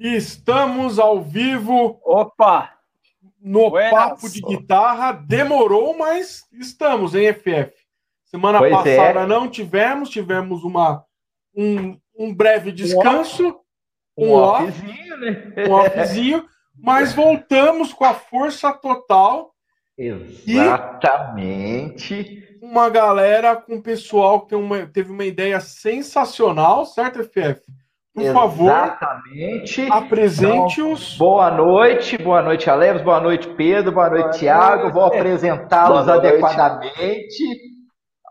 Estamos ao vivo. Opa! No Buenas. papo de guitarra. Demorou, mas estamos em FF. Semana pois passada é. não tivemos, tivemos uma, um, um breve descanso. Um, um offzinho, né? Um offzinho, mas voltamos com a força total. Exatamente. uma galera com pessoal que uma, teve uma ideia sensacional, certo, FF? Por Exatamente. favor, apresente-os. Então, boa noite, boa noite, Aleves, boa noite, Pedro, boa noite, boa Tiago. Noite. Vou apresentá-los adequadamente.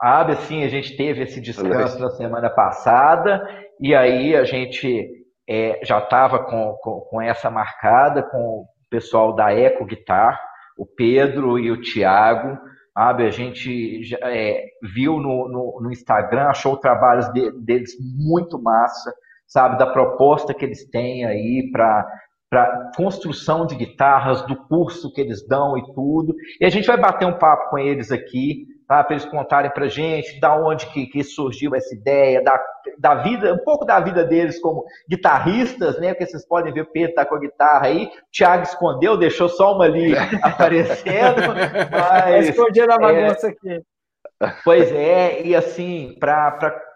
Sabe, assim, a gente teve esse descanso na semana passada, e aí a gente é, já estava com, com, com, essa marcada com o pessoal da Eco Guitar, o Pedro e o Tiago. Sabe, a gente já, é, viu no, no, no, Instagram, achou os trabalhos de, deles muito massa sabe, da proposta que eles têm aí para para construção de guitarras, do curso que eles dão e tudo. E a gente vai bater um papo com eles aqui, tá? para eles contarem para gente da onde que, que, surgiu essa ideia, da, da vida, um pouco da vida deles como guitarristas, né? Porque vocês podem ver o Pedro tá com a guitarra aí, o Thiago escondeu, deixou só uma ali aparecendo. Mas, escondendo a bagunça é, aqui. Pois é, e assim, para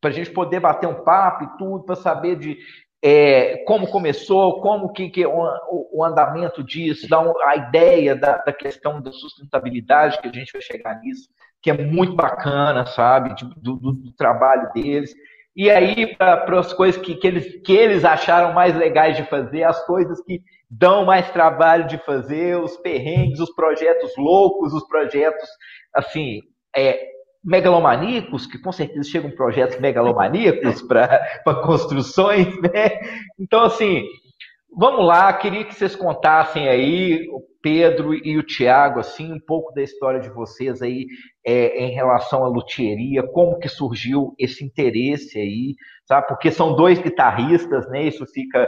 para a gente poder bater um papo e tudo, para saber de é, como começou, como que, que o, o, andamento disso, dar a ideia da, da, questão da sustentabilidade, que a gente vai chegar nisso, que é muito bacana, sabe, do, do, do trabalho deles. E aí, para as coisas que, que, eles, que eles acharam mais legais de fazer, as coisas que dão mais trabalho de fazer, os perrengues, os projetos loucos, os projetos, assim, é, megalomaníacos, que com certeza chegam projetos megalomaníacos para construções, né? Então, assim, vamos lá, queria que vocês contassem aí, o Pedro e o Tiago, assim, um pouco da história de vocês aí é, em relação à luthieria, como que surgiu esse interesse aí, sabe? Porque são dois guitarristas, né? Isso fica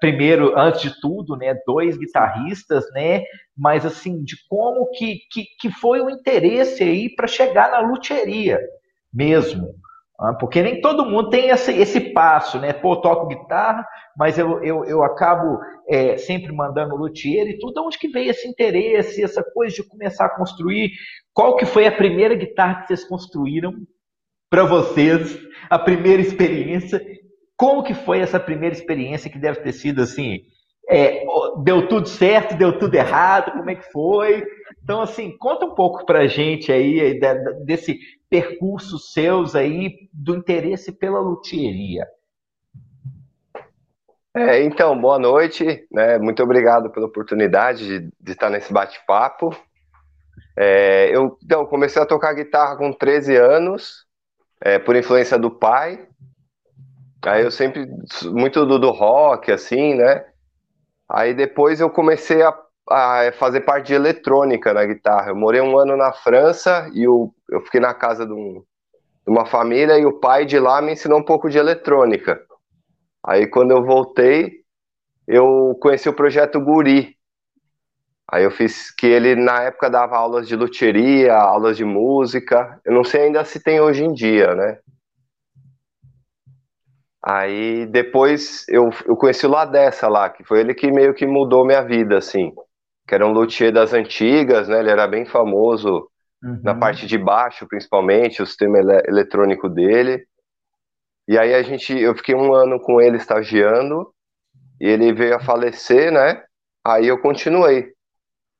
primeiro, antes de tudo, né, dois guitarristas, né, mas assim, de como que, que, que foi o interesse aí para chegar na luteria mesmo. Ah, porque nem todo mundo tem esse, esse passo, né? Pô, toco guitarra, mas eu, eu, eu acabo é, sempre mandando luthier e tudo. Onde que veio esse interesse, essa coisa de começar a construir? Qual que foi a primeira guitarra que vocês construíram para vocês? A primeira experiência como que foi essa primeira experiência que deve ter sido assim? É, deu tudo certo, deu tudo errado, como é que foi? Então, assim, conta um pouco pra gente aí desse percurso seus aí, do interesse pela luthieria. É, então, boa noite, né? Muito obrigado pela oportunidade de, de estar nesse bate-papo. É, eu então, comecei a tocar guitarra com 13 anos, é, por influência do pai, Aí eu sempre, muito do, do rock, assim, né? Aí depois eu comecei a, a, fazer parte de eletrônica na guitarra. Eu morei um ano na França e eu, eu fiquei na casa de, um, de uma família e o pai de lá me ensinou um pouco de eletrônica. Aí quando eu voltei, eu conheci o projeto Guri. Aí eu fiz que ele na época dava aulas de luthieria, aulas de música. Eu não sei ainda se tem hoje em dia, né? Aí depois eu, eu conheci o Ladessa lá, que foi ele que meio que mudou minha vida, assim. Que era um luthier das antigas, né? Ele era bem famoso uhum. na parte de baixo, principalmente, o sistema ele eletrônico dele. E aí a gente, eu fiquei um ano com ele estagiando, e ele veio a falecer, né? Aí eu continuei.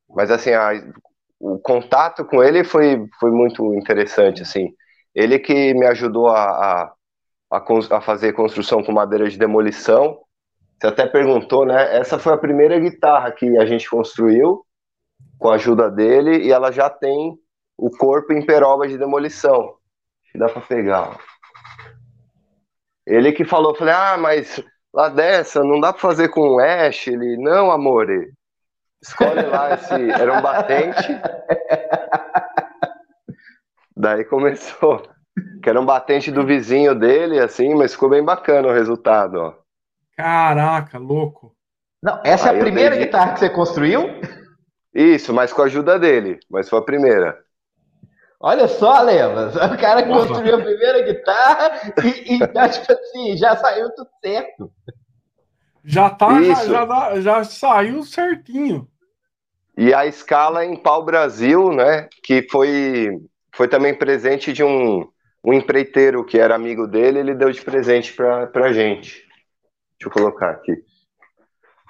Mas assim, a, o contato com ele foi, foi muito interessante, assim. Ele que me ajudou a, a a, a fazer construção com madeira de demolição. Você até perguntou, né? Essa foi a primeira guitarra que a gente construiu com a ajuda dele e ela já tem o corpo em peroba de demolição. Dá para pegar. Ó. Ele que falou, falei, ah, mas lá dessa não dá para fazer com ash. Ele, não, amor, escolhe lá esse. Era um batente. Daí começou que era um batente do vizinho dele, assim, mas ficou bem bacana o resultado, ó. Caraca, louco. Não, essa Aí é a primeira guitarra que você construiu? Isso, mas com a ajuda dele, mas foi a primeira. Olha só, Levas, o cara construiu a primeira guitarra e, e tipo assim, já saiu tudo certo. Já tá, já, já, já, saiu certinho. E a escala em pau Brasil, né? Que foi, foi também presente de um, um empreiteiro que era amigo dele, ele deu de presente pra, pra gente. Deixa eu colocar aqui.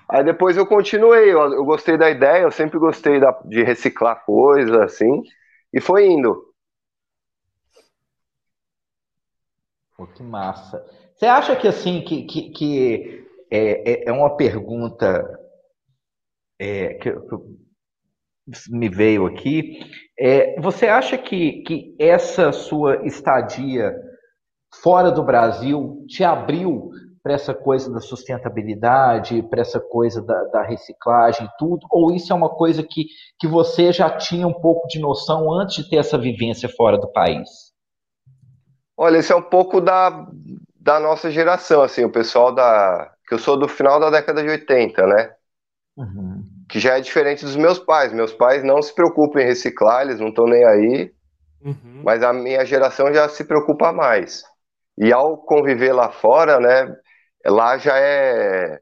Aí depois eu continuei, eu, eu gostei da ideia, eu sempre gostei da, de reciclar coisas, assim, e foi indo. Pô, que massa. Você acha que assim, que, que, que é, é, é uma pergunta é, que, que, me veio aqui. É, você acha que, que essa sua estadia fora do Brasil te abriu para essa coisa da sustentabilidade, para essa coisa da, da, reciclagem, tudo? Ou isso é uma coisa que, que você já tinha um pouco de noção antes de ter essa vivência fora do país? Olha, isso é um pouco da, da nossa geração, assim, o pessoal da. que eu sou do final da década de 80, né? Uhum. Que já é diferente dos meus pais. Meus pais não se preocupam em reciclar, eles não estão nem aí. Uhum. Mas a minha geração já se preocupa mais. E ao conviver lá fora, né? Lá já é,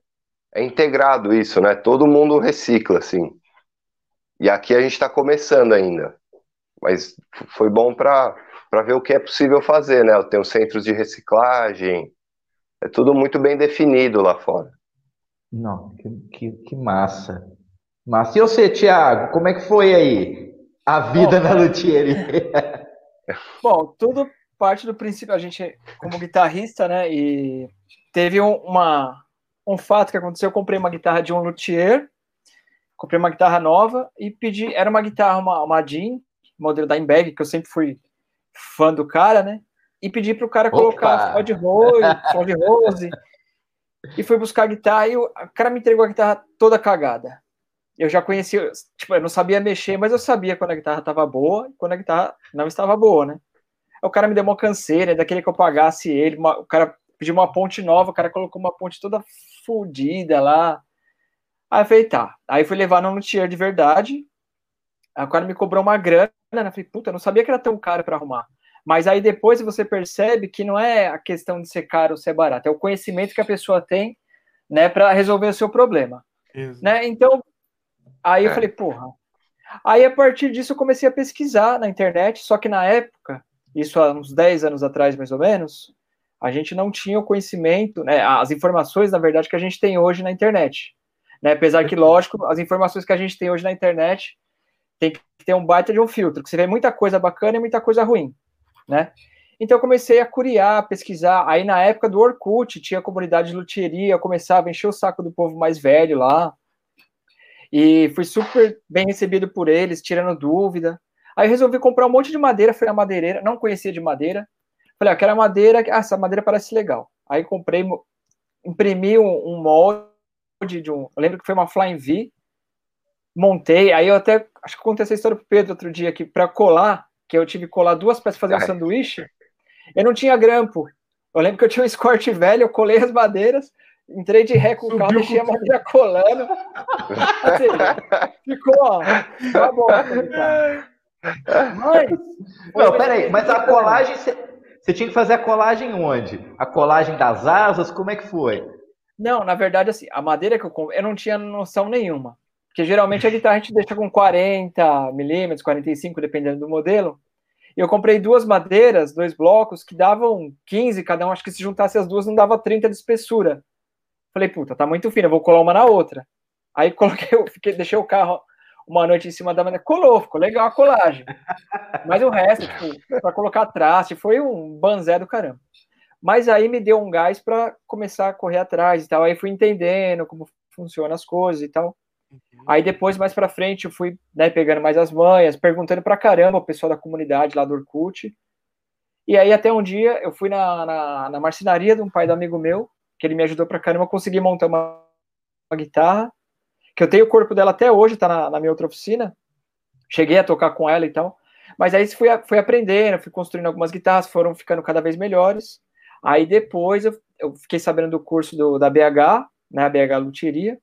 é integrado isso, né? Todo mundo recicla, assim. E aqui a gente está começando ainda. Mas foi bom para ver o que é possível fazer, né? Tem os centros de reciclagem. É tudo muito bem definido lá fora. Não, que, que, que massa. Massa. E você, Thiago, como é que foi aí a vida Bom, na Luthieri? Bom, tudo parte do princípio, a gente, como guitarrista, né, e teve um, uma, um fato que aconteceu, eu comprei uma guitarra de um luthier, comprei uma guitarra nova e pedi, era uma guitarra, uma, uma Jean, modelo da Imbag, que eu sempre fui fã do cara, né, e pedi para o cara colocar Ford Rose, Ford Rose, e fui buscar a guitarra e o cara me entregou a guitarra toda cagada. Eu já conhecia, tipo, eu não sabia mexer, mas eu sabia quando a guitarra estava boa e quando a guitarra não estava boa, né? o cara me deu uma canseira, daquele que eu pagasse ele, uma, o cara pediu uma ponte nova, o cara colocou uma ponte toda fodida lá. Aí eu falei, tá. Aí fui levar no luthier de verdade. Aí o cara me cobrou uma grana, né? Eu falei, puta, eu não sabia que era tão caro para arrumar. Mas aí depois você percebe que não é a questão de ser caro ou ser barato, é o conhecimento que a pessoa tem, né, para resolver o seu problema. Né? Então, aí eu é. falei, porra. Aí a partir disso eu comecei a pesquisar na internet, só que na época, isso há uns 10 anos atrás mais ou menos, a gente não tinha o conhecimento, né, as informações, na verdade, que a gente tem hoje na internet. Né? Apesar que, lógico, as informações que a gente tem hoje na internet tem que ter um baita de um filtro, que você vê muita coisa bacana e muita coisa ruim né? Então eu comecei a curiar, pesquisar. Aí na época do Orkut tinha comunidade de luthieria, eu começava a encher o saco do povo mais velho lá. E fui super bem recebido por eles, tirando dúvida. Aí resolvi comprar um monte de madeira, fui na madeireira, não conhecia de madeira. Falei, ah, quero madeira, ah, essa madeira parece legal. Aí comprei, imprimi um, um molde de um, eu lembro que foi uma Flying V, montei, aí eu até, acho que contei essa história pro Pedro outro dia aqui, para colar, que eu tive que colar duas peças fazer um sanduíche, eu não tinha grampo. Eu lembro que eu tinha um escorte velho, eu colei as madeiras, entrei de ré com o carro, deixei a madeira colando. Assim, ficou, ó, tá bom. Mas. Não, peraí, mas a colagem. Você tinha que fazer a colagem onde? A colagem das asas? Como é que foi? Não, na verdade, assim, a madeira que eu comprei, eu não tinha noção nenhuma. Porque geralmente a guitarra a gente deixa com 40 milímetros, 45, dependendo do modelo. E eu comprei duas madeiras, dois blocos, que davam 15 cada um. Acho que se juntasse as duas não dava 30 de espessura. Falei, puta, tá muito fina, vou colar uma na outra. Aí coloquei, eu fiquei, deixei o carro uma noite em cima da madeira. Colou, ficou legal a colagem. Mas o resto, tipo, para colocar traste, foi um banzé do caramba. Mas aí me deu um gás para começar a correr atrás e tal. Aí fui entendendo como funcionam as coisas e tal. Uhum. Aí depois, mais pra frente, eu fui né, pegando mais as manhas, perguntando pra caramba o pessoal da comunidade lá do Orkut. E aí até um dia eu fui na, na, na marcenaria de um pai do amigo meu, que ele me ajudou pra caramba, eu consegui montar uma, uma guitarra, que eu tenho o corpo dela até hoje, tá na, na minha outra oficina. Cheguei a tocar com ela e tal. Mas aí fui, fui aprendendo, fui construindo algumas guitarras, foram ficando cada vez melhores. Aí depois eu, eu fiquei sabendo do curso do, da BH, né, a BH Luteria,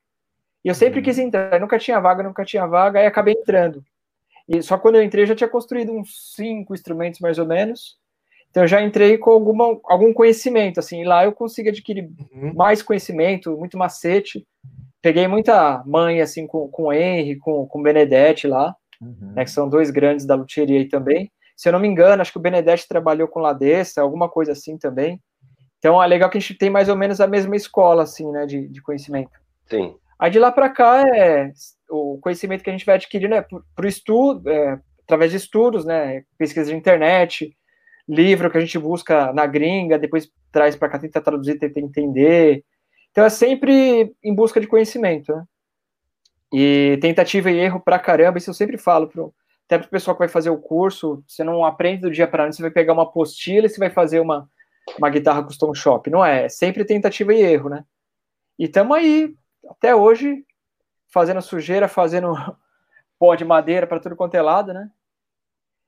e eu sempre quis entrar, nunca tinha vaga, nunca tinha vaga, aí acabei entrando. E só quando eu entrei eu já tinha construído uns cinco instrumentos mais ou menos. Então eu já entrei com alguma, algum conhecimento, assim, lá eu consigo adquirir uhum. mais conhecimento, muito macete. Peguei muita mãe, assim, com, com o Henry, com, com o Benedetti lá, uhum. né, que são dois grandes da luthieria aí também. Se eu não me engano, acho que o Benedetti trabalhou com Ladessa, alguma coisa assim também. Então é legal que a gente tem mais ou menos a mesma escola, assim, né, de, de conhecimento. Sim. Aí de lá para cá é o conhecimento que a gente vai adquirindo é para o estudo, é, através de estudos, né, pesquisa de internet, livro que a gente busca na gringa, depois traz para cá, tenta traduzir, tenta entender. Então é sempre em busca de conhecimento, né? E tentativa e erro para caramba, isso eu sempre falo pro, até para o pessoal que vai fazer o curso, você não aprende do dia para noite, você vai pegar uma apostila e você vai fazer uma, uma guitarra custom shop. Não é, é sempre tentativa e erro, né? E estamos aí, até hoje, fazendo sujeira, fazendo pó de madeira para tudo quanto é lado, né?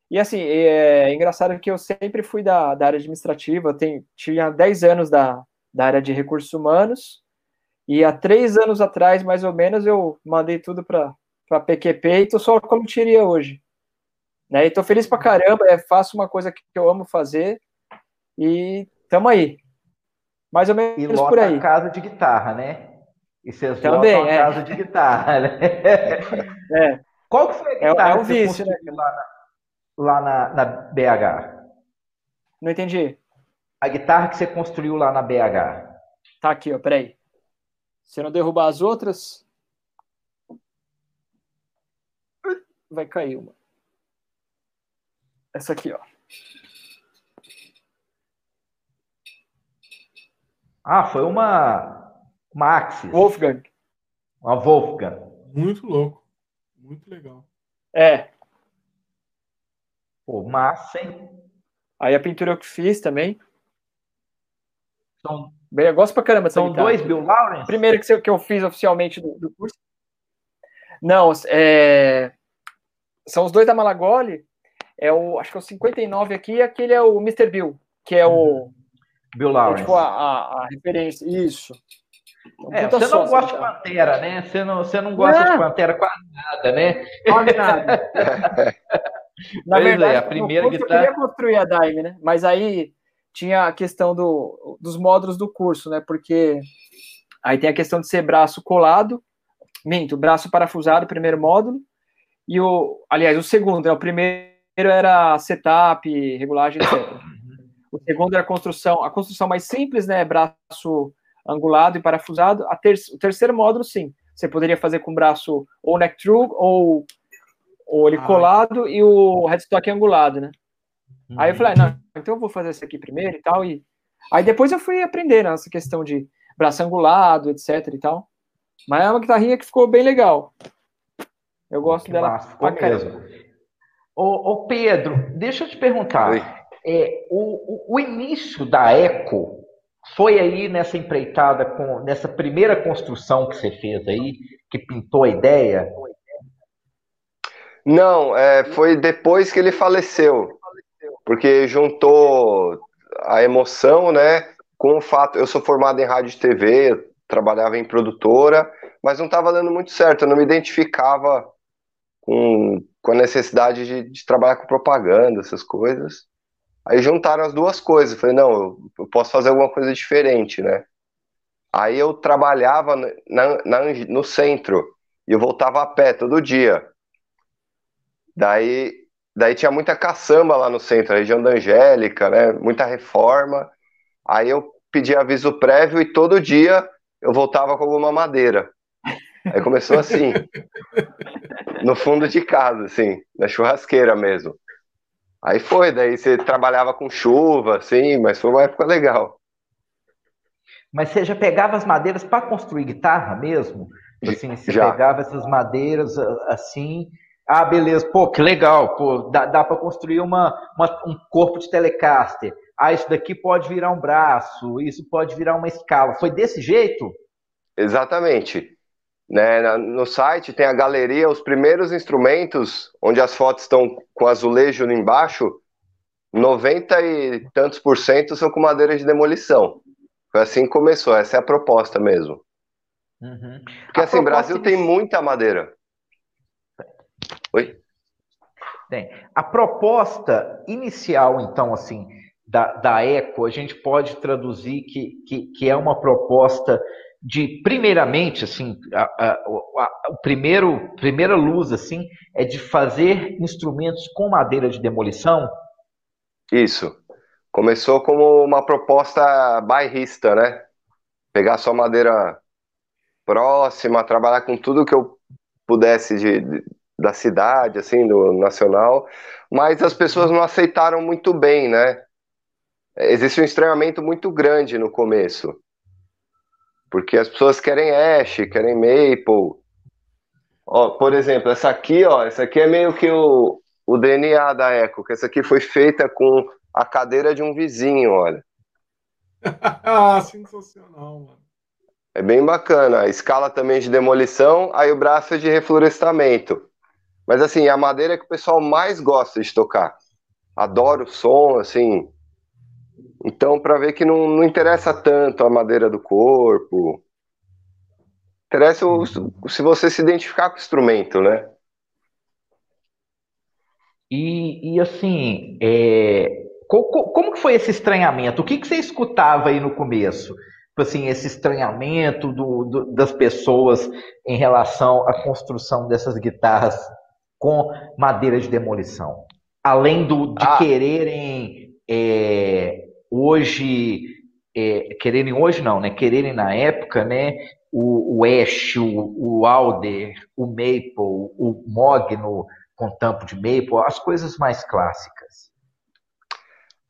E assim, é, é engraçado que eu sempre fui da, da área administrativa, tem, tinha 10 anos da, da área de recursos humanos, e há três anos atrás, mais ou menos, eu mandei tudo para a PQP e estou só como tiria hoje. Né? E tô feliz pra caramba, é, faço uma coisa que eu amo fazer e tamo aí. Mais ou menos e por aí. casa de guitarra, né? E vocês Também, lotam é. casa de guitarra, né? É. Qual que foi a é guitarra é, é um vício, né? lá, na, lá na, na BH? Não entendi. A guitarra que você construiu lá na BH. Tá aqui, ó, peraí. Se eu não derrubar as outras, vai cair uma. Essa aqui, ó. Ah, foi uma, uma Axis. Wolfgang. Uma Wolfgang. Muito louco. Muito legal. É. Pô, massa, hein? Aí a pintura que fiz também. São, Bem, eu gosto pra caramba São dois Bill Lawrence? Primeiro que, que eu fiz oficialmente do, do curso. Não, é... são os dois da Malagoli. É o, acho que é o 59 aqui, e aquele é o Mr. Bill, que é o. Bill Lawrence. É, tipo, a, a, a, referência. Isso. É, você não gosta de Pantera, né? Você não, você não gosta de Pantera quase nada, né? Quase nada. Na pois verdade, é, a primeira guitarra... eu queria construir a Dime, né? Mas aí tinha a questão do, dos módulos do curso, né? Porque aí tem a questão de ser braço colado, minto, braço parafusado, primeiro módulo, e o, aliás, o segundo, é né? o primeiro era setup, regulagem, etc. O segundo era a construção, a construção mais simples, né? Braço angulado e parafusado. Ter, o terceiro módulo, sim. Você poderia fazer com braço ou neck true ou, ele ah, colado e o headstock angulado, né? Uhum. Aí eu falei, não, então eu vou fazer isso aqui primeiro e tal. E aí depois eu fui aprendendo essa questão de braço angulado, etc e tal. Mas é uma guitarrinha que ficou bem legal. Eu gosto que dela. Massa, ficou mesmo. Ô, ô, Pedro, deixa eu te perguntar. É, o, o, início da Eco foi aí nessa empreitada, com, nessa primeira construção que você fez aí, que pintou a ideia? Não, é, foi depois que ele faleceu. Porque juntou a emoção, né, com o fato. Eu sou formado em rádio e TV, trabalhava em produtora, mas não estava dando muito certo. Eu não me identificava com, com a necessidade de, de, trabalhar com propaganda, essas coisas. Aí juntaram as duas coisas. Falei, não, eu, posso fazer alguma coisa diferente, né? Aí eu trabalhava na, na, no centro e eu voltava a pé todo dia. Daí, daí tinha muita caçamba lá no centro, a região da Angélica, né? Muita reforma. Aí eu pedi aviso prévio e todo dia eu voltava com alguma madeira. Aí começou assim, no fundo de casa, assim, na churrasqueira mesmo. Aí foi, daí você trabalhava com chuva, assim, mas foi uma época legal. Mas você já pegava as madeiras para construir guitarra mesmo? Assim, você já. pegava essas madeiras assim, ah, beleza, pô, que legal, pô, dá, dá para construir uma, uma, um corpo de Telecaster. Ah, isso daqui pode virar um braço, isso pode virar uma escala. Foi desse jeito? Exatamente. Né, no site tem a galeria, os primeiros instrumentos, onde as fotos estão com azulejo embaixo, 90 e tantos por cento são com madeira de demolição. Foi assim que começou, essa é a proposta mesmo. Uhum. Porque a assim, Brasil de... tem muita madeira. Oi? Tem. A proposta inicial, então, assim, da, da Eco, a gente pode traduzir que, que, que é uma proposta de, primeiramente, assim, a, a, a, o primeiro, primeira luz, assim, é de fazer instrumentos com madeira de demolição? Isso. Começou como uma proposta bairrista, né? Pegar só madeira próxima, trabalhar com tudo que eu pudesse de, de, da cidade, assim, do nacional, mas as pessoas não aceitaram muito bem, né? Existe um estranhamento muito grande no começo. Porque as pessoas querem ash, querem maple. Ó, por exemplo, essa aqui, ó, essa aqui é meio que o, o DNA da Eco, que essa aqui foi feita com a cadeira de um vizinho, olha. ah, sensacional, mano. É bem bacana. A escala também de demolição, aí o braço é de reflorestamento. Mas assim, a madeira é que o pessoal mais gosta de tocar. Adoro o som, assim, então, para ver que não, não interessa tanto a madeira do corpo, interessa o, se você se identificar com o instrumento, né? E, e assim, é, como, como que foi esse estranhamento? O que, que você escutava aí no começo? Tipo assim, esse estranhamento do, do, das pessoas em relação à construção dessas guitarras com madeira de demolição? Além do, de ah. quererem é, hoje, é, quererem hoje não, né? Quererem na época, né? O, o Ash, o, o Alder, o Maple, o Mogno com tampo de Maple, as coisas mais clássicas.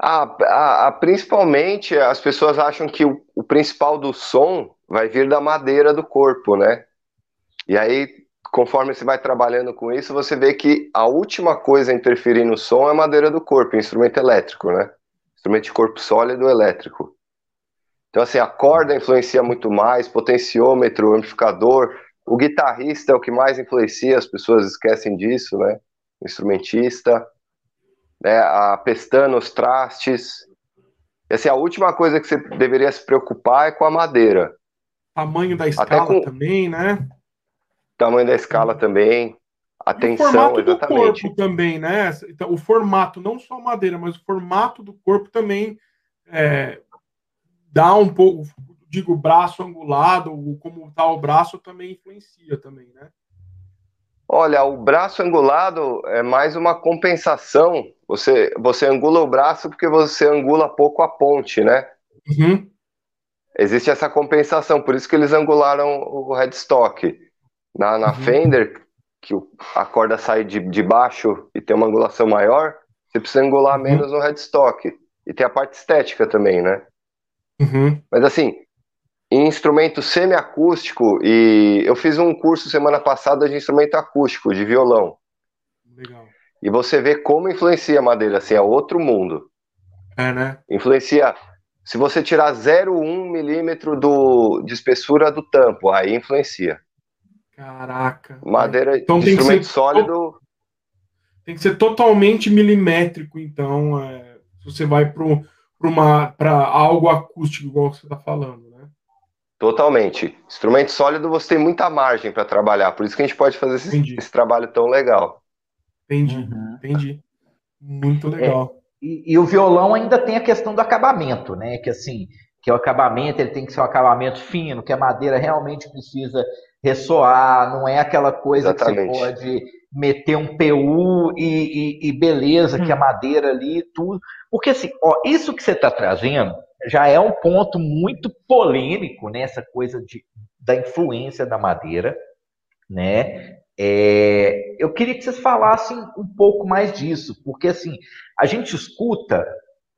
Ah, principalmente as pessoas acham que o, o principal do som vai vir da madeira do corpo, né? E aí, conforme você vai trabalhando com isso, você vê que a última coisa a interferir no som é a madeira do corpo, instrumento elétrico, né? instrumento de corpo sólido elétrico. Então, assim, a corda influencia muito mais, potenciômetro, amplificador. O guitarrista é o que mais influencia, as pessoas esquecem disso, né? O instrumentista, né? a pestana, os trastes. E, assim, a última coisa que você deveria se preocupar é com a madeira. Tamanho da escala com... também, né? Tamanho da escala também. Atenção, o formato exatamente. do corpo também, né? Então, o formato, não só a madeira, mas o formato do corpo também é, dá um pouco, digo, braço angulado, como está o braço também influencia também, né? Olha, o braço angulado é mais uma compensação. Você, você angula o braço porque você angula pouco a ponte, né? Uhum. Existe essa compensação, por isso que eles angularam o headstock. Na, na uhum. Fender, que a corda sai de, de baixo e tem uma angulação maior, você precisa angular uhum. menos no headstock. E tem a parte estética também, né? Uhum. Mas assim, em instrumento semiacústico, e eu fiz um curso semana passada de instrumento acústico, de violão. Legal. E você vê como influencia a madeira, assim, é outro mundo. É, né? Influencia. Se você tirar 0,1 milímetro do, de espessura do tampo, aí influencia. Caraca. Madeira então, instrumento sólido. Tem que ser totalmente milimétrico, então, é, se você vai para algo acústico, igual você está falando, né? Totalmente. Instrumento sólido você tem muita margem para trabalhar, por isso que a gente pode fazer esse, esse trabalho tão legal. Entendi, uhum. entendi. Muito é, legal. É, e, e, o violão ainda tem a questão do acabamento, né? Que assim, que o acabamento ele tem que ser um acabamento fino, que a madeira realmente precisa ressoar, não é aquela coisa Exatamente. que você pode meter um PU e, e, e beleza, hum. que a hum. madeira ali, tudo. Porque assim, ó, isso que você está trazendo já é um ponto muito polêmico, né? Essa coisa de, da influência da madeira, né? É, eu queria que vocês falassem um pouco mais disso, porque assim, a gente escuta,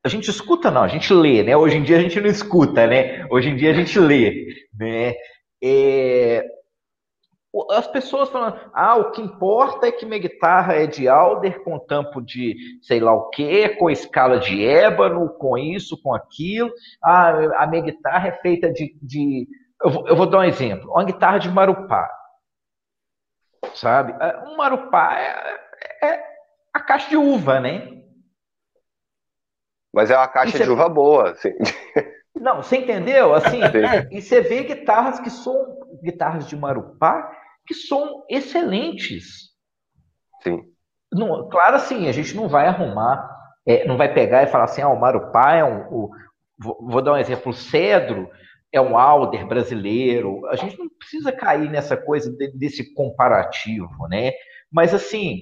a gente escuta não, a gente lê, né? Hoje em dia a gente não escuta, né? Hoje em dia a gente lê, né? É, as pessoas falando, ah, o que importa é que minha guitarra é de Alder com tampo de sei lá o que, com escala de ébano, com isso, com aquilo. Ah, a minha guitarra é feita de. de... Eu, vou, eu vou dar um exemplo: uma guitarra de marupá. Sabe? É, um marupá é, é a caixa de uva, né? Mas é uma caixa de uva boa, assim. Não, você entendeu? Assim, e você vê guitarras que são guitarras de marupá que são excelentes. Sim. Não, claro, assim, a gente não vai arrumar é, não vai pegar e falar assim, ah, o Marupá é um. O, vou dar um exemplo, o cedro é um alder brasileiro. A gente não precisa cair nessa coisa de, desse comparativo, né? Mas assim,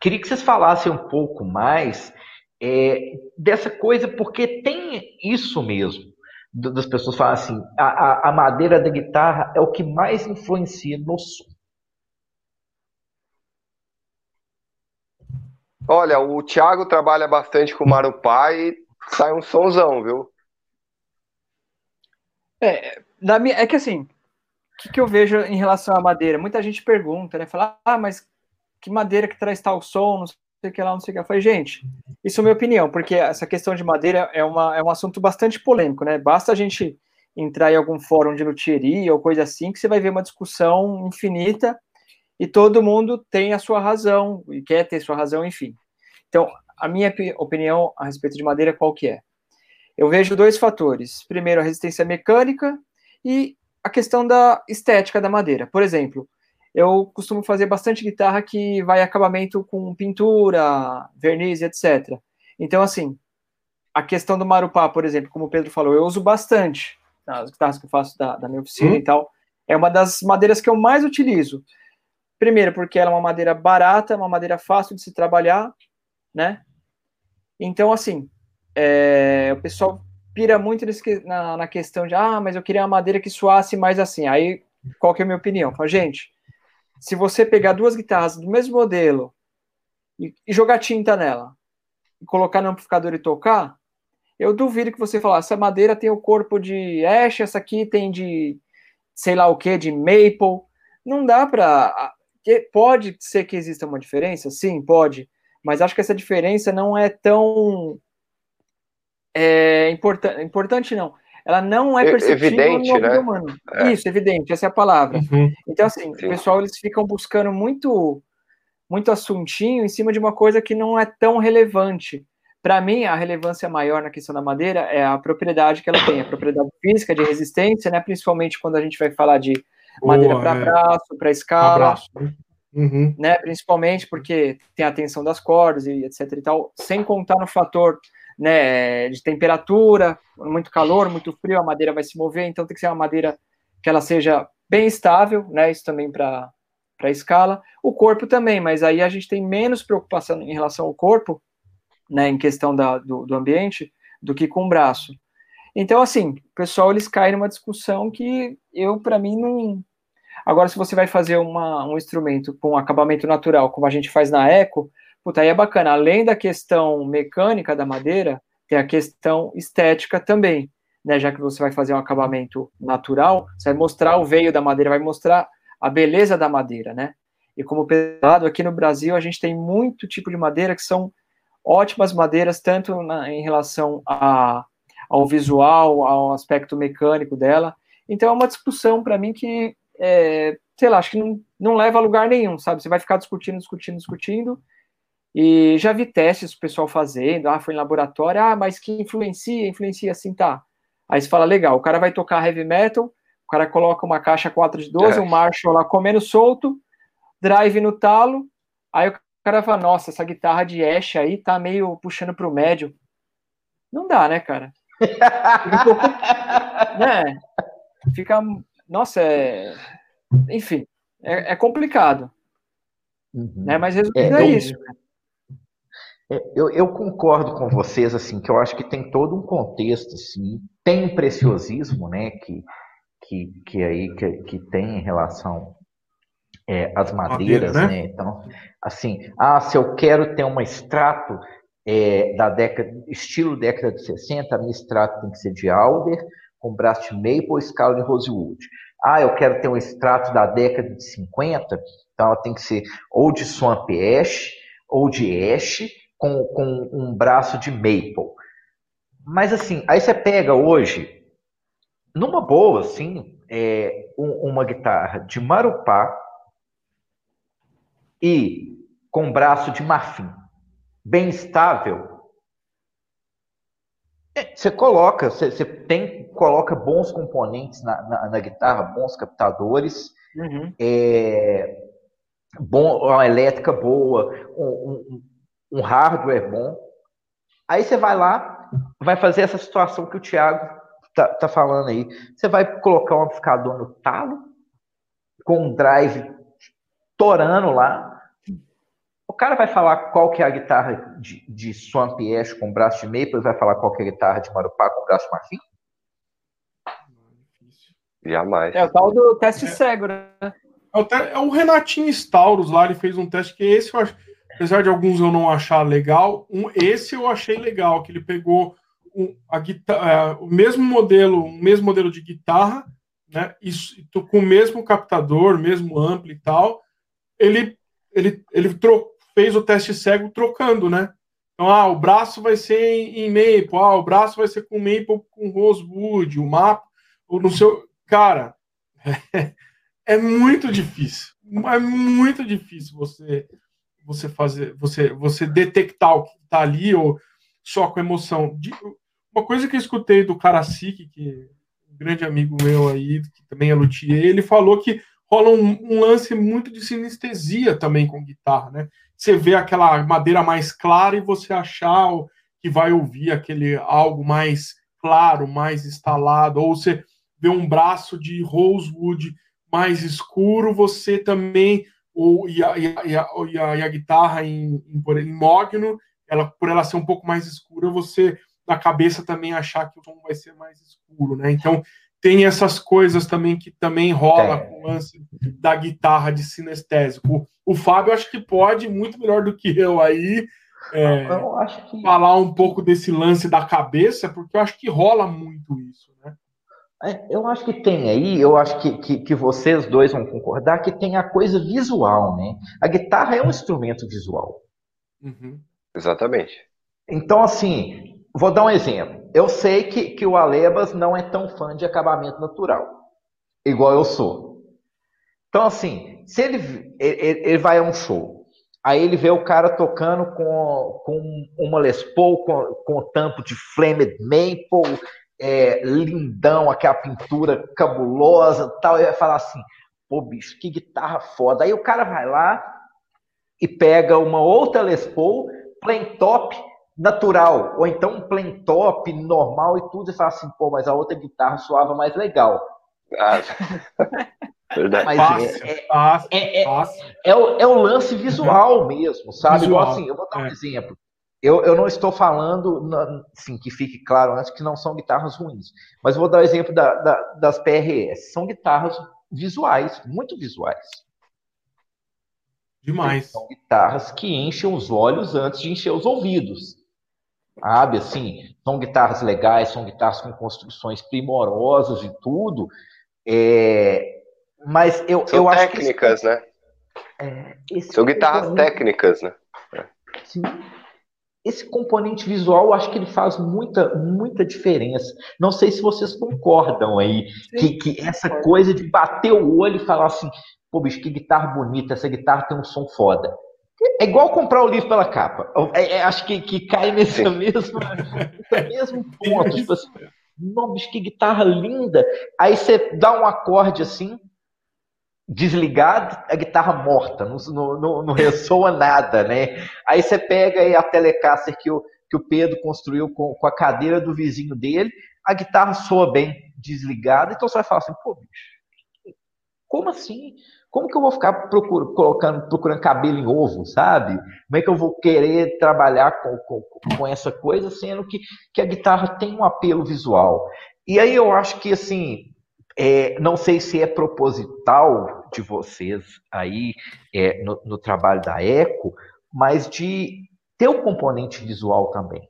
queria que vocês falassem um pouco mais é, dessa coisa, porque tem isso mesmo das pessoas falam assim, a, a, madeira da guitarra é o que mais influencia no som. Olha, o Thiago trabalha bastante com o Marupá e sai um sonzão, viu? É, na minha, é que assim, o que, que, eu vejo em relação à madeira? Muita gente pergunta, né? Fala, ah, mas que madeira que traz tal som, não sei que lá, não sei o que. Eu falei, gente, isso é minha opinião, porque essa questão de madeira é, uma, é um assunto bastante polêmico, né? Basta a gente entrar em algum fórum de luthieria ou coisa assim, que você vai ver uma discussão infinita e todo mundo tem a sua razão e quer ter sua razão, enfim. Então, a minha opinião a respeito de madeira qual que é? Eu vejo dois fatores. Primeiro, a resistência mecânica e a questão da estética da madeira. Por exemplo, eu costumo fazer bastante guitarra que vai acabamento com pintura, verniz, etc. Então, assim, a questão do marupá, por exemplo, como o Pedro falou, eu uso bastante nas guitarras que eu faço da, da minha oficina hum. e tal. É uma das madeiras que eu mais utilizo. Primeiro, porque ela é uma madeira barata, uma madeira fácil de se trabalhar, né? Então, assim, é, o pessoal pira muito nesse, na, na, questão de, ah, mas eu queria uma madeira que soasse mais assim. Aí, qual que é a minha opinião? Fala, gente, se você pegar duas guitarras do mesmo modelo e, e jogar tinta nela, e colocar no amplificador e tocar, eu duvido que você falar, essa madeira tem o corpo de ash, essa aqui tem de sei lá o que, de maple. Não dá para. Pode ser que exista uma diferença? Sim, pode. Mas acho que essa diferença não é tão é, importante. Importante não ela não é perceptível evidente, no né? humano. É. Isso, evidente, essa é a palavra. Uhum. Então, assim, Sim. o pessoal, eles ficam buscando muito, muito assuntinho em cima de uma coisa que não é tão relevante. Para mim, a relevância maior na questão da madeira é a propriedade que ela tem, a propriedade física de resistência, né? Principalmente quando a gente vai falar de madeira para é. braço, para escala. Né? Uhum. Né, principalmente porque tem a tensão das cordas e etc e tal, sem contar no fator né, de temperatura, muito calor, muito frio, a madeira vai se mover, então tem que ser uma madeira que ela seja bem estável, né, isso também para a escala. O corpo também, mas aí a gente tem menos preocupação em relação ao corpo, né, em questão da, do, do ambiente, do que com o braço. Então, assim, o pessoal, eles caem numa discussão que eu, para mim, não... Agora, se você vai fazer uma, um instrumento com acabamento natural, como a gente faz na Eco, Puta, aí é bacana. Além da questão mecânica da madeira, tem a questão estética também, né? Já que você vai fazer um acabamento natural, você vai mostrar o veio da madeira, vai mostrar a beleza da madeira, né? E como pesado, aqui no Brasil a gente tem muito tipo de madeira que são ótimas madeiras, tanto na, em relação a, ao visual, ao aspecto mecânico dela. Então é uma discussão para mim que, é, sei lá, acho que não, não leva a lugar nenhum, sabe? Você vai ficar discutindo, discutindo, discutindo, e já vi testes do pessoal fazendo, ah, foi em laboratório, ah, mas que influencia, influencia assim, tá. Aí você fala, legal, o cara vai tocar heavy metal, o cara coloca uma caixa 4 de 12, é. um Marshall lá comendo solto, drive no talo, aí o cara fala, nossa, essa guitarra de Ash aí tá meio puxando pro médio. Não dá, né, cara? né? Fica, nossa, é... enfim, é, é complicado. Uhum. Né? Mas resumindo é, é isso. É, eu, eu, concordo com vocês, assim, que eu acho que tem todo um contexto, assim, tem um preciosismo, né, que, que, que aí que, que tem em relação é, às madeiras, Madeira, né? né? Então, assim, ah, se eu quero ter um extrato é, da década, estilo década de 60, a minha extrato tem que ser de alder, com braço de maple, escala de rosewood. Ah, eu quero ter um extrato da década de 50, então ela tem que ser ou de swamp ash, ou de ash, com, com um braço de maple. Mas assim, aí você pega hoje, numa boa, assim, é, um, uma guitarra de marupá e com braço de marfim, bem estável. É, você coloca, você, você, tem, coloca bons componentes na, na, na guitarra, bons captadores, uhum. é, bom, uma elétrica boa, um, um, um hardware bom, Aí você vai lá, vai fazer essa situação que o Thiago tá, tá falando aí. Você vai colocar um amplificador no talo, com um drive torando lá. O cara vai falar qual que é a guitarra de, de Swamp Ash com braço de maple, vai falar qual que é a guitarra de Marupá com braço de marfim? Jamais. É o tal do teste é. cego, né? É o, te... é o Renatinho Stauros lá, ele fez um teste que esse eu acho, apesar de alguns eu não achar legal, um, esse eu achei legal, que ele pegou um, a guitarra, é, o mesmo modelo, o mesmo modelo de guitarra, né? Isso, com o mesmo captador, mesmo amplo e tal, ele ele ele fez o teste cego trocando, né? Então, ah, o braço vai ser em, em maple, ah, o braço vai ser com maple com rosewood, o mapa, ou no seu cara, é muito difícil. É muito difícil você você fazer, você você detectar o que está ali ou só com emoção. Uma coisa que eu escutei do Karasik, que um grande amigo meu aí, que também é luthier, ele falou que rola um, um, lance muito de sinestesia também com guitarra, né? Você vê aquela madeira mais clara e você achar que vai ouvir aquele algo mais claro, mais instalado, ou você vê um braço de rosewood mais escuro, você também ou e a, e a, e a, e a guitarra em, em, em mogno, ela por ela ser um pouco mais escura, você na cabeça também achar que o som vai ser mais escuro, né? Então tem essas coisas também que também rola é. com o lance da guitarra de sinestésico. O, o Fábio acho que pode muito melhor do que eu aí é, eu que... falar um pouco desse lance da cabeça, porque eu acho que rola muito isso, eu acho que tem aí, eu acho que, que, que, vocês dois vão concordar que tem a coisa visual, né? A guitarra é um instrumento visual. Uhum. Exatamente. Então, assim, vou dar um exemplo. Eu sei que, que o Alebas não é tão fã de acabamento natural, igual eu sou. Então, assim, se ele, ele, ele vai a um show, aí ele vê o cara tocando com, com uma Les Paul, com, com o tampo de Flamed Maple, é, lindão, aquela pintura cabulosa tal, e vai falar assim, pô, bicho, que guitarra foda. Aí o cara vai lá e pega uma outra Les Paul, plain top, natural, ou então um plain top normal e tudo, e fala assim, pô, mas a outra guitarra soava mais legal. Ah, verdade. Mas fácil, é, fácil, é, é, fácil. É, é, o, é o lance visual mesmo, sabe? Visual, Igual assim, eu vou dar um é. exemplo. Eu, eu não estou falando, assim, que fique claro antes que não são guitarras ruins, mas vou dar o exemplo da, da, das PRS. São guitarras visuais, muito visuais. Demais. São guitarras que enchem os olhos antes de encher os ouvidos. Sabe, assim, são guitarras legais, são guitarras com construções primorosas e tudo. É... Mas eu, são eu acho técnicas, que. Técnicas, né? É, são guitarras técnicas, né? Sim esse componente visual, eu acho que ele faz muita, muita diferença. Não sei se vocês concordam aí, que, que essa coisa de bater o olho e falar assim, pô, bicho, que guitarra bonita, essa guitarra tem um som foda. É igual comprar o livro pela capa. É, é, acho que, que cai nesse mesmo, nesse mesmo ponto. Tipo assim, não, bicho, que guitarra linda. Aí você dá um acorde assim, desligado, a guitarra morta, não, não, não ressoa nada, né? Aí você pega aí a Telecaster que o, que o Pedro construiu com, com a cadeira do vizinho dele, a guitarra soa bem desligada, então você vai falar assim, pô, bicho, como assim? Como que eu vou ficar procurando, colocando, procurando cabelo em ovo, sabe? Como é que eu vou querer trabalhar com, com, com essa coisa, sendo que, que a guitarra tem um apelo visual? E aí eu acho que, assim, é, não sei se é proposital de vocês aí é, no, no, trabalho da Eco, mas de ter o um componente visual também.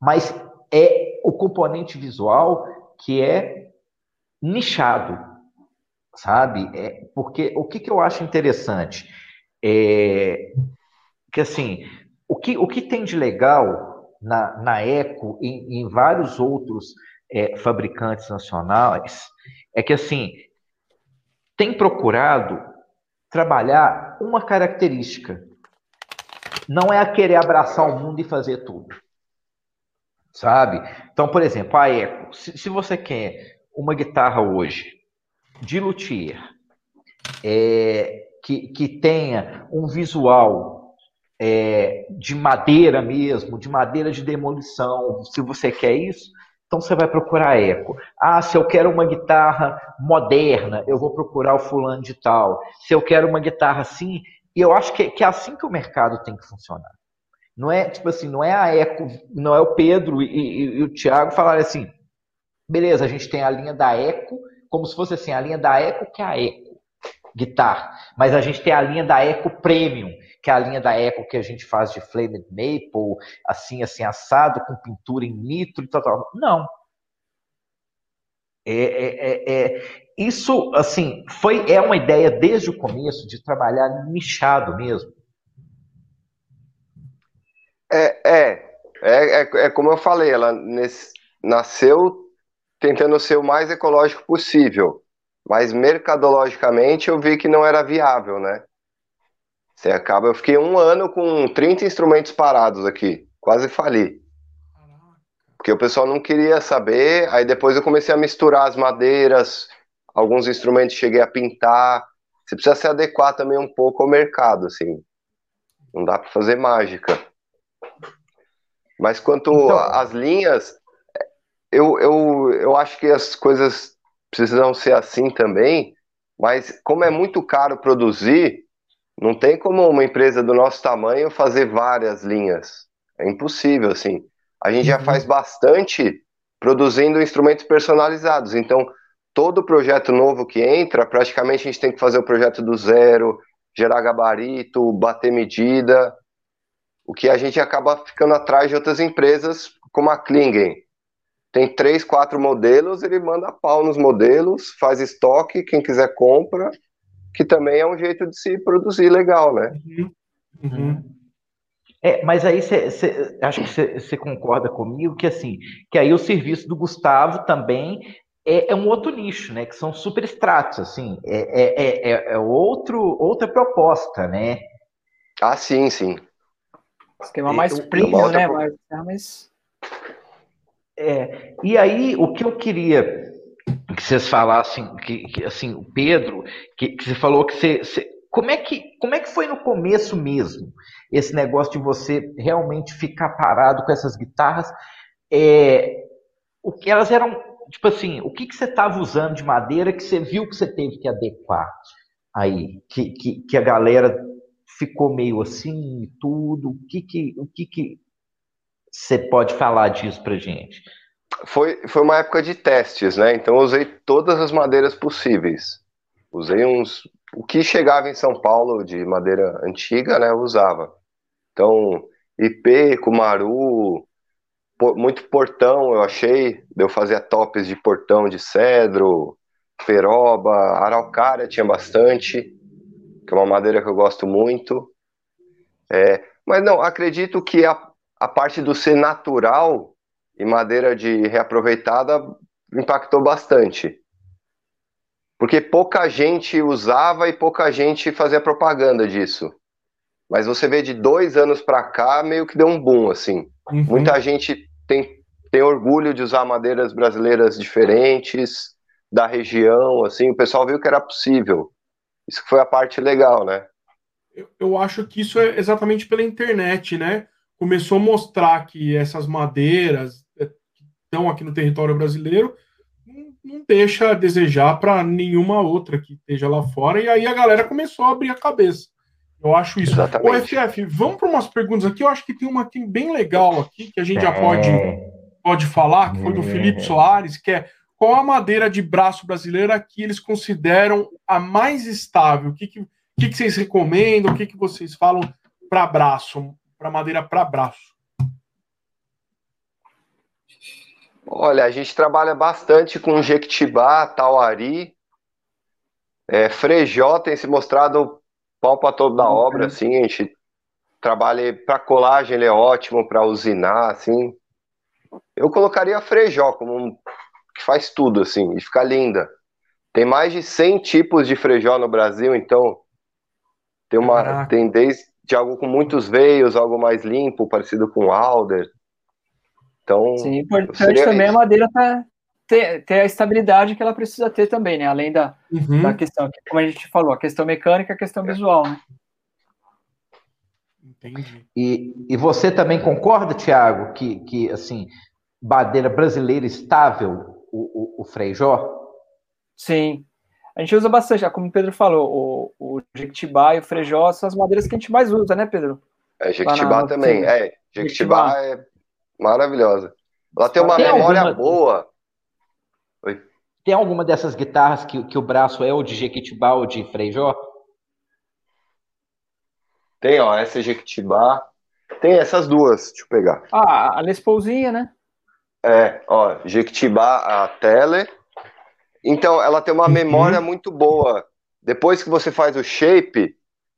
Mas é o componente visual que é nichado, sabe? É, porque o que, que eu acho interessante é que assim, o que, o que tem de legal na, na Eco e em, em vários outros é, fabricantes nacionais é que, assim, tem procurado trabalhar uma característica. Não é a querer abraçar o mundo e fazer tudo. Sabe? Então, por exemplo, a Eco. Se, se você quer uma guitarra hoje de luthier é, que, que tenha um visual é, de madeira mesmo, de madeira de demolição, se você quer isso, então você vai procurar eco. Ah, se eu quero uma guitarra moderna, eu vou procurar o fulano de tal. Se eu quero uma guitarra assim, e eu acho que, que é assim que o mercado tem que funcionar. Não é tipo assim, não é a Eco, não é o Pedro e, e, e o Thiago falarem assim, beleza, a gente tem a linha da Eco, como se fosse assim, a linha da Eco que é a Eco, guitarra. Mas a gente tem a linha da Eco Premium, que é a linha da Eco que a gente faz de Flamed Maple, assim, assim, assado, com pintura em nitro e tal, tal. Não. É, é, é, é, isso, assim, foi, é uma ideia desde o começo de trabalhar nichado mesmo. É, é, é, é, é como eu falei, ela nesse, nasceu tentando ser o mais ecológico possível, mas mercadologicamente eu vi que não era viável, né? Você acaba, eu fiquei um ano com 30 instrumentos parados aqui, quase fali. Porque o pessoal não queria saber, aí depois eu comecei a misturar as madeiras, alguns instrumentos cheguei a pintar. Você precisa se adequar também um pouco ao mercado, assim. Não dá para fazer mágica. Mas quanto então... às linhas, eu, eu, eu acho que as coisas precisam ser assim também, mas como é muito caro produzir, não tem como uma empresa do nosso tamanho fazer várias linhas. É impossível, assim. A gente uhum. já faz bastante produzindo instrumentos personalizados. Então, todo projeto novo que entra, praticamente a gente tem que fazer o projeto do zero, gerar gabarito, bater medida o que a gente acaba ficando atrás de outras empresas, como a Klingen. Tem três, quatro modelos, ele manda pau nos modelos, faz estoque, quem quiser compra, que também é um jeito de se produzir legal, né? Uhum. Uhum. É, mas aí você acho que você concorda comigo que assim, que aí o serviço do Gustavo também é, é, um outro nicho, né? Que são super extratos, assim, é, é, é, é outro, outra proposta, né? Ah, sim, sim. Esquema mais premium, né? Mais, mais... É, e aí, o que eu queria que vocês falassem, que, que assim, o Pedro, que, que você falou que você, você, como é que como é que foi no começo mesmo esse negócio de você realmente ficar parado com essas guitarras? É, o que elas eram tipo assim, o que, que você estava usando de madeira que você viu que você teve que adequar aí, que, que, que a galera ficou meio assim e tudo? O que que, o que que você pode falar disso pra gente? Foi, foi uma época de testes, né? Então eu usei todas as madeiras possíveis. Usei uns. O que chegava em São Paulo de madeira antiga, né? Eu usava. Então, IP, Kumaru, muito portão eu achei. Eu fazia tops de portão de cedro, peroba, araucária tinha bastante que é uma madeira que eu gosto muito. É, mas não, acredito que a, a parte do ser natural e madeira de reaproveitada impactou bastante. Porque pouca gente usava e pouca gente fazia propaganda disso. Mas você vê de dois anos para cá, meio que deu um boom, assim. Uhum. Muita gente tem, tem orgulho de usar madeiras brasileiras diferentes, da região, assim. O pessoal viu que era possível. Isso foi a parte legal, né? Eu, eu acho que isso é exatamente pela internet, né? Começou a mostrar que essas madeiras estão aqui no território brasileiro não, deixa a desejar para nenhuma outra que esteja lá fora, e aí a galera começou a abrir a cabeça. Eu acho isso. Exatamente. O FF, vamos para umas perguntas aqui. Eu acho que tem uma aqui bem legal aqui que a gente já pode, pode falar, que foi do Felipe Soares, que é qual a madeira de braço brasileira que eles consideram a mais estável? O que, que, que, que vocês recomendam? O que, que vocês falam para braço, para madeira para braço? Olha, a gente trabalha bastante com Jequitibá, Tauari, é, Frejó tem se mostrado pau para toda a obra, uhum. assim, a gente trabalha para colagem, ele é ótimo para usinar, assim. Eu colocaria Frejó como um que faz tudo, assim, e fica linda. Tem mais de 100 tipos de frejó no Brasil, então tem uma Caraca. tem desde de algo com muitos veios, algo mais limpo, parecido com alder. Então, Sim, importante também isso. a madeira tá, ter, ter a estabilidade que ela precisa ter também, né? Além da, uhum. da questão, como a gente falou, a questão mecânica, a questão visual, né? Entendi. E, e você também concorda, Tiago, que, que assim, madeira brasileira estável, o, o, o Freijó? Sim. A gente usa bastante, como o Pedro falou, o, o Jequitibá e o Frejó são as madeiras que a gente mais usa, né, Pedro? É, Jequitibá na, também. É, Jequitibá é maravilhosa. Ela tem uma tem memória alguma... boa. Oi. Tem alguma dessas guitarras que, que o braço é ou de Jequitibá ou de Frejó? Tem, ó, essa é Jequitibá. Tem essas duas, deixa eu pegar. Ah, a Les Paulzinha, né? É, ó, Jequitibá, a Teller. Então, ela tem uma uhum. memória muito boa. Depois que você faz o shape,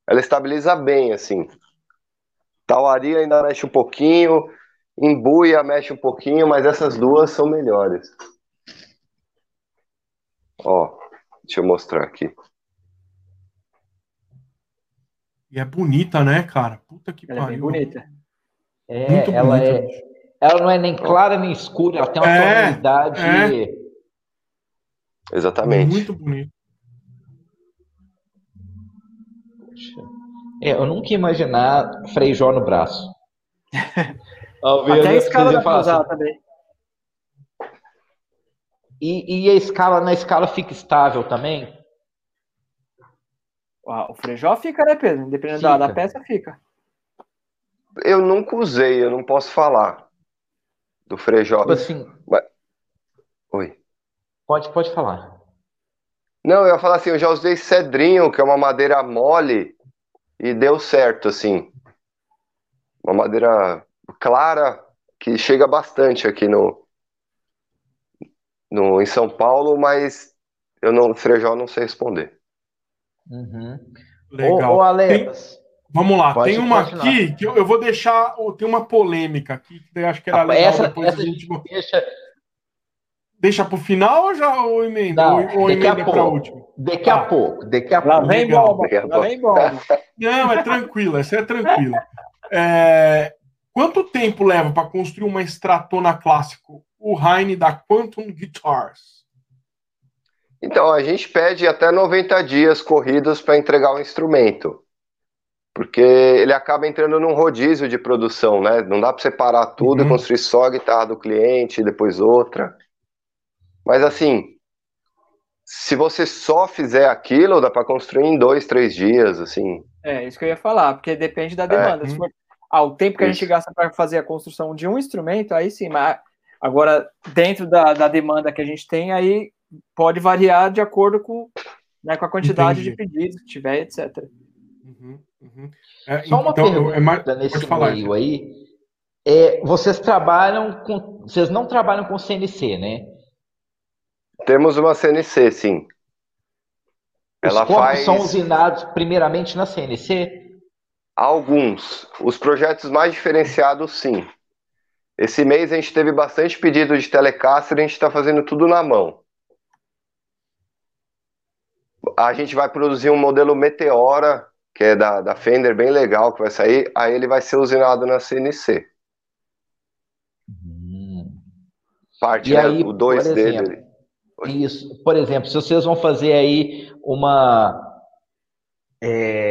ela estabiliza bem, assim. Tauari ainda mexe um pouquinho, Embuia mexe um pouquinho, mas essas duas são melhores. Ó, deixa eu mostrar aqui. E é bonita, né, cara? Puta que ela pariu. É bonita. É, Muito ela bonita. é. Ela não é nem clara nem escura, ela tem uma é, tonalidade. É. Exatamente. Muito bonito. É, eu nunca ia imaginar Freijó no braço. Até a escala da usar também. E, e a escala, na escala fica estável também? O Frejó fica, né, Pedro? Independente da, da, peça, fica. Eu nunca usei, eu não posso falar do Frejó. Tipo assim. Mas... Oi. Pode, pode falar. Não, eu ia falar assim, eu já usei cedrinho, que é uma madeira mole, e deu certo, assim. Uma madeira clara, que chega bastante aqui no, no em São Paulo, mas eu não, Frejó não sei responder. Uhum. Legal. Ô, ô Alex, tem, vamos lá, tem uma aqui que eu, eu, vou deixar. Tem uma polêmica aqui que eu acho que era legal. Essa, depois essa a gente deixa. Deixa para o final ou já ou emenda? Não, ou, ou emenda para último? Daqui a ah. pouco, daqui a lá Vem bomba, lá vem bomba. Não, é tranquilo, essa é tranquila. É, quanto tempo leva para construir uma Stratona clássico? O Heine da Quantum Guitars. Então, a gente pede até 90 dias corridos para entregar o instrumento. Porque ele acaba entrando num rodízio de produção, né? Não dá para separar tudo uhum. e construir só a guitarra do cliente, depois outra. Mas assim, se você só fizer aquilo, dá para construir em dois, três dias, assim. É, isso que eu ia falar, porque depende da demanda. É. Se for, ah, o tempo que a gente gasta para fazer a construção de um instrumento, aí sim, mas agora, dentro da, da demanda que a gente tem, aí pode variar de acordo com, né, com a quantidade Entendi. de pedidos que tiver, etc. Uhum, uhum. É, Só uma então, pergunta é mais... nesse falar, meio aí. É, vocês trabalham com. Vocês não trabalham com CNC, né? Temos uma CNC, sim. Os Ela faz... são usinados primeiramente na CNC? Alguns. Os projetos mais diferenciados, sim. Esse mês a gente teve bastante pedido de Telecaster e a gente está fazendo tudo na mão a gente vai produzir um modelo Meteora, que é da, da Fender, bem legal, que vai sair. Aí ele vai ser usinado na CNC. Hum. Parte, né, aí, o 2 dele. Isso. Por exemplo, se vocês vão fazer aí uma. É,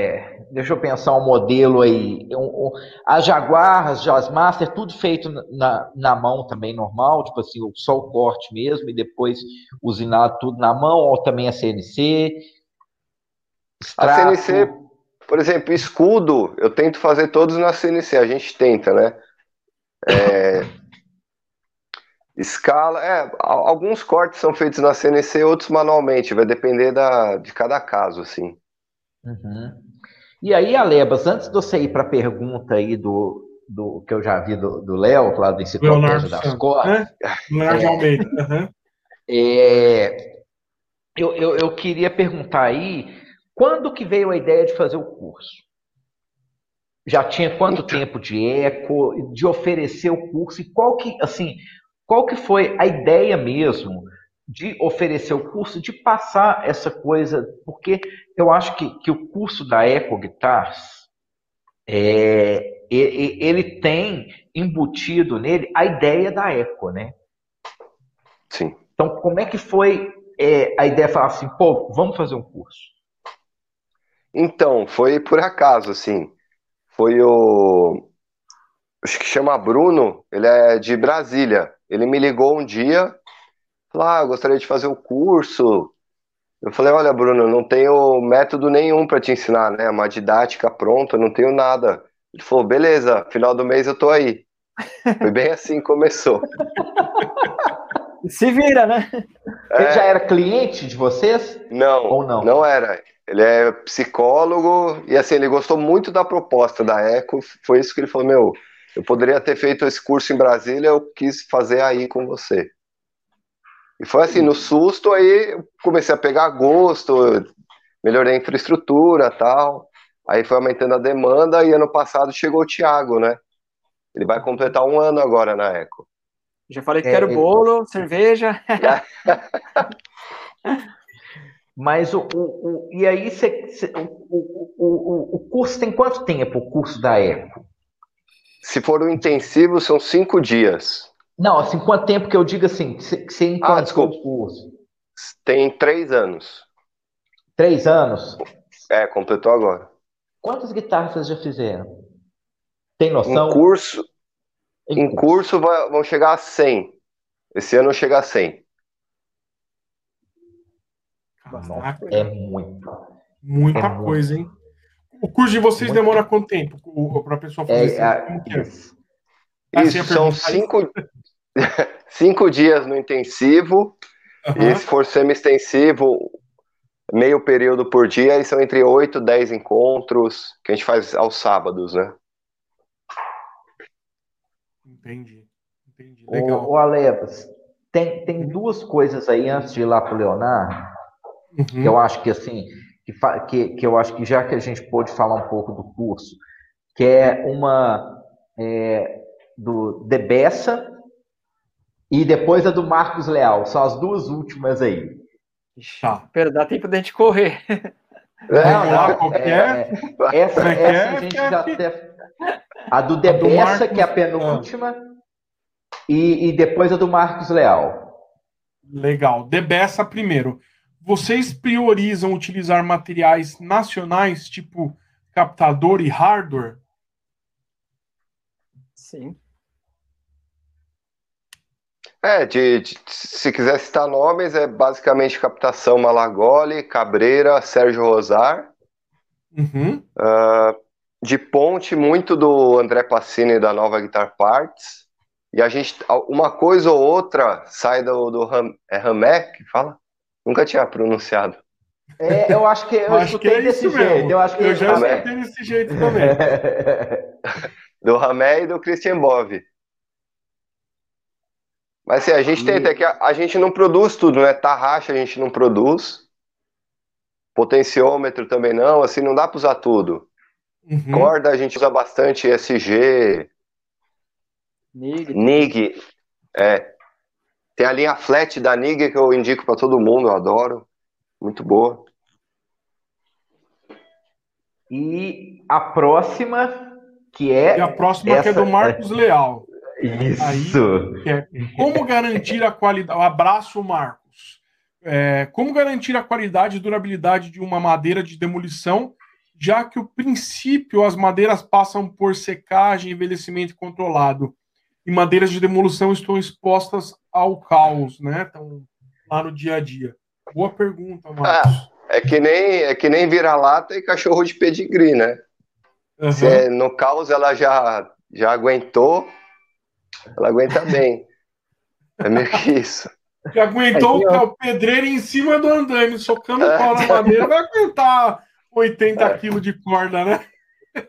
deixa eu pensar um modelo aí. Um, um, as Jaguar, as Jazzmaster, tudo feito na, na mão também, normal, tipo assim, só o corte mesmo, e depois usinado tudo na mão, ou também a CNC. Extrato. A CNC, por exemplo, escudo, eu tento fazer todos na CNC, a gente tenta, né? É, escala, é, alguns cortes são feitos na CNC, outros manualmente, vai depender da, de cada caso, assim. Uhum. E aí, Alebas, antes de você ir para a pergunta aí do, do que eu já vi do Léo, lá do Enciclopédia das Cordas. É? Leonardo é, Almeida. Uhum. É, eu, eu, eu queria perguntar aí quando que veio a ideia de fazer o curso? Já tinha quanto então. tempo de eco, de oferecer o curso e qual que, assim, qual que foi a ideia mesmo de oferecer o curso, de passar essa coisa, porque eu acho que, que o curso da Eco Guitars, é, ele tem embutido nele a ideia da Eco, né? Sim. Então, como é que foi é, a ideia de falar assim, pô, vamos fazer um curso? Então, foi por acaso, assim. foi o. Acho que chama Bruno, ele é de Brasília. Ele me ligou um dia, falou: ah, gostaria de fazer o curso. Eu falei: olha, Bruno, não tenho método nenhum para te ensinar, né? Uma didática pronta, não tenho nada. Ele falou: beleza, final do mês eu tô aí. Foi bem assim que começou. Se vira, né? É... Ele já era cliente de vocês? Não, Ou não? Não era. Ele é psicólogo e assim, ele gostou muito da proposta da Eco. Foi isso que ele falou: Meu, eu poderia ter feito esse curso em Brasília, eu quis fazer aí com você. E foi assim, no susto, aí comecei a pegar gosto, melhorei a infraestrutura tal. Aí foi aumentando a demanda e ano passado chegou o Thiago, né? Ele vai completar um ano agora na Eco. Já falei que é, quero ele... bolo, cerveja. Mas o, o, o, e aí cê, cê, o, o, o curso tem quanto tempo o curso da Eco? Se for o intensivo, são cinco dias. Não, assim, quanto tempo que eu digo assim, que você ah, desculpa. o curso? Tem três anos. Três anos? É, completou agora. Quantas guitarras vocês já fizeram? Tem noção? Em curso, em, em curso, curso vão chegar a 100. Esse ano chega a 100. Nossa, é muito. Muita é coisa, muito. hein? O curso de vocês muito. demora quanto tempo para a pessoa fazer é, isso? É, isso, ah, isso são cinco, cinco dias no intensivo. Uhum. E se for semi-extensivo, meio período por dia, e são entre 8 e 10 encontros que a gente faz aos sábados, né? Entendi. Entendi. Legal. O, o Alebas, tem, tem duas coisas aí antes de ir lá para o Leonardo, uhum. que eu acho que assim, que, que, que eu acho que já que a gente pôde falar um pouco do curso, que é uma é, do Debessa e depois a do Marcos Leal. São as duas últimas aí. Tá. Pera, dá tempo da gente correr. Não, não, é, é, essa, é essa a gente já até a do Debessa, que é a penúltima, e, e depois a do Marcos Leal. Legal. Debessa primeiro. Vocês priorizam utilizar materiais nacionais, tipo captador e hardware? Sim. É, de, de, se quiser citar nomes, é basicamente captação Malagoli, Cabreira, Sérgio Rosar. Uhum. Uh, de ponte muito do André Passini da Nova Guitar Parts. E a gente, uma coisa ou outra sai do, do Ram, é Ramé que fala? Nunca tinha pronunciado. É, eu acho que eu, eu escutei que é desse jeito. Mesmo. Eu acho que eu já escutei desse jeito também. do Ramé e do Christian Bove. Mas assim, a gente e... tenta, é que a, a, gente não produz tudo, né? Tarraxa a gente não produz. Potenciômetro também não, assim, não dá para usar tudo. Uhum. Corda a gente usa bastante SG. NIG. NIG. É. Tem a linha flat da NIG que eu indico para todo mundo, eu adoro. Muito boa. E a próxima, que é. E a próxima essa... que é do Marcos Leal. Isso. Aí, é, como garantir a qualidade. Abraço, Marcos. É, como garantir a qualidade e durabilidade de uma madeira de demolição já que o princípio as madeiras passam por secagem, envelhecimento controlado, e madeiras de demolição estão expostas ao caos, né? Então, lá no dia a dia. Boa pergunta, Marcos. Ah, é que nem é que nem vira-lata e cachorro de pedigree, né? Uhum. Se, no caos ela já já aguentou, ela aguenta bem. É meio que isso. Já aguentou é o pedreiro em cima do andaime, socando o pau na madeira, vai aguentar 80 é. quilos de corda, né?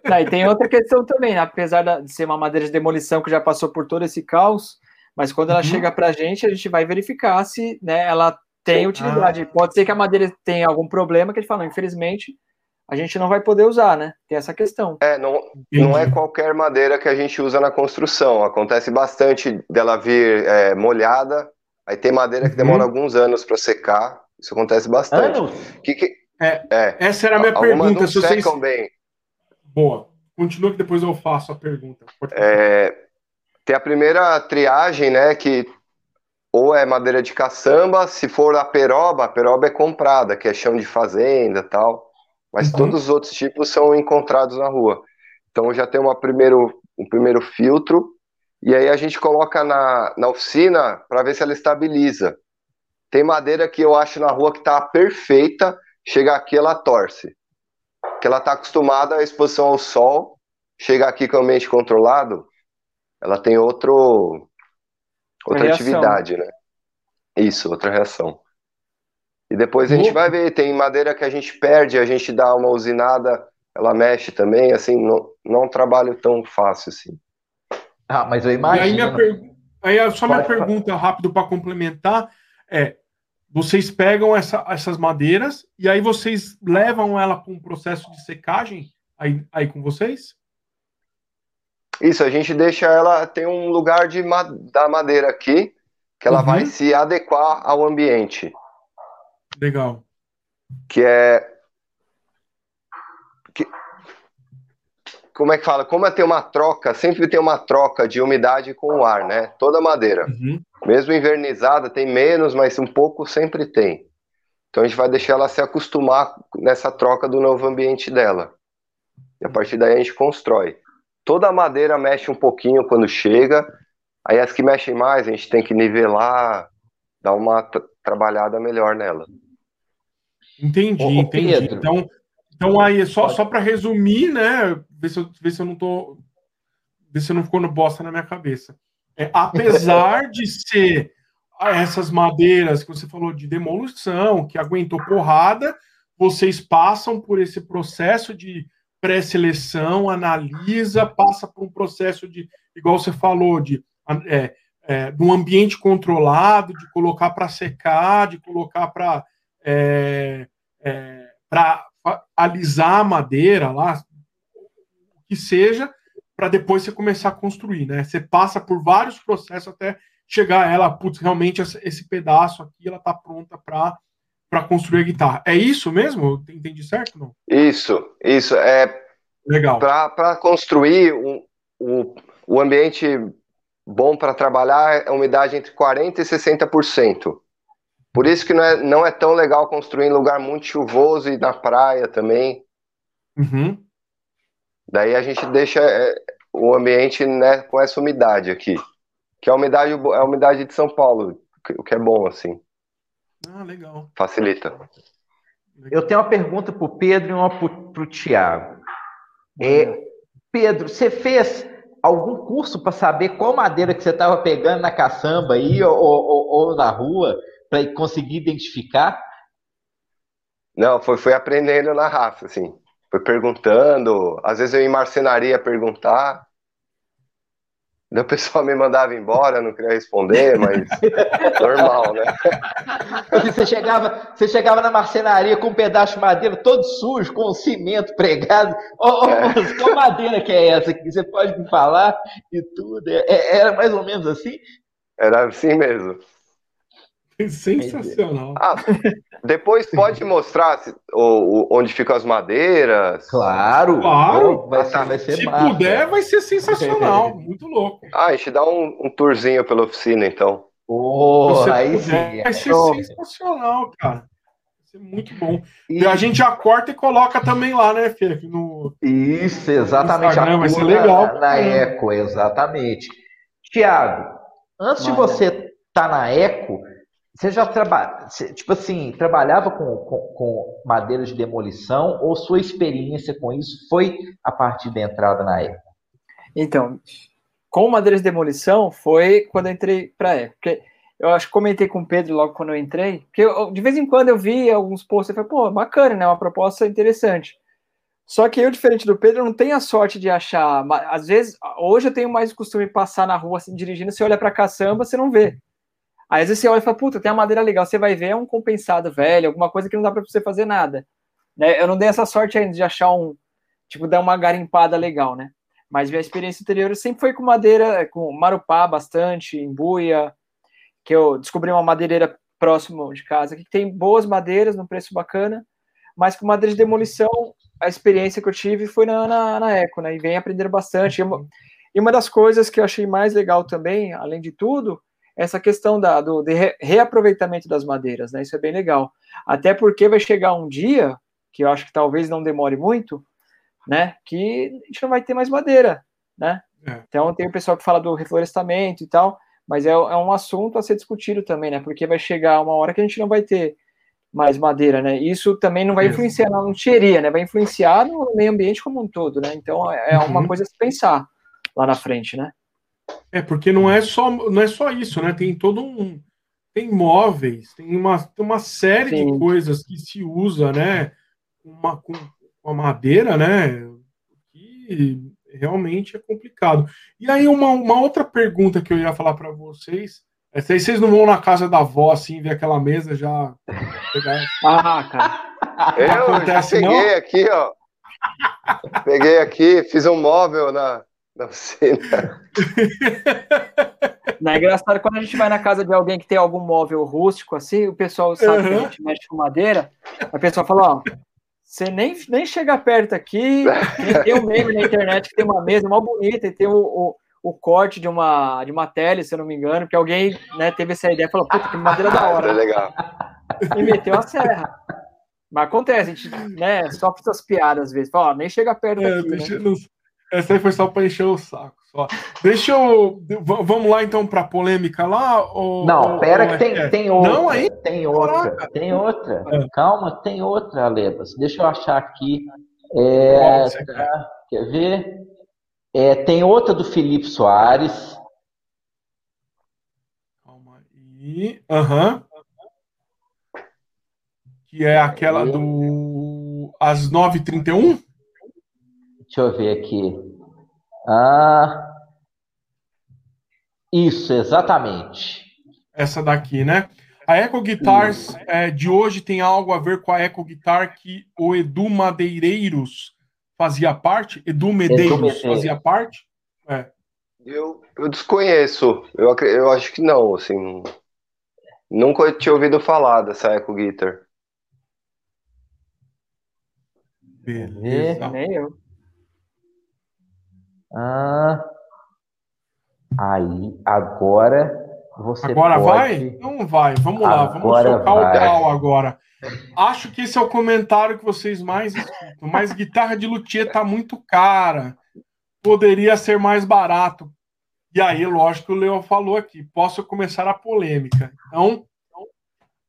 Não, e tem outra questão também, né? apesar de ser uma madeira de demolição que já passou por todo esse caos, mas quando ela uhum. chega para a gente, a gente vai verificar se né, ela tem utilidade. Ah. Pode ser que a madeira tenha algum problema, que ele fala, infelizmente, a gente não vai poder usar, né? Tem essa questão. É, não, não é qualquer madeira que a gente usa na construção. Acontece bastante dela vir é, molhada, aí tem madeira que demora uhum. alguns anos para secar. Isso acontece bastante. Anos? Que, que, é, é. Essa era a minha Algumas pergunta. se vocês... bem. Boa. Continua que depois eu faço a pergunta. É, tem a primeira triagem, né? Que ou é madeira de caçamba, se for a peroba, a peroba é comprada, que é chão de fazenda tal. Mas uhum. todos os outros tipos são encontrados na rua. Então já tem uma primeiro, um primeiro filtro, e aí a gente coloca na, na oficina para ver se ela estabiliza. Tem madeira que eu acho na rua que está perfeita, chega aqui ela torce. Que ela está acostumada à exposição ao sol, chega aqui com o ambiente controlado, ela tem outro, outra atividade, né? Isso, outra reação. E depois a gente vai ver, tem madeira que a gente perde, a gente dá uma usinada, ela mexe também, assim, não, não é um trabalho tão fácil assim. Ah, mas eu imagino. E aí, minha per... aí só minha pergunta rápido para complementar é: vocês pegam essa, essas madeiras e aí vocês levam ela para um processo de secagem aí, aí com vocês? Isso, a gente deixa ela tem um lugar de da madeira aqui que ela uhum. vai se adequar ao ambiente. Legal. Que é. Que... Como é que fala? Como é ter uma troca, sempre tem uma troca de umidade com o ar, né? Toda madeira. Uhum. Mesmo invernizada, tem menos, mas um pouco sempre tem. Então a gente vai deixar ela se acostumar nessa troca do novo ambiente dela. E a partir daí a gente constrói. Toda a madeira mexe um pouquinho quando chega, aí as que mexem mais a gente tem que nivelar, dar uma trabalhada melhor nela. Entendi, Ô, entendi. Pedro, então, então aí, só, só para resumir, né? Ver se, eu, ver se eu não tô. Ver se eu não ficou no bosta na minha cabeça. É, apesar de ser essas madeiras que você falou de demolição, que aguentou porrada, vocês passam por esse processo de pré-seleção, analisa, passa por um processo de, igual você falou, de, é, é, de um ambiente controlado, de colocar para secar, de colocar para é, é, para alisar a madeira lá, o que seja, para depois você começar a construir, né? Você passa por vários processos até chegar a ela, putz, realmente esse pedaço aqui ela tá pronta para para construir a guitarra. É isso mesmo? Entendi certo? Não? Isso, isso é legal. Para construir um, um, o ambiente bom para trabalhar é umidade entre 40 e 60%. Por isso que não é, não é tão legal construir em lugar muito chuvoso e na praia também. Uhum. Daí a gente deixa é, o ambiente né, com essa umidade aqui. Que é a umidade, é a umidade de São Paulo, o que é bom, assim. Ah, legal. Facilita. Eu tenho uma pergunta para o Pedro e uma para o Tiago. É, Pedro, você fez algum curso para saber qual madeira que você estava pegando na caçamba aí ou, ou, ou na rua? Para conseguir identificar? Não, foi, foi aprendendo na raça, assim. Foi perguntando, às vezes eu ia em marcenaria perguntar. Daí o pessoal me mandava embora, não queria responder, mas normal, né? Você chegava, você chegava na marcenaria com um pedaço de madeira todo sujo, com cimento pregado. Oh, é. Qual madeira que é essa aqui? Você pode me falar e tudo? É, é, era mais ou menos assim? Era assim mesmo. Sensacional. Ah, depois pode mostrar o, o, onde ficam as madeiras. Claro, claro. Vai ser, vai ser Se massa. puder, vai ser sensacional. Muito louco. Ah, a gente dá um, um tourzinho pela oficina, então. Oh, aí sim. Vai ser sensacional, cara. Vai ser muito bom. E a gente já corta e coloca também lá, né, Fê? No, Isso, exatamente. No vai ser legal. Na, na Eco, exatamente. Tiago, antes Mas, de você estar tá na Eco, você já trabalha, tipo assim, trabalhava com, com, com madeiras de demolição ou sua experiência com isso foi a partir da entrada na ECO? Então, com madeiras de demolição foi quando eu entrei para a. Porque eu acho que comentei com o Pedro logo quando eu entrei, porque eu, de vez em quando eu vi alguns posts e falei, pô, bacana, né? Uma proposta interessante. Só que eu, diferente do Pedro, não tenho a sorte de achar. Às vezes, hoje eu tenho mais o costume de passar na rua assim, dirigindo, você olha para caçamba, você não vê. Aí às vezes você olha e fala, puta, tem uma madeira legal, você vai ver é um compensado velho, alguma coisa que não dá para você fazer nada. Né? Eu não dei essa sorte ainda de achar um, tipo, dar uma garimpada legal, né? Mas minha experiência anterior sempre foi com madeira, com marupá bastante, embuia, que eu descobri uma madeireira próximo de casa, que tem boas madeiras, num preço bacana, mas com madeira de demolição, a experiência que eu tive foi na, na, na Eco, né? E vem aprender bastante. E uma das coisas que eu achei mais legal também, além de tudo, essa questão da, do reaproveitamento das madeiras, né? Isso é bem legal. Até porque vai chegar um dia, que eu acho que talvez não demore muito, né? Que a gente não vai ter mais madeira, né? É. Então tem o pessoal que fala do reflorestamento e tal, mas é, é um assunto a ser discutido também, né? Porque vai chegar uma hora que a gente não vai ter mais madeira, né? Isso também não vai influenciar na luthieria, né? Vai influenciar no meio ambiente como um todo, né? Então é, é uma uhum. coisa a se pensar lá na frente, né? É, porque não é só, não é só isso, né? Tem todo um. Tem móveis, tem uma, tem uma série Sim. de coisas que se usa, né? Uma, com, com a madeira, né? Que realmente é complicado. E aí, uma, uma outra pergunta que eu ia falar para vocês. É se vocês não vão na casa da avó, assim, ver aquela mesa já. ah, cara. Eu Acontece, já peguei não? aqui, ó. Peguei aqui, fiz um móvel na, não sei, não. é engraçado quando a gente vai na casa de alguém que tem algum móvel rústico assim, o pessoal sabe uhum. que a gente mexe com madeira, a pessoa fala, ó, você nem, nem chega perto aqui, tem um meme na internet que tem uma mesa mal bonita e tem o, o, o, corte de uma, de uma tele, se eu não me engano, porque alguém né, teve essa ideia e falou, puta, que madeira da hora. É legal. E meteu a serra. Mas acontece, a gente né, sofre essas piadas às vezes. Fala, ó, nem chega perto é, aqui. Né? Essa aí foi só para encher o saco. Só. Deixa eu. Vamos lá então para polêmica lá? Ou, não, pera ou, que tem, é? tem outra. Não, aí? Tem outra. Caraca. Tem outra. É. Calma, tem outra, Lebas. Deixa eu achar aqui. É, Nossa, tá, quer ver? É, tem outra do Felipe Soares. Calma aí. Aham. Uhum. Que é aquela do. Às 9h31? Deixa eu ver aqui. Ah, isso, exatamente. Essa daqui, né? A Eco Guitars é, de hoje tem algo a ver com a Eco Guitar que o Edu Madeireiros fazia parte? Edu Medeiros, Edu fazia parte? É. Eu, eu desconheço. Eu, eu acho que não, assim. Nunca tinha ouvido falar dessa Eco Guitar. Beleza. Nem eu. Ah, aí, agora você Agora pode... vai? Então vai, vamos lá, agora vamos socar vai. o pau agora. Acho que esse é o comentário que vocês mais escutam, mas guitarra de luthier tá muito cara. Poderia ser mais barato. E aí, lógico, o Leon falou aqui, posso começar a polêmica. Então,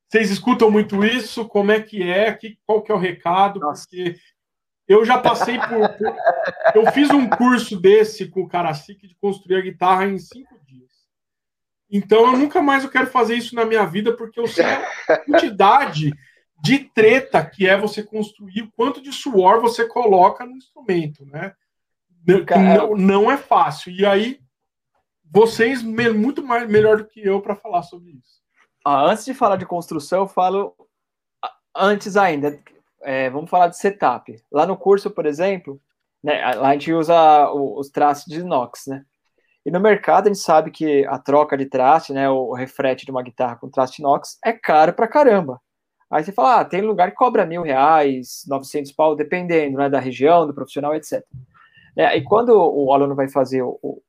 vocês escutam muito isso? Como é que é? Que, qual que é o recado? Porque eu já passei por, por, Eu fiz um curso desse com o Caracique de construir a guitarra em cinco dias. Então eu nunca mais eu quero fazer isso na minha vida, porque eu sei a quantidade de treta que é você construir, o quanto de suor você coloca no instrumento, né? Não, não é fácil. E aí, vocês muito mais melhor do que eu para falar sobre isso. Ah, antes de falar de construção, eu falo antes ainda é, vamos falar de setup. Lá no curso, por exemplo, né, lá a gente usa os traços de inox, né? E no mercado a gente sabe que a troca de traste, né, o refrete de uma guitarra com traste inox é caro pra caramba. Aí você fala, ah, tem lugar que cobra mil reais, 900 pau, dependendo né, da região, do profissional, etc. É, e quando o aluno vai fazer, o, o,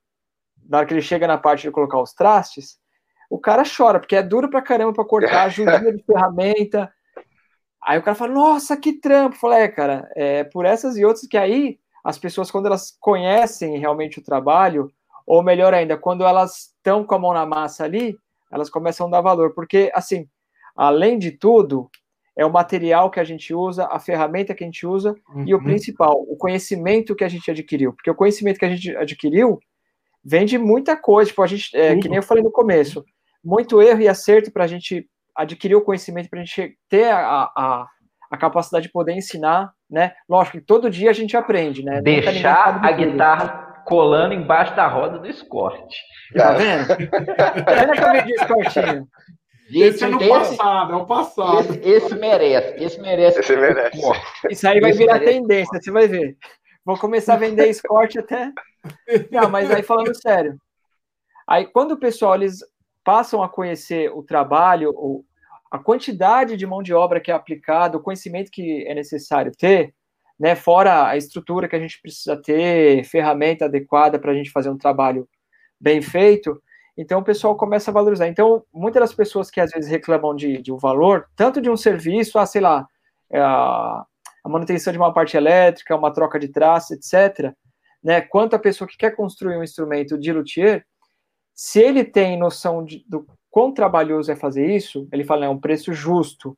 na hora que ele chega na parte de colocar os trastes, o cara chora, porque é duro pra caramba pra cortar, ajudinha de ferramenta, Aí o cara fala, nossa, que trampo. Eu falei, é, cara, é por essas e outras que aí as pessoas, quando elas conhecem realmente o trabalho, ou melhor ainda, quando elas estão com a mão na massa ali, elas começam a dar valor. Porque, assim, além de tudo, é o material que a gente usa, a ferramenta que a gente usa uhum. e o uhum. principal, o conhecimento que a gente adquiriu. Porque o conhecimento que a gente adquiriu vem de muita coisa. Tipo, a gente, é, que nem eu falei no começo, muito erro e acerto para a gente adquirir o conhecimento para a gente ter a, a, a, capacidade de poder ensinar, né? Lógico que todo dia a gente aprende, né? Deixar a guitarra colando embaixo da roda do Escort. Tá vendo? tá vendo que eu vendi Escortinho? Esse é no esse, passado, é o passado. Esse, esse, merece, esse merece. Esse merece. Isso aí vai esse virar merece. tendência, você vai ver. Vou começar a vender Escort até. Não, mas aí falando sério. Aí quando o pessoal eles passam a conhecer o trabalho, a quantidade de mão de obra que é aplicada, o conhecimento que é necessário ter, né, fora a estrutura que a gente precisa ter, ferramenta adequada para a gente fazer um trabalho bem feito, então o pessoal começa a valorizar. Então, muitas das pessoas que às vezes reclamam de, de um valor, tanto de um serviço, ah, sei lá, é, a manutenção de uma parte elétrica, uma troca de traço, etc., né, quanto a pessoa que quer construir um instrumento de luthier, se ele tem noção de, do quão trabalhoso é fazer isso, ele fala, é um preço justo.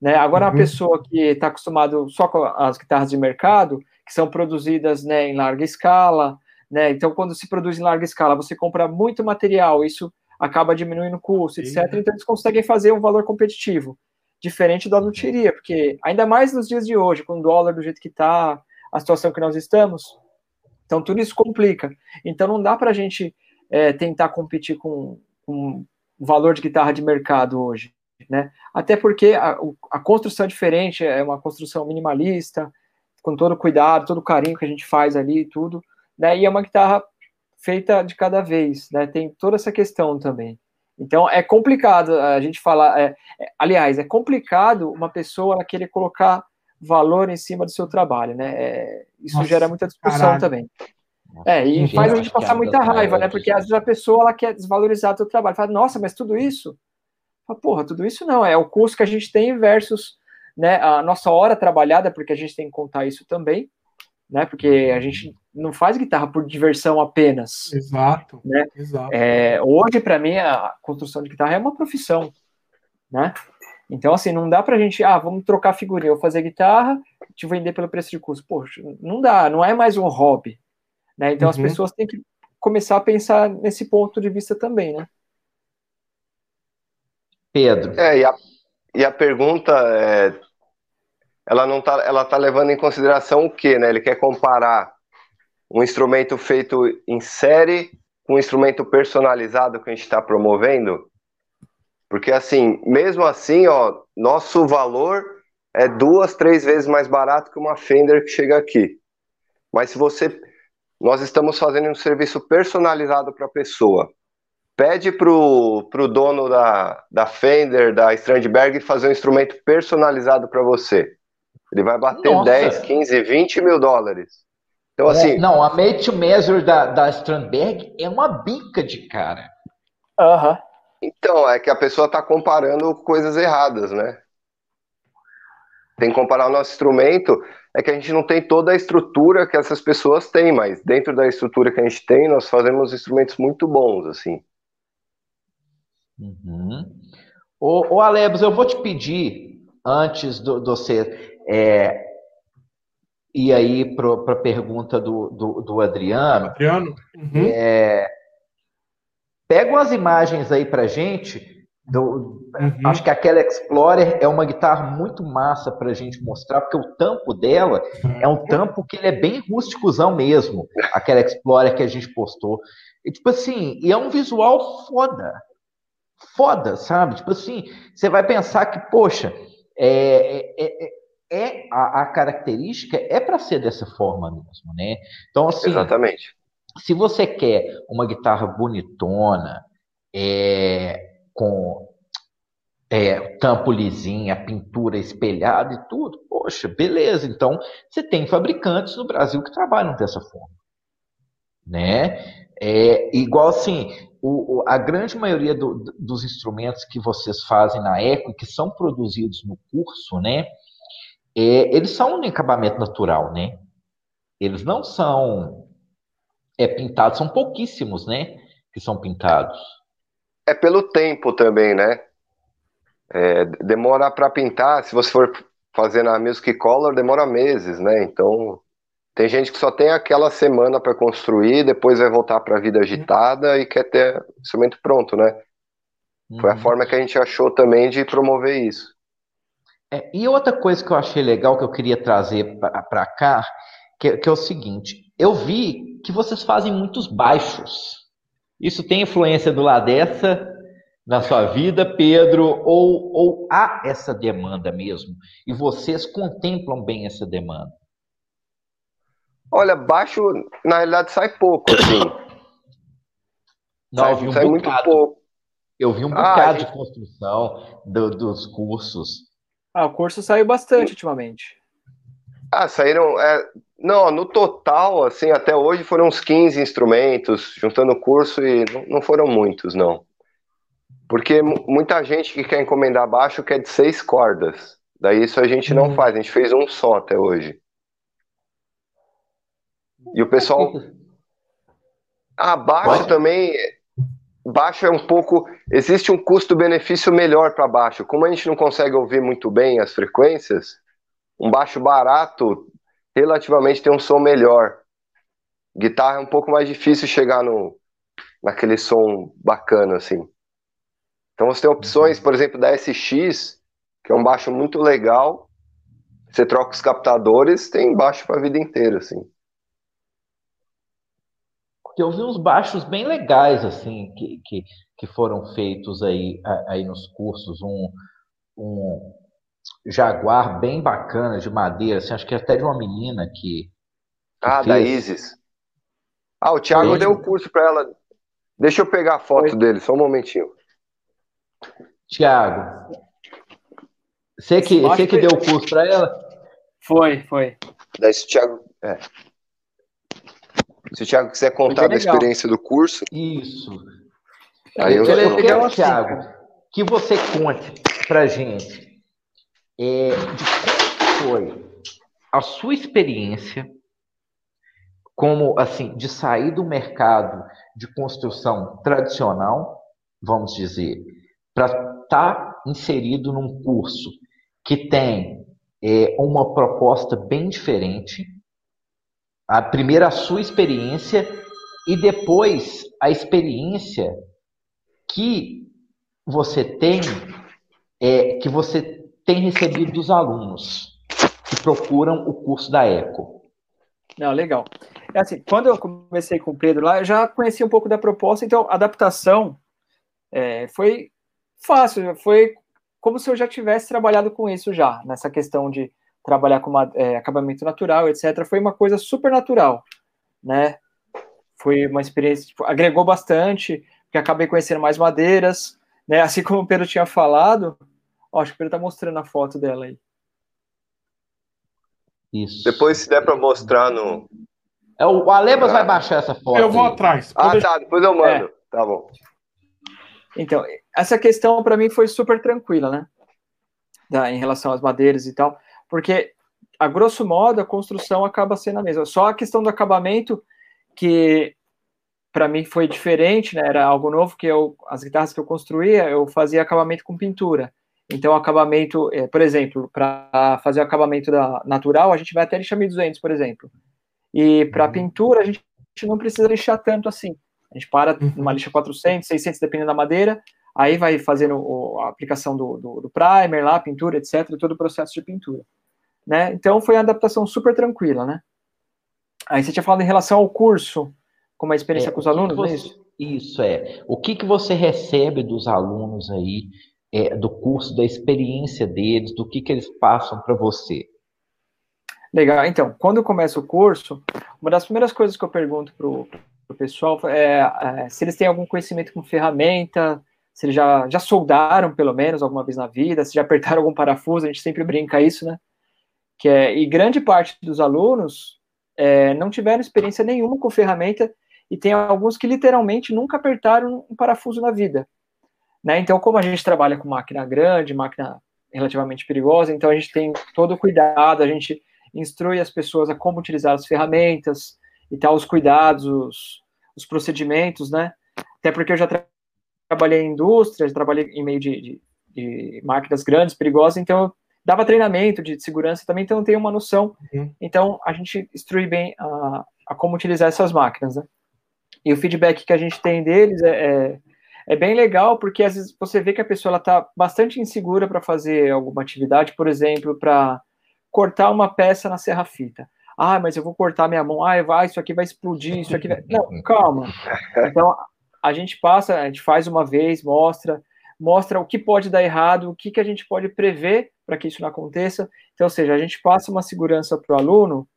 Né? Agora, uhum. uma pessoa que está acostumado só com as guitarras de mercado, que são produzidas né, em larga escala, né? então, quando se produz em larga escala, você compra muito material, isso acaba diminuindo o custo, Sim. etc. Então, eles conseguem fazer um valor competitivo, diferente da luteria, porque ainda mais nos dias de hoje, com o dólar do jeito que está, a situação que nós estamos, então tudo isso complica. Então, não dá para a gente é, tentar competir com, com o valor de guitarra de mercado hoje, né? Até porque a, a, construção é diferente, é uma construção minimalista, com todo o cuidado, todo o carinho que a gente faz ali, tudo, né? E é uma guitarra feita de cada vez, né? Tem toda essa questão também. Então é complicado a gente falar. É, é, aliás, é complicado uma pessoa querer colocar valor em cima do seu trabalho, né? É, isso Nossa, gera muita discussão caralho. também. É, e faz a gente passar muita raiva, né? Porque às vezes a pessoa ela quer desvalorizar o seu trabalho. Fala, nossa, mas tudo isso? Fala, Porra, tudo isso não, é o custo que a gente tem versus né, a nossa hora trabalhada, porque a gente tem que contar isso também, né? Porque a gente não faz guitarra por diversão apenas. Exato. Né? exato. É, hoje, para mim, a construção de guitarra é uma profissão, né? Então, assim, não dá pra gente, ah, vamos trocar figurinha, eu fazer guitarra, te vender pelo preço de custo. Poxa, não dá, não é mais um hobby, né? Então uhum. as pessoas têm que começar a pensar nesse ponto de vista também, né? Pedro. É, e a, e a pergunta é, ela não tá, ela tá levando em consideração o quê, né? Ele quer comparar um instrumento feito em série com um instrumento personalizado que a gente está promovendo, porque assim, mesmo assim, ó, nosso valor é duas, três vezes mais barato que uma Fender que chega aqui. Mas se você nós estamos fazendo um serviço personalizado para a pessoa. Pede para o dono da, da Fender, da Strandberg, fazer um instrumento personalizado para você. Ele vai bater Nossa. 10, 15, 20 mil dólares. Então, é, assim. Não, a Made to Measure da, da Strandberg é uma bica de cara. Aham. Uhum. Então, é que a pessoa está comparando coisas erradas, né? Tem que comparar o nosso instrumento é que a gente não tem toda a estrutura que essas pessoas têm, mas dentro da estrutura que a gente tem, nós fazemos instrumentos muito bons, assim. Uhum. Ô, ô Alebos, eu vou te pedir, antes de você é, ir aí para a pergunta do, do, do, Adriano. Adriano? Uhum. É, pega umas imagens aí para gente do, uhum. Acho que aquela Explorer é uma guitarra muito massa para a gente mostrar, porque o tampo dela é um tampo que ele é bem rústicozão mesmo, aquela Explorer que a gente postou. E, tipo assim, e é um visual foda. Foda, sabe? Tipo assim, você vai pensar que, poxa, é, é, é, é a, a, característica é para ser dessa forma mesmo, né? Então, assim, Exatamente. se você quer uma guitarra bonitona, é, com é, tampo lisinha, pintura espelhada e tudo, poxa, beleza. Então, você tem fabricantes no Brasil que trabalham dessa forma. Né? É, igual assim, o, a grande maioria do, dos instrumentos que vocês fazem na Eco, que são produzidos no curso, né? É, eles são um acabamento natural, né? Eles não são é, pintados, são pouquíssimos, né? Que são pintados. É pelo tempo também, né? É, demora para pintar, se você for fazer na Music Color, demora meses, né? Então, tem gente que só tem aquela semana para construir, depois vai voltar para a vida agitada e quer ter o instrumento pronto, né? Uhum. Foi a uhum. forma que a gente achou também de promover isso. É, e outra coisa que eu achei legal que eu queria trazer para cá, que, que é o seguinte: eu vi que vocês fazem muitos baixos. Isso tem influência do Ladessa na sua vida, Pedro, ou, ou há essa demanda mesmo? E vocês contemplam bem essa demanda? Olha, baixo, na realidade, sai pouco, assim. Não, sai, eu vi um sai muito pouco. Eu vi um ah, bocado gente... de construção do, dos cursos. Ah, o curso saiu bastante ultimamente. Ah, saíram. É, não, no total, assim, até hoje foram uns 15 instrumentos, juntando o curso, e não foram muitos, não. Porque muita gente que quer encomendar baixo quer de seis cordas. Daí isso a gente não uhum. faz, a gente fez um só até hoje. E o pessoal. Abaixo também. Baixo é um pouco. Existe um custo-benefício melhor para baixo. Como a gente não consegue ouvir muito bem as frequências, um baixo barato relativamente tem um som melhor. Guitarra é um pouco mais difícil chegar no, naquele som bacana, assim. Então você tem opções, por exemplo, da SX, que é um baixo muito legal. Você troca os captadores, tem baixo para a vida inteira, assim. Eu vi uns baixos bem legais, assim, que, que, que foram feitos aí, aí nos cursos. Um, um Jaguar bem bacana, de madeira, assim, acho que até de uma menina que. que ah, fez. da Isis. Ah, o Thiago deu o curso para ela. Deixa eu pegar a foto Foi. dele, só um momentinho. Tiago, você que, você que deu o curso para ela? Foi, foi. Daí, se o Thiago, é. se o Thiago quiser contar da experiência do curso. Isso. Aí eu, eu, eu quero, Thiago, que você conte para gente é, de como foi a sua experiência como assim de sair do mercado de construção tradicional, vamos dizer, para estar tá inserido num curso que tem é, uma proposta bem diferente. A primeira a sua experiência e depois a experiência que você tem, é, que você tem recebido dos alunos que procuram o curso da Eco. Não, legal. É assim, quando eu comecei com o Pedro lá, eu já conhecia um pouco da proposta, então a adaptação é, foi fácil, foi como se eu já tivesse trabalhado com isso já, nessa questão de trabalhar com uma, é, acabamento natural, etc. Foi uma coisa super natural, né? Foi uma experiência, tipo, agregou bastante, porque acabei conhecendo mais madeiras, né? Assim como o Pedro tinha falado, ó, acho que o Pedro tá mostrando a foto dela aí. Isso. Depois, se der para mostrar no. É, o Alebas ah. vai baixar essa foto. Eu vou atrás. Ah, tá. Depois eu mando. É. Tá bom. Então, essa questão para mim foi super tranquila, né? Da, em relação às madeiras e tal, porque a grosso modo a construção acaba sendo a mesma. Só a questão do acabamento que para mim foi diferente, né? Era algo novo que eu as guitarras que eu construía, eu fazia acabamento com pintura. Então, acabamento, é, por exemplo, para fazer o acabamento da natural, a gente vai até lixar 1200, por exemplo. E para uhum. pintura, a gente não precisa lixar tanto assim. A gente para uhum. numa lixa 400, 600, dependendo da madeira, aí vai fazendo a aplicação do, do, do primer lá, pintura, etc., todo o processo de pintura. Né? Então, foi uma adaptação super tranquila, né? Aí você tinha falado em relação ao curso, como a experiência é, com os alunos, você, é isso? Isso, é. O que, que você recebe dos alunos aí, é, do curso, da experiência deles, do que, que eles passam para você? Legal. Então, quando começa o curso, uma das primeiras coisas que eu pergunto para o pessoal é, é, se eles têm algum conhecimento com ferramenta, se eles já, já soldaram, pelo menos, alguma vez na vida, se já apertaram algum parafuso, a gente sempre brinca isso, né? Que é, e grande parte dos alunos é, não tiveram experiência nenhuma com ferramenta e tem alguns que literalmente nunca apertaram um parafuso na vida. Né? Então, como a gente trabalha com máquina grande, máquina relativamente perigosa, então a gente tem todo o cuidado, a gente instrui as pessoas a como utilizar as ferramentas e tal, os cuidados, os, os procedimentos, né? Até porque eu já tra trabalhei em indústrias, trabalhei em meio de, de, de, máquinas grandes, perigosas, então eu dava treinamento de segurança também, então eu tenho uma noção. Uhum. Então a gente instrui bem a, a, como utilizar essas máquinas, né? E o feedback que a gente tem deles é, é, é bem legal, porque às vezes você vê que a pessoa está bastante insegura para fazer alguma atividade, por exemplo, para cortar uma peça na serra-fita. Ah, mas eu vou cortar minha mão. Ah, vai, isso aqui vai explodir, isso aqui vai... Não, calma. Então, a gente passa, a gente faz uma vez, mostra, mostra o que pode dar errado, o que, que a gente pode prever para que isso não aconteça. Então, ou seja, a gente passa uma segurança para o aluno,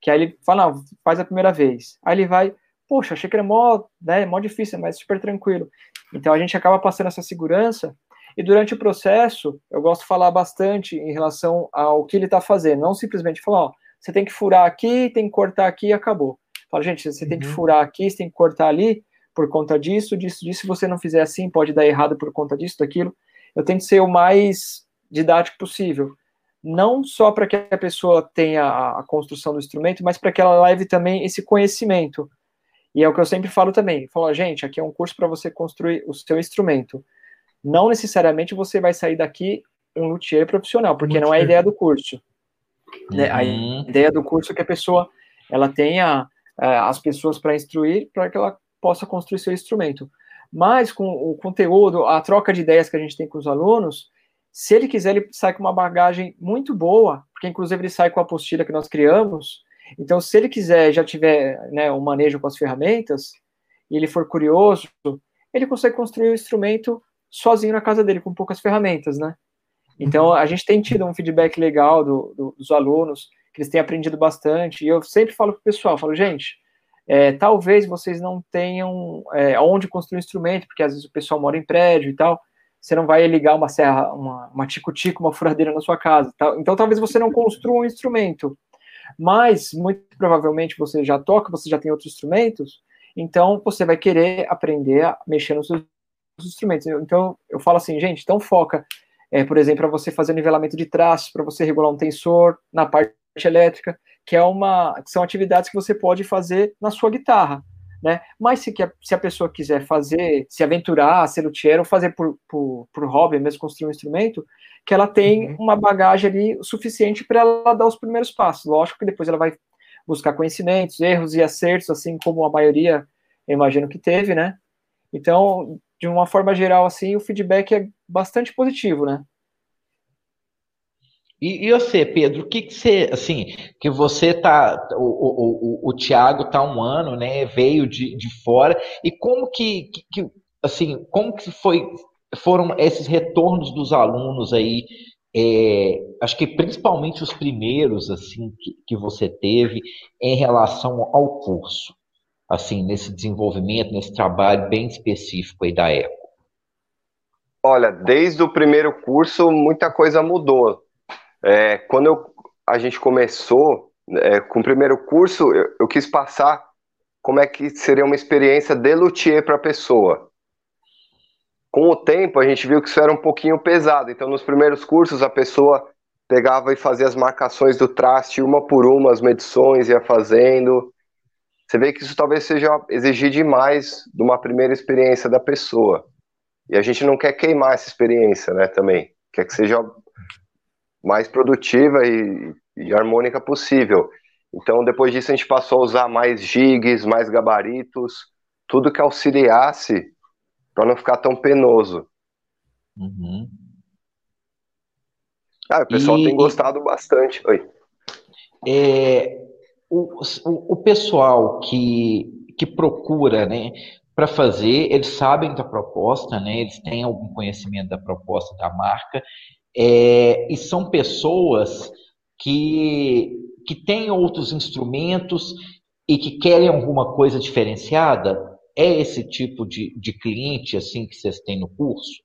que aí ele fala, não, faz a primeira vez. Aí ele vai, poxa, achei que era mó, né, mó difícil, mas super tranquilo. Então, a gente acaba passando essa segurança e durante o processo, eu gosto de falar bastante em relação ao que ele está fazendo, não simplesmente falar, ó, você tem que furar aqui, tem que cortar aqui e acabou. Fala, gente, você uhum. tem que uhum. furar aqui, você tem que cortar ali por conta disso, disso, disso. Se você não fizer assim, pode dar errado por conta disso, daquilo. Eu tento ser o mais didático possível, não só para que a pessoa tenha a, construção do instrumento, mas para que ela leve também esse conhecimento. E é o que eu sempre falo também. Falo, gente, aqui é um curso para você construir o seu instrumento. Não necessariamente você vai sair daqui um luthier profissional, porque não é a ideia do curso. Uhum. Né? A uhum. ideia do curso é que a pessoa ela tenha é, as pessoas para instruir, para que ela possa construir seu instrumento. Mas com o conteúdo, a troca de ideias que a gente tem com os alunos, se ele quiser, ele sai com uma bagagem muito boa, porque inclusive ele sai com a apostila que nós criamos. Então, se ele quiser, já tiver né, um manejo com as ferramentas, e ele for curioso, ele consegue construir o um instrumento sozinho na casa dele, com poucas ferramentas, né? Então, a gente tem tido um feedback legal do, do, dos alunos, que eles têm aprendido bastante, e eu sempre falo para o pessoal, falo, gente, é, talvez vocês não tenham é, onde construir um instrumento, porque às vezes o pessoal mora em prédio e tal, você não vai ligar uma serra, uma, uma tico-tico, uma furadeira na sua casa. Tá? Então, talvez você não construa um instrumento, mas muito provavelmente você já toca, você já tem outros instrumentos, então você vai querer aprender a mexer nos seus instrumentos. Então, eu falo assim, gente, então foca, é, por exemplo, para você fazer nivelamento de traços, para você regular um tensor na parte elétrica, que é uma, que são atividades que você pode fazer na sua guitarra né? Mas se, se a pessoa quiser fazer, se aventurar, ser luthier ou fazer por, por, por hobby, mesmo construir um instrumento, que ela tem uhum. uma bagagem ali suficiente para ela dar os primeiros passos. Lógico que depois ela vai buscar conhecimentos, erros e acertos, assim como a maioria, eu imagino que teve, né? Então, de uma forma geral, assim, o feedback é bastante positivo, né? E, e você, Pedro, o que, que você, assim, que você tá, o, o, o, o Tiago tá um ano, né, veio de, de fora, e como que, que, que, assim, como que foi, foram esses retornos dos alunos aí, é, acho que principalmente os primeiros, assim, que, que você teve em relação ao curso, assim, nesse desenvolvimento, nesse trabalho bem específico aí da ECO? Olha, desde o primeiro curso, muita coisa mudou é, quando eu, a gente começou é, com o primeiro curso, eu, eu, quis passar como é que seria uma experiência de luthier para a pessoa. Com o tempo, a gente viu que isso era um pouquinho pesado. Então, nos primeiros cursos, a pessoa pegava e fazia as marcações do traste uma por uma, as medições, ia fazendo. Você vê que isso talvez seja exigir demais de uma primeira experiência da pessoa. E a gente não quer queimar essa experiência, né, também. Quer que seja mais produtiva e, e harmônica possível. Então, depois disso, a gente passou a usar mais gigs, mais gabaritos, tudo que auxiliasse para não ficar tão penoso. Uhum. Ah, o pessoal e, tem gostado bastante. Oi. É, o, o, o, pessoal que, que procura, né, para fazer, eles sabem da proposta, né, eles têm algum conhecimento da proposta da marca é, e são pessoas que, que têm outros instrumentos e que querem alguma coisa diferenciada? É esse tipo de, de cliente assim que vocês têm no curso?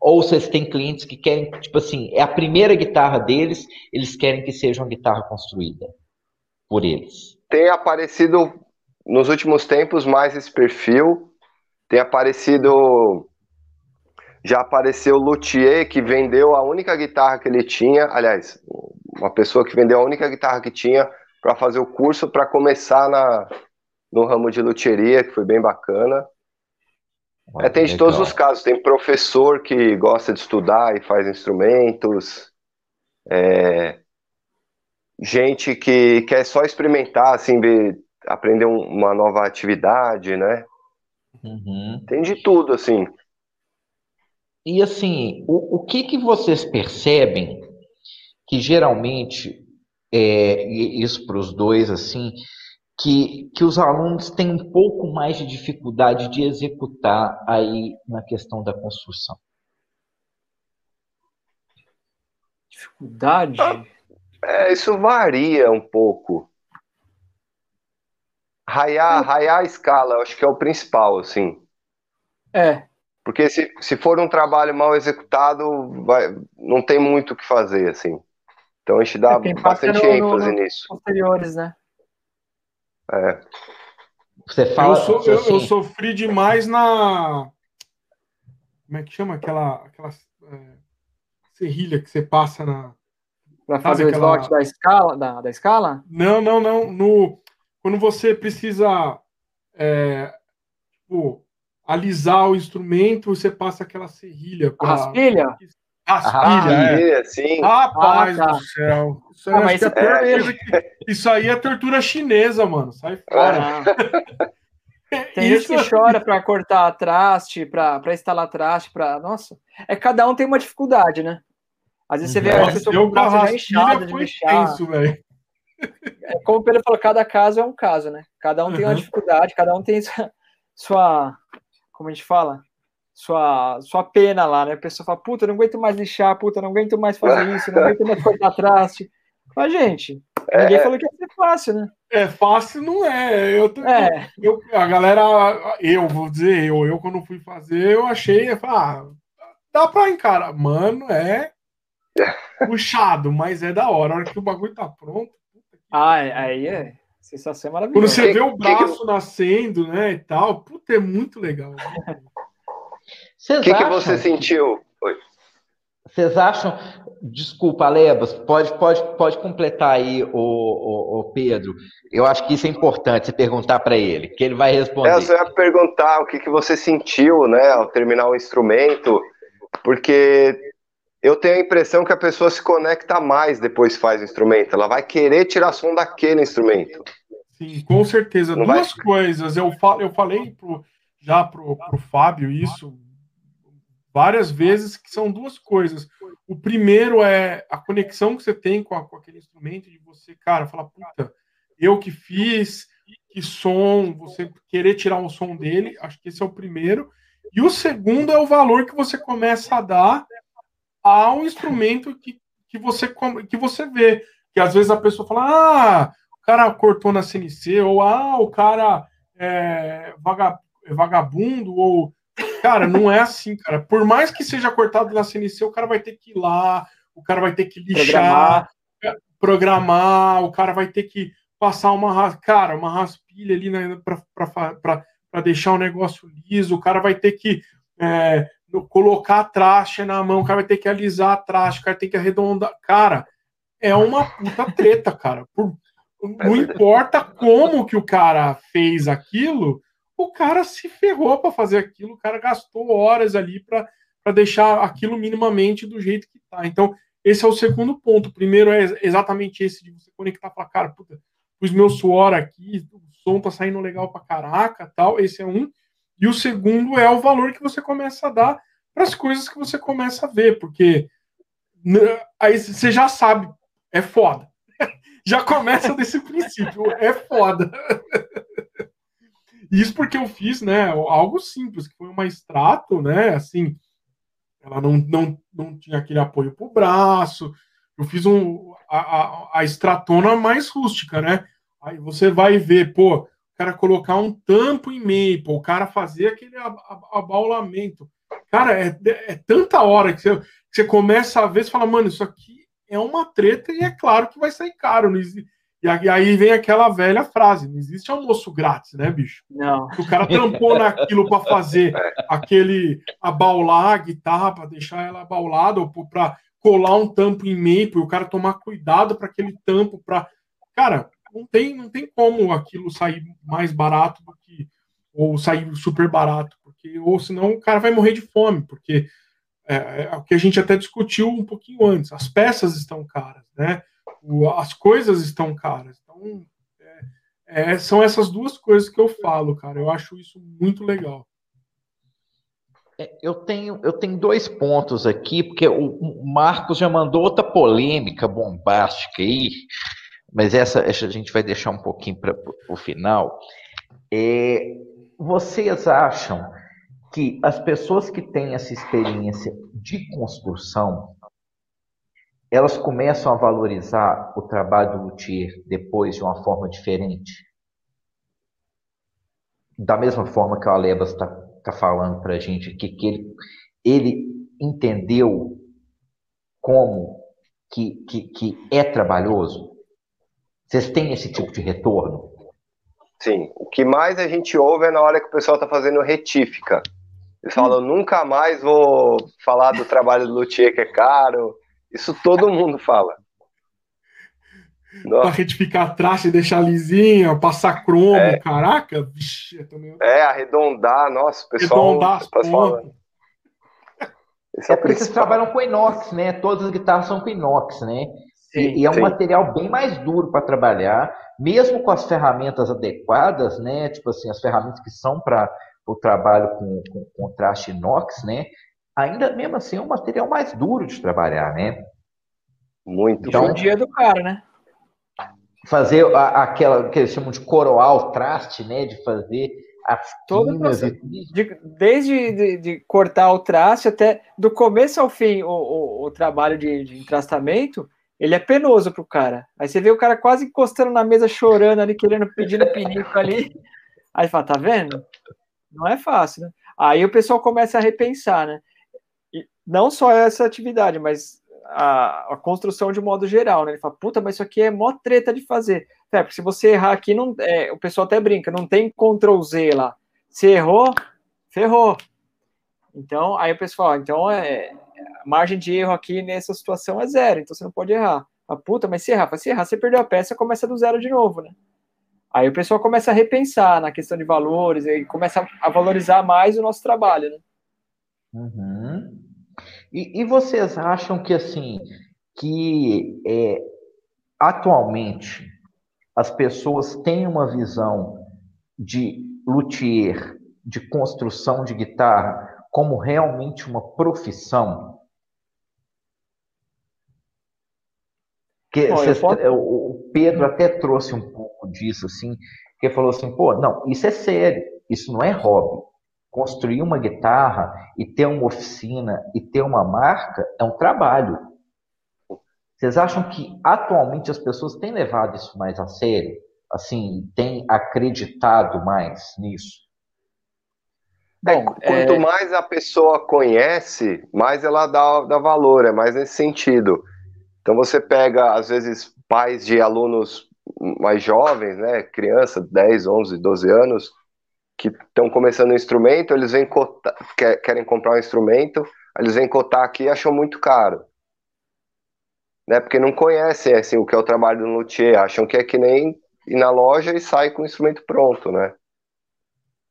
Ou vocês têm clientes que querem, tipo assim, é a primeira guitarra deles, eles querem que seja uma guitarra construída por eles? Tem aparecido nos últimos tempos mais esse perfil. Tem aparecido já apareceu o luthier que vendeu a única guitarra que ele tinha, aliás, uma pessoa que vendeu a única guitarra que tinha para fazer o curso para começar na, no ramo de luthieria, que foi bem bacana. é, tem de legal. todos os casos, tem professor que gosta de estudar e faz instrumentos, é, gente que quer só experimentar, assim, ver, aprender um, uma nova atividade, né? Uhum. Tem de tudo, assim. E assim, o, o que, que vocês percebem que geralmente, é, isso para os dois, assim, que, que os alunos têm um pouco mais de dificuldade de executar aí na questão da construção? Dificuldade? É, isso varia um pouco. Raiar, raiar a escala, acho que é o principal, assim. É, porque se, se for um trabalho mal executado, vai, não tem muito o que fazer, assim. Então a gente dá é bastante no, ênfase no, nisso. Posteriores, né? É. Você fala. Eu, sou, eu, assim... eu, sofri demais na. Como é que chama aquela, aquela é, serrilha que você passa na. Para fazer o aquela... slot da escala, da, da escala? Não, não, não. No, quando você precisa é, tipo, alisar o instrumento, você passa aquela serrilha. Pra... Raspilha? Raspilha, é. sim. Rapaz ah, tá. do céu. Isso, ah, mas é, é que... isso aí é tortura chinesa, mano. Sai fora. Ah. Tem gente que chora para cortar traste, para instalar traste, para nossa, é cada um tem uma dificuldade, né? Às vezes você vê a pessoa com o braço inchado de mexer. é como o Pedro falou, cada caso é um caso, né? Cada um tem uma dificuldade, cada um tem sua, sua, como a gente fala, sua, sua pena lá, né? A pessoa fala, puta, não aguento mais lixar, puta, não aguento mais fazer isso, não aguento mais cortar traste. Mas, gente, ninguém é... falou que ia ser fácil, né? É fácil, não é. Eu, é. Eu, a galera, eu vou dizer, eu, eu quando fui fazer, eu achei, eu falei, ah, dá pra encarar. Mano, é puxado, mas é da hora. A hora que o bagulho tá pronto. Ah, é, aí é sensação maravilhosa. Quando você vê o braço que... nascendo, né, e tal, puta, é muito legal. O que, que você sentiu? Oi. Vocês acham, desculpa, Lebas, pode, pode, pode completar aí o, o, o, Pedro. Eu acho que isso é importante você perguntar para ele, que ele vai responder. É, eu só ia perguntar o que, que você sentiu, né, ao terminar o instrumento, porque eu tenho a impressão que a pessoa se conecta mais depois que faz o instrumento. Ela vai querer tirar som daquele instrumento. Sim, com certeza. Não Duas vai... coisas. Eu, eu falei pro, já pro, pro Fábio isso várias vezes, que são duas coisas. O primeiro é a conexão que você tem com, a, com aquele instrumento, de você, cara, falar, puta, eu que fiz, que som, você querer tirar um som dele, acho que esse é o primeiro. E o segundo é o valor que você começa a dar ao instrumento que, que, você, que você vê. Que às vezes a pessoa fala, ah, o cara cortou na CNC, ou ah, o cara é, é vagabundo, ou. Cara, não é assim, cara. Por mais que seja cortado na CNC, o cara vai ter que ir lá, o cara vai ter que lixar, programar, programar o cara vai ter que passar uma, cara, uma raspilha ali né, para deixar o negócio liso, o cara vai ter que é, colocar a traste na mão, o cara vai ter que alisar a traste, o cara tem que arredondar. Cara, é uma puta treta, cara. Por, não importa como que o cara fez aquilo, o cara se ferrou para fazer aquilo, o cara gastou horas ali para deixar aquilo minimamente do jeito que tá. Então, esse é o segundo ponto. O primeiro é exatamente esse de você conectar para cara, puta, pus meu suor aqui, o som tá saindo legal pra caraca, tal. Esse é um. E o segundo é o valor que você começa a dar para as coisas que você começa a ver, porque aí você já sabe, é foda. já começa desse princípio, é foda. Isso porque eu fiz, né, algo simples, que foi uma extrato, né, assim, ela não, não, não tinha aquele apoio pro braço, eu fiz um, a, a, a extratona mais rústica, né, aí você vai ver, pô, cara colocar um tampo em maple, o cara fazer aquele abaulamento. Cara, é, é tanta hora que você, que você, começa a ver e fala, mano, isso aqui é uma treta e é claro que vai sair caro. E aí vem aquela velha frase: não existe almoço grátis, né, bicho? Não. O cara tampou naquilo para fazer aquele abaular a guitarra, para deixar ela abaulada, ou para colar um tampo em maple, o cara tomar cuidado para aquele tampo, para. Cara, não tem, não tem como aquilo sair mais barato do que ou sair super barato, porque ou senão o cara vai morrer de fome, porque é, é o que a gente até discutiu um pouquinho antes. As peças estão caras, né? O, as coisas estão caras. Então é, é, são essas duas coisas que eu falo, cara. Eu acho isso muito legal. É, eu tenho, eu tenho dois pontos aqui, porque o Marcos já mandou outra polêmica bombástica aí, mas essa, essa a gente vai deixar um pouquinho para o final. É, vocês acham que as pessoas que têm essa experiência de construção, elas começam a valorizar o trabalho do luthier depois de uma forma diferente? Da mesma forma que o Alebas está tá falando para a gente aqui, que ele, ele entendeu como que, que, que é trabalhoso? Vocês têm esse tipo de retorno? Sim. O que mais a gente ouve é na hora que o pessoal está fazendo retífica. Eles falam, nunca mais vou falar do trabalho do luthier que é caro. Isso todo mundo fala. Para retificar a traça e deixar lisinha, passar cromo, é. caraca. Vixe, também... É, arredondar, nossa, o pessoal. Arredondar as pontas. É, é por isso que trabalham com inox, né? Todas as guitarras são com inox, né? Sim, e, e, é um sim. material bem mais duro para trabalhar, mesmo com as ferramentas adequadas, né? Tipo assim, as ferramentas que são para o trabalho com, com contraste inox, né? Ainda mesmo assim é um material mais duro de trabalhar, né? Muito. Então, o dia do cara, né? Fazer a, aquela que eles chamam de coroar o traste, né? De fazer as Todo de, desde de, de, cortar o traste até do começo ao fim o, o, o trabalho de, de entrastamento ele é penoso pro cara. Aí você vê o cara quase encostando na mesa, chorando ali, querendo, pedindo pinico ali. Aí fala, tá vendo? Não é fácil, né? Aí o pessoal começa a repensar, né? E não só essa atividade, mas a, a, construção de modo geral, né? Ele fala, puta, mas isso aqui é mó treta de fazer. É, porque se você errar aqui, não, é, o pessoal até brinca, não tem Ctrl Z lá. Se errou, ferrou. Então, aí o pessoal, então é, a margem de erro aqui nessa situação é zero, então você não pode errar. A puta, mas se errar, se errar, você perdeu a peça, começa do zero de novo, né? Aí o pessoal começa a repensar na questão de valores e começa a valorizar mais o nosso trabalho, né? Uhum. E, e, vocês acham que assim que é, atualmente as pessoas têm uma visão de luthier, de construção de guitarra, como realmente uma profissão? Que Bom, posso... o Pedro até trouxe um pouco disso, assim, que falou assim, pô, não, isso é sério, isso não é hobby. Construir uma guitarra e ter uma oficina e ter uma marca é um trabalho. Vocês acham que atualmente as pessoas têm levado isso mais a sério? Assim, têm acreditado mais nisso? Bom, é, quanto é... mais a pessoa conhece, mais ela dá, dá valor, é mais nesse sentido. Então você pega, às vezes, pais de alunos mais jovens, né, criança, 10, 11, 12 anos, que estão começando um instrumento, eles vêm cotar, querem comprar um instrumento, eles vêm cotar aqui e acham muito caro. Né, porque não conhecem assim, o que é o trabalho do luthier, acham que é que nem ir na loja e sair com o instrumento pronto, né?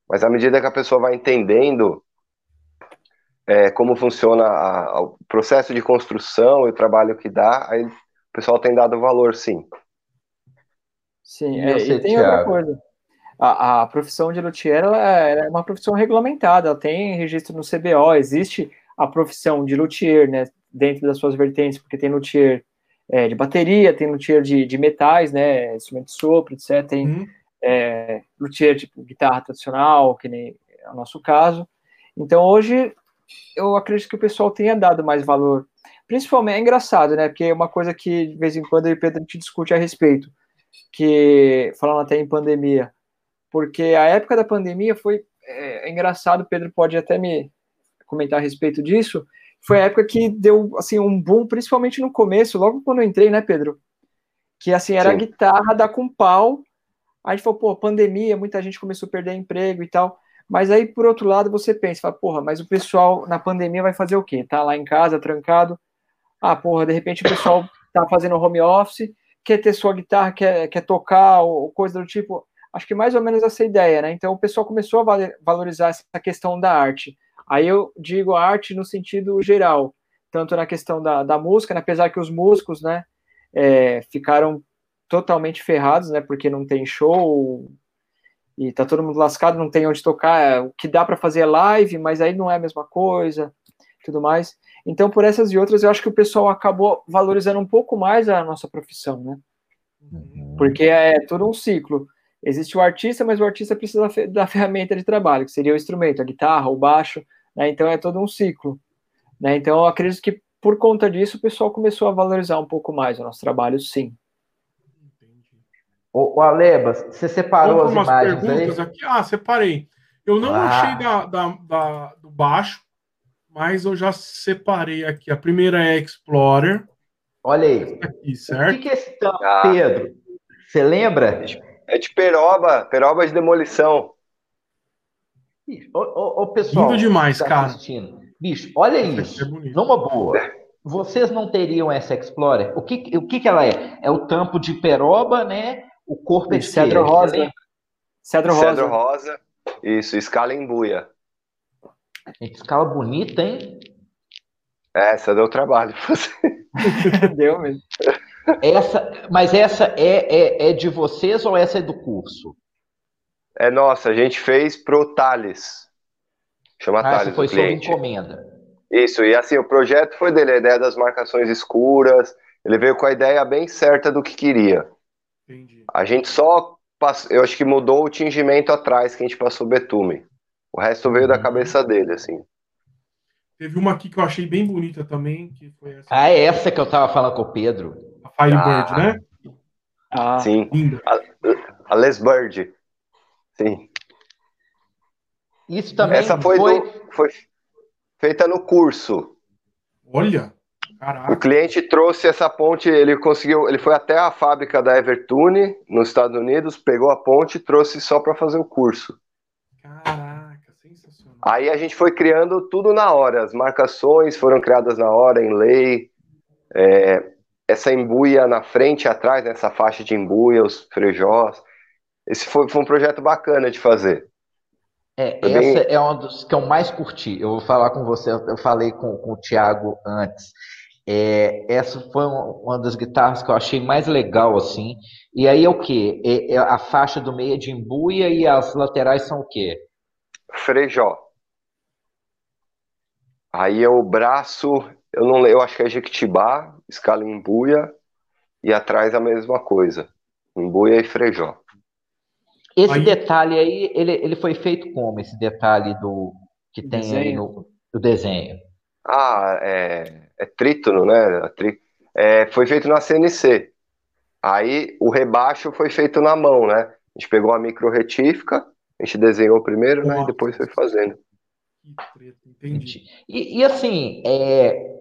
Mas à medida que a pessoa vai entendendo é, como funciona a, a, o processo de construção e o trabalho que dá, aí o pessoal tem dado valor, sim. Sim, é, e tem outra coisa. A, a, profissão de luthier ela é, ela é uma profissão regulamentada, ela tem registro no CBO, existe a profissão de luthier, né, dentro das suas vertentes, porque tem luthier é, de bateria, tem luthier de, de metais, né, instrumento de sopro, etc. Tem uhum é, luthier tipo guitarra tradicional, que nem é o nosso caso. Então hoje eu acredito que o pessoal tenha dado mais valor. Principalmente é engraçado, né? Porque é uma coisa que de vez em quando eu e o Pedro a gente discute a respeito, que falando até em pandemia, porque a época da pandemia foi é, é engraçado, Pedro pode até me comentar a respeito disso. Foi a época que deu assim um boom, principalmente no começo, logo quando eu entrei, né, Pedro? Que assim era Sim. a guitarra da com pau a gente falou, pô, pandemia, muita gente começou a perder emprego e tal. Mas aí, por outro lado, você pensa, fala, porra, mas o pessoal na pandemia vai fazer o quê? Tá lá em casa, trancado. Ah, porra, de repente o pessoal tá fazendo home office, quer ter sua guitarra, quer, quer tocar, ou coisa do tipo. Acho que mais ou menos essa ideia, né? Então o pessoal começou a valorizar essa questão da arte. Aí eu digo arte no sentido geral, tanto na questão da, da música, né? apesar que os músicos, né, é, ficaram totalmente ferrados, né? Porque não tem show e tá todo mundo lascado, não tem onde tocar. É, o que dá para fazer é live, mas aí não é a mesma coisa, tudo mais. Então, por essas e outras, eu acho que o pessoal acabou valorizando um pouco mais a nossa profissão, né? Uhum. Porque é todo um ciclo. Existe o artista, mas o artista precisa da ferramenta de trabalho, que seria o instrumento, a guitarra, o baixo, né? Então é todo um ciclo. Né? Então eu acredito que por conta disso o pessoal começou a valorizar um pouco mais o nosso trabalho, sim. O, o Alebas, você separou as imagens perguntas aí? Aqui. Ah, separei. Eu não ah. achei da, da, da, do baixo, mas eu já separei aqui. A primeira é Explorer. Olha aí. Aqui, certo? O que, que é esse tampo, ah. Pedro? Você lembra? É de peroba, peroba de demolição. Ô, ô, ô pessoal. Lindo demais, tá cara. Assistindo. Bicho, olha isso. É Numa boa. vocês não teriam essa Explorer? O que, o que, que ela é? É o tampo de peroba, né? O corpo é de cedro rosa. Cedro rosa. Cedro rosa. Isso, escala em buia. Escala bonita, hein? Essa deu trabalho. deu mesmo. Essa, mas essa é, é, é de vocês ou essa é do curso? É nossa, a gente fez pro Thales. Chama ah, Thales. foi sob encomenda. Isso, e assim, o projeto foi dele, a ideia das marcações escuras. Ele veio com a ideia bem certa do que queria. Entendi. A gente só passou, eu acho que mudou o tingimento atrás que a gente passou betume. O resto veio uhum. da cabeça dele, assim. Teve uma aqui que eu achei bem bonita também, que foi essa. Ah, é essa que eu tava falando com o Pedro. A Firebird, ah. né? Ah, sim. A, a Les Bird. Sim. Isso também Essa foi, foi... Do, foi feita no curso. Olha. Caraca. O cliente trouxe essa ponte, ele conseguiu, ele foi até a fábrica da Evertune nos Estados Unidos, pegou a ponte e trouxe só para fazer o curso. Caraca, sensacional. Aí a gente foi criando tudo na hora, as marcações foram criadas na hora em lei, é, essa embuia na frente e atrás, nessa faixa de embuia, os frejós. Esse foi, foi um projeto bacana de fazer. É, essa é uma dos que eu mais curti. Eu vou falar com você, eu falei com, com o Thiago antes. É, essa foi uma das guitarras que eu achei mais legal, assim. E aí é o que? É, é, a faixa do meio é de embuia e as laterais são o quê? Frejó. Aí é o braço, eu não eu acho que é Jequitibá, escala em embuia, e atrás a mesma coisa. Embuia e frejó. Esse aí... detalhe aí, ele, ele foi feito como? Esse detalhe do que tem desenho. aí no do desenho? Ah, é é trítono, né? É, foi feito na CNC. Aí o rebaixo foi feito na mão, né? A gente pegou a micro retífica, a gente desenhou primeiro, né? E depois foi fazendo. Que treta, entendi. E, e assim, é,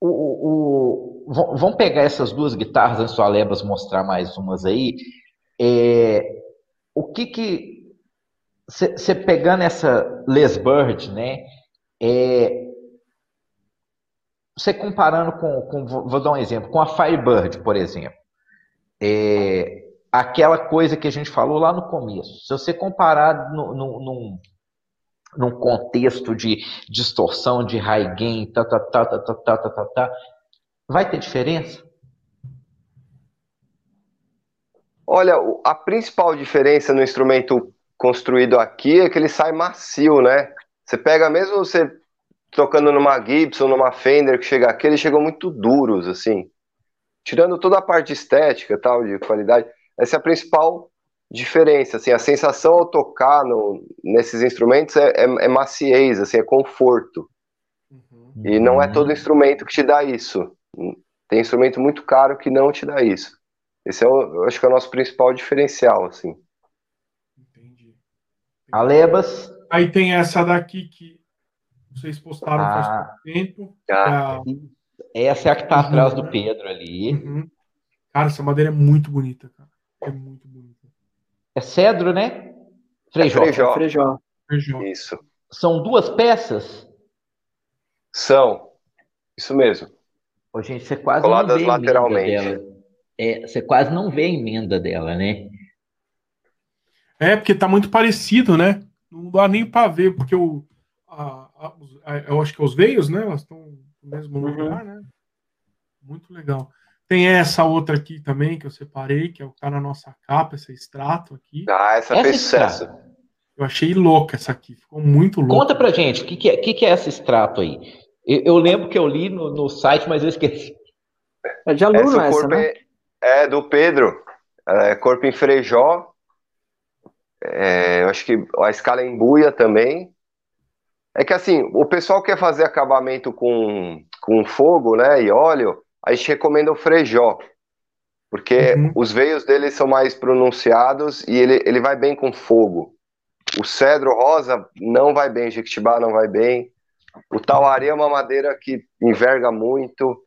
o, o, o, vamos pegar essas duas guitarras antes do Alebas mostrar mais umas aí. É, o que que você pegando essa Les Bird, né? É, você comparando com, com, vou dar um exemplo, com a Firebird, por exemplo, é, aquela coisa que a gente falou lá no começo, se você comparar no, no, num, num contexto de distorção, de high gain, tá, tá, tá, tá, tá, tá, tá, tá, tá, vai ter diferença? Olha, a principal diferença no instrumento construído aqui é que ele sai macio, né? Você pega mesmo você tocando numa Gibson, numa Fender, que chega aqui, eles chegam muito duros, assim. Tirando toda a parte estética tal, de qualidade, essa é a principal diferença, assim, a sensação ao tocar no, nesses instrumentos é, é, é maciez, assim, é conforto. Uhum. E não é todo instrumento que te dá isso. Tem instrumento muito caro que não te dá isso. Esse é, o, eu acho que é o nosso principal diferencial, assim. Entendi. Alebas. Aí tem essa daqui que vocês postaram ah, faz tempo. Ah, Essa é a que está atrás do Pedro ali. Uhum. Cara, essa madeira é muito bonita, cara. É muito bonita. É cedro, né? Frejó. É frejó. frejó. frejó. Isso. São duas peças? São. Isso mesmo. Ô, gente, você quase Coladas não vê lateralmente. Dela. É, você quase não vê a emenda dela, né? É, porque tá muito parecido, né? Não dá nem para ver, porque o, a, eu acho que os veios, né? Elas estão no mesmo uhum. lugar, né? Muito legal. Tem essa outra aqui também que eu separei, que é o que tá na nossa capa, esse extrato aqui. Ah, essa, essa fez sucesso. Eu achei louca essa aqui, ficou muito louca. Conta pra gente, o que, que, é, que, que é esse extrato aí? Eu, eu, lembro que eu li no, no site, mas eu esqueci. É de aluno essa, essa né? É, é, do Pedro. É corpo em frejó. É, eu acho que a escala em buia também. É que assim, o pessoal quer fazer acabamento com, com fogo, né, e óleo, a gente recomenda o frejó, porque uhum. os veios dele são mais pronunciados e ele, ele vai bem com fogo. O cedro rosa não vai bem, jequitibá não vai bem. O tauari é uma madeira que enverga muito.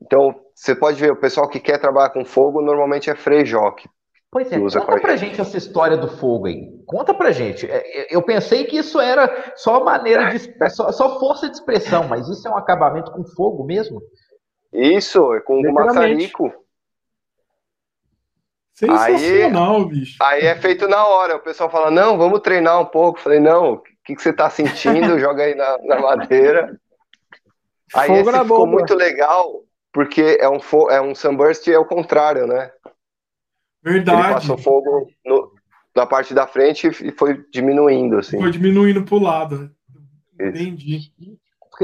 Então, você pode ver, o pessoal que quer trabalhar com fogo normalmente é frejó, que Pois é, conta pra gente. essa história do fogo aí. Conta pra gente. É, é, eu pensei que isso era só maneira de. só, só força de expressão, mas isso é um acabamento com fogo mesmo? Isso, é com o maçarico. Sensacional, aí, bicho. Aí é feito na hora. O pessoal fala: não, vamos treinar um pouco. Eu falei: não, o que, que você tá sentindo? Joga aí na, na madeira. Aí Fogo esse ficou bomba. muito legal, porque é um, é um sunburst e é o contrário, né? Verdade. Ele passou fogo no, na parte da frente e foi diminuindo, assim. Foi diminuindo pro lado. Entendi.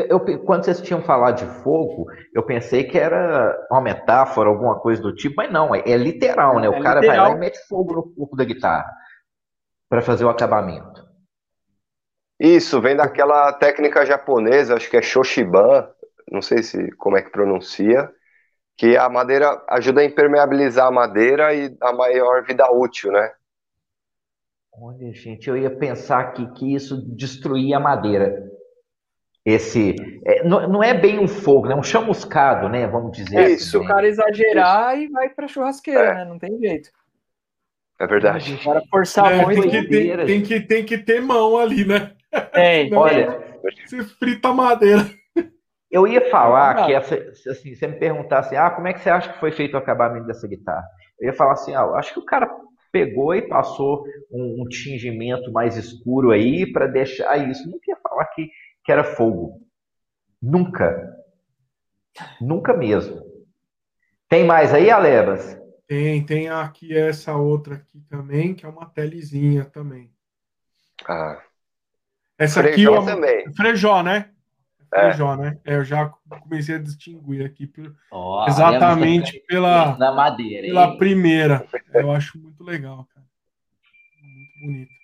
Eu, quando vocês tinham falado de fogo, eu pensei que era uma metáfora, alguma coisa do tipo, mas não, é, é literal, né? O é cara literal. vai lá e mete fogo no corpo da guitarra para fazer o acabamento. Isso, vem daquela técnica japonesa, acho que é Shoshiban, não sei se como é que pronuncia, que a madeira ajuda a impermeabilizar a madeira e a maior vida útil, né? Olha, gente, eu ia pensar que, que isso destruía a madeira. Esse é, não, não, é bem um fogo, né? É um chamuscado, né? Vamos dizer. É, assim, se o cara exagerar isso. e vai para churrasqueira, é. né? Não tem jeito. É verdade. O cara forçar é, muito. Tem que, tem, tem, que, tem que ter mão ali, né? Tem. Olha. Se frita a madeira. Eu ia falar que, essa, assim, você me perguntasse, ah, como é que você acha que foi feito o acabamento dessa guitarra? Eu ia falar assim, ah, acho que o cara pegou e passou um, um tingimento mais escuro aí para deixar isso. Não ia falar que, que era fogo. Nunca. Nunca mesmo. Tem mais aí, Alebas? Tem, tem aqui essa outra aqui também, que é uma telezinha também. Ah. Essa Frejó aqui é também. Frejó, né? É. Frejó, né? É, eu já comecei a distinguir aqui por, oh, exatamente pela, na madeira, pela primeira. Eu acho muito legal, cara. Muito bonito.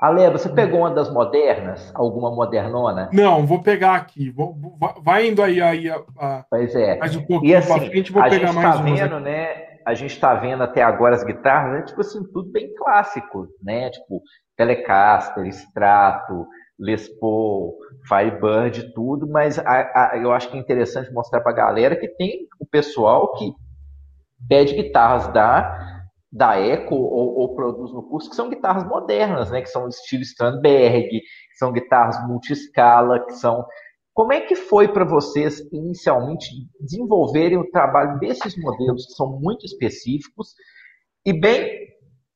Ale, você pegou uma das modernas? Alguma modernona? Não, vou pegar aqui. Vou, vai indo aí, aí a, a, pois é. mais um pouquinho e assim, pra frente, vou pegar mais tá vendo, né? A gente está vendo até agora as guitarras, né? tipo assim, tudo bem clássico, né? Tipo, Telecaster, Strato, Les Paul, Firebird, tudo, mas a, a, eu acho que é interessante mostrar para a galera que tem o pessoal que pede guitarras da, da Eco ou, ou, produz no curso, que são guitarras modernas, né? Que são estilo Strandberg, que são guitarras multi-escala, que são. Como é que foi para vocês, inicialmente, desenvolverem o trabalho desses modelos que são muito específicos e bem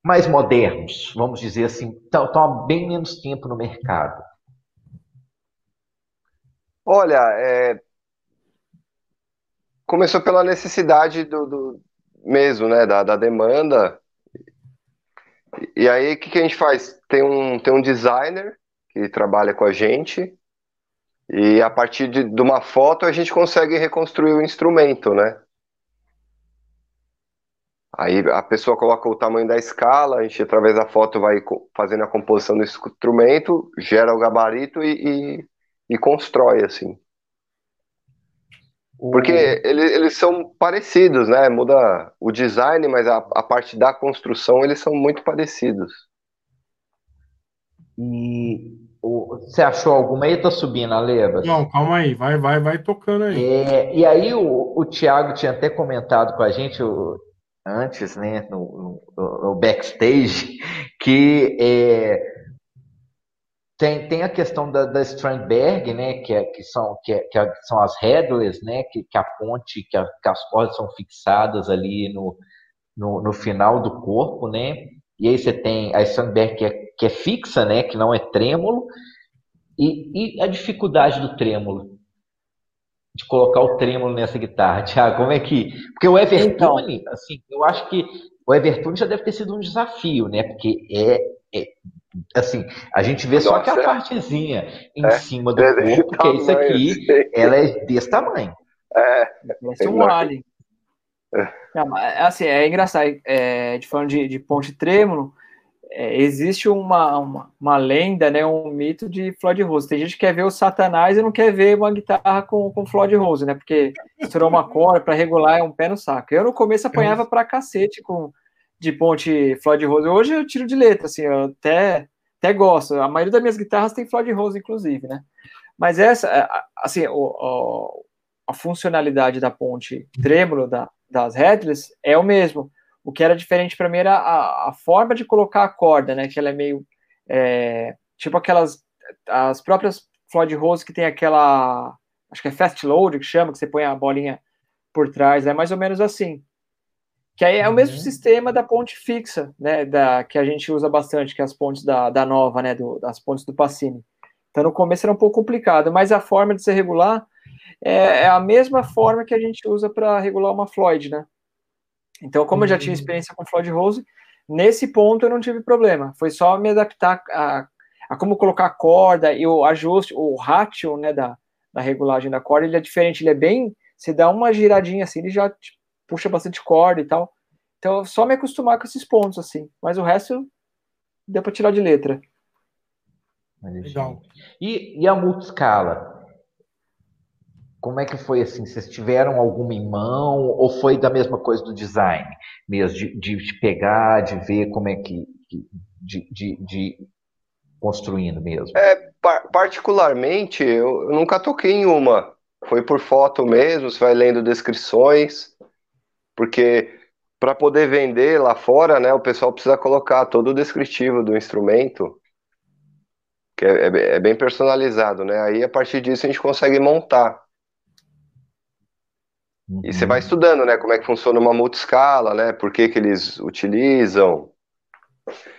mais modernos, vamos dizer assim, estão há bem menos tempo no mercado? Olha, é... começou pela necessidade do, do mesmo, né, da, da demanda. E aí, o que, que a gente faz? Tem um, tem um designer que trabalha com a gente, e a partir de, de uma foto a gente consegue reconstruir o instrumento, né? Aí a pessoa coloca o tamanho da escala, a gente através da foto vai fazendo a composição do instrumento, gera o gabarito e, e, e constrói assim. Porque eles, eles são parecidos, né? Muda o design, mas a, a parte da construção eles são muito parecidos. E o, você achou alguma aí? Tá subindo a Levas? Não, calma aí, vai, vai, vai tocando aí. É, e aí o, o Thiago tinha até comentado com a gente o, antes, né, no, no, no backstage, que é, tem, tem a questão da, da Strandberg, né, que, é, que, são, que, é, que é, são as headless, né, que, que a ponte, que, a, que, as cordas são fixadas ali no, no, no, final do corpo, né, e aí você tem a Strandberg que é, que é fixa, né, que não é trêmulo, e, e a dificuldade do trêmulo, de colocar o trêmulo nessa guitarra, Tiago, como é que... Porque o Evertune, então, assim, eu acho que o Evertune já deve ter sido um desafio, né, porque é, é assim, a gente vê Nossa, só aquela partezinha em é, cima do é corpo, que é isso aqui, assim. ela é desse tamanho. É, Parece um alien. É. Não, é, assim, é engraçado, é, de falando de, de ponte trêmulo, é, existe uma, uma, uma, lenda, né, um mito de Floyd Rose. Tem gente que quer ver o Satanás e não quer ver uma guitarra com, com Floyd Rose, né? Porque estourou uma corda para regular é um pé no saco. Eu no começo apanhava pra cacete com de ponte Floyd Rose. Hoje eu tiro de letra, assim, eu até, até gosto. A maioria das minhas guitarras tem Floyd Rose, inclusive, né? Mas essa, assim, o, o, a funcionalidade da ponte trêmulo da, das headless é o mesmo. O que era diferente para mim era a, a, forma de colocar a corda, né? Que ela é meio é, tipo aquelas as próprias Floyd Rose que tem aquela acho que é fast load que chama, que você põe a bolinha por trás, é mais ou menos assim. Que aí é o mesmo uhum. sistema da ponte fixa, né, da, que a gente usa bastante, que é as pontes da, da Nova, né, do, das pontes do Pacini. Então, no começo era um pouco complicado, mas a forma de se regular é, é a mesma forma que a gente usa para regular uma Floyd, né? Então, como eu já tinha uhum. experiência com Floyd Rose, nesse ponto eu não tive problema. Foi só me adaptar a, a como colocar a corda e o ajuste, o ratio, né, da, da regulagem da corda, ele é diferente, ele é bem, você dá uma giradinha assim, ele já puxa bastante corda e tal. Então, só me acostumar com esses pontos, assim. Mas o resto deu para tirar de letra. Legal. E, e a multiscala? Como é que foi assim? Vocês tiveram alguma em mão ou foi da mesma coisa do design mesmo, de, de, de pegar, de ver como é que. de, de, de construindo mesmo? É, particularmente, eu nunca toquei em uma. Foi por foto mesmo, você vai lendo descrições porque para poder vender lá fora, né, o pessoal precisa colocar todo o descritivo do instrumento, que é, é, é bem personalizado, né? Aí a partir disso a gente consegue montar. Uhum. E você vai uhum. estudando, né, como é que funciona uma multiscala, né? Por que, que eles utilizam,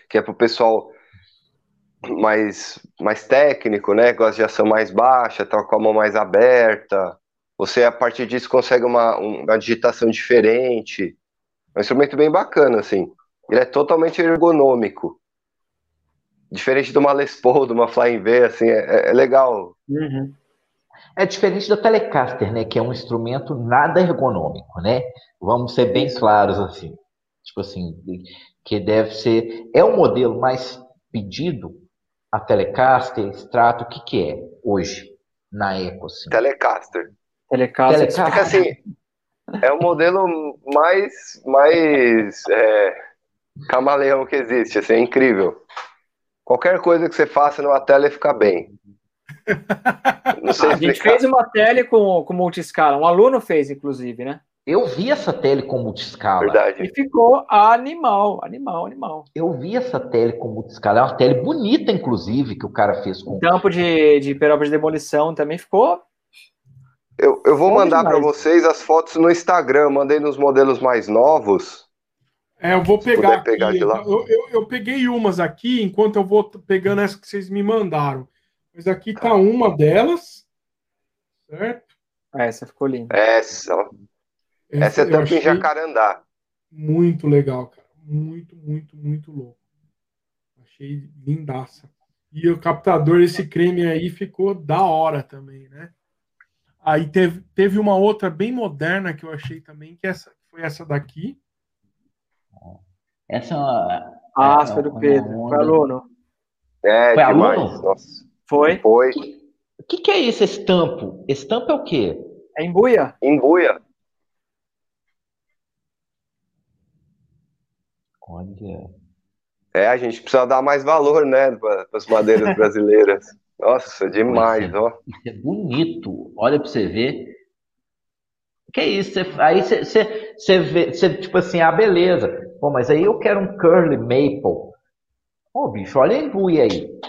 que é para o pessoal mais, mais técnico, né? Gosta de ação mais baixa, tá com a mão mais aberta. Você, a partir disso, consegue uma, uma digitação diferente. É um instrumento bem bacana, assim. Ele é totalmente ergonômico. Diferente de uma Les Paul, de uma Flying V, assim, é, é legal. Uhum. É diferente da Telecaster, né? Que é um instrumento nada ergonômico, né? Vamos ser bem claros, assim. Tipo assim, que deve ser... É o modelo mais pedido, a Telecaster, Strato, o que que é hoje na Eco? Assim? Telecaster. Porque, assim, é o modelo mais, mais é, camaleão que existe, assim, é incrível. Qualquer coisa que você faça numa tela fica bem. Não sei a gente fez uma tele com, com multiscala, um aluno fez, inclusive, né? Eu vi essa tele com multiscala. Verdade. E ficou animal, animal, animal. Eu vi essa tele com multiscala. É uma tele bonita, inclusive, que o cara fez com. O campo de, de peroba de demolição também ficou eu, eu vou mandar para vocês as fotos no Instagram, mandei nos modelos mais novos. É, eu vou pegar. pegar de lá. Eu, eu, eu, peguei umas aqui, enquanto eu vou pegando essas que vocês me mandaram. Mas aqui tá uma delas. Certo? Ah, essa ficou linda. Essa. Essa, essa é tampa em jacarandá. Muito legal, cara. Muito, muito, muito louco. Achei lindaça. E o captador, esse creme aí, ficou da hora também, né? Aí teve, teve uma outra bem moderna que eu achei também, que essa, foi essa daqui. Essa é uma. Ah, é, foi do Pedro, foi aluno. É, foi demais. aluno? Nossa. Foi. Foi. O que, que é esse estampo? Estampo é o quê? É embuia. Embuia. Olha. É, a gente precisa dar mais valor, né, para as madeiras brasileiras. Nossa, demais, é, ó. Isso é bonito. Olha para você ver. Que é isso? Cê, aí você vê, cê, tipo assim, ah, beleza. Pô, mas aí eu quero um curly maple. Ô, bicho, olha a embuia aí.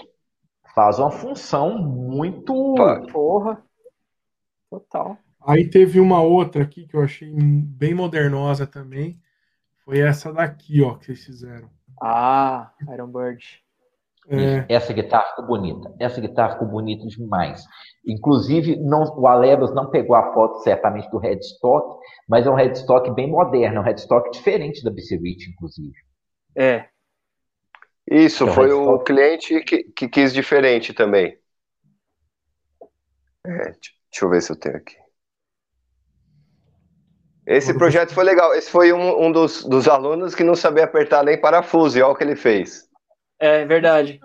Faz uma função muito. Porra. Total. Aí teve uma outra aqui que eu achei bem modernosa também. Foi essa daqui, ó, que vocês fizeram. Ah, Iron Bird. É. Essa guitarra ficou bonita. Essa guitarra ficou bonita demais. Inclusive, não, o Alebas não pegou a foto certamente do headstock, mas é um headstock bem moderno, é um headstock diferente da BC Rich, inclusive. É. Isso, é foi o cliente que, que, quis diferente também. É, deixa eu ver se eu tenho aqui. Esse projeto foi legal. Esse foi um, um dos, dos alunos que não sabia apertar nem parafuso, e olha o que ele fez. É verdade.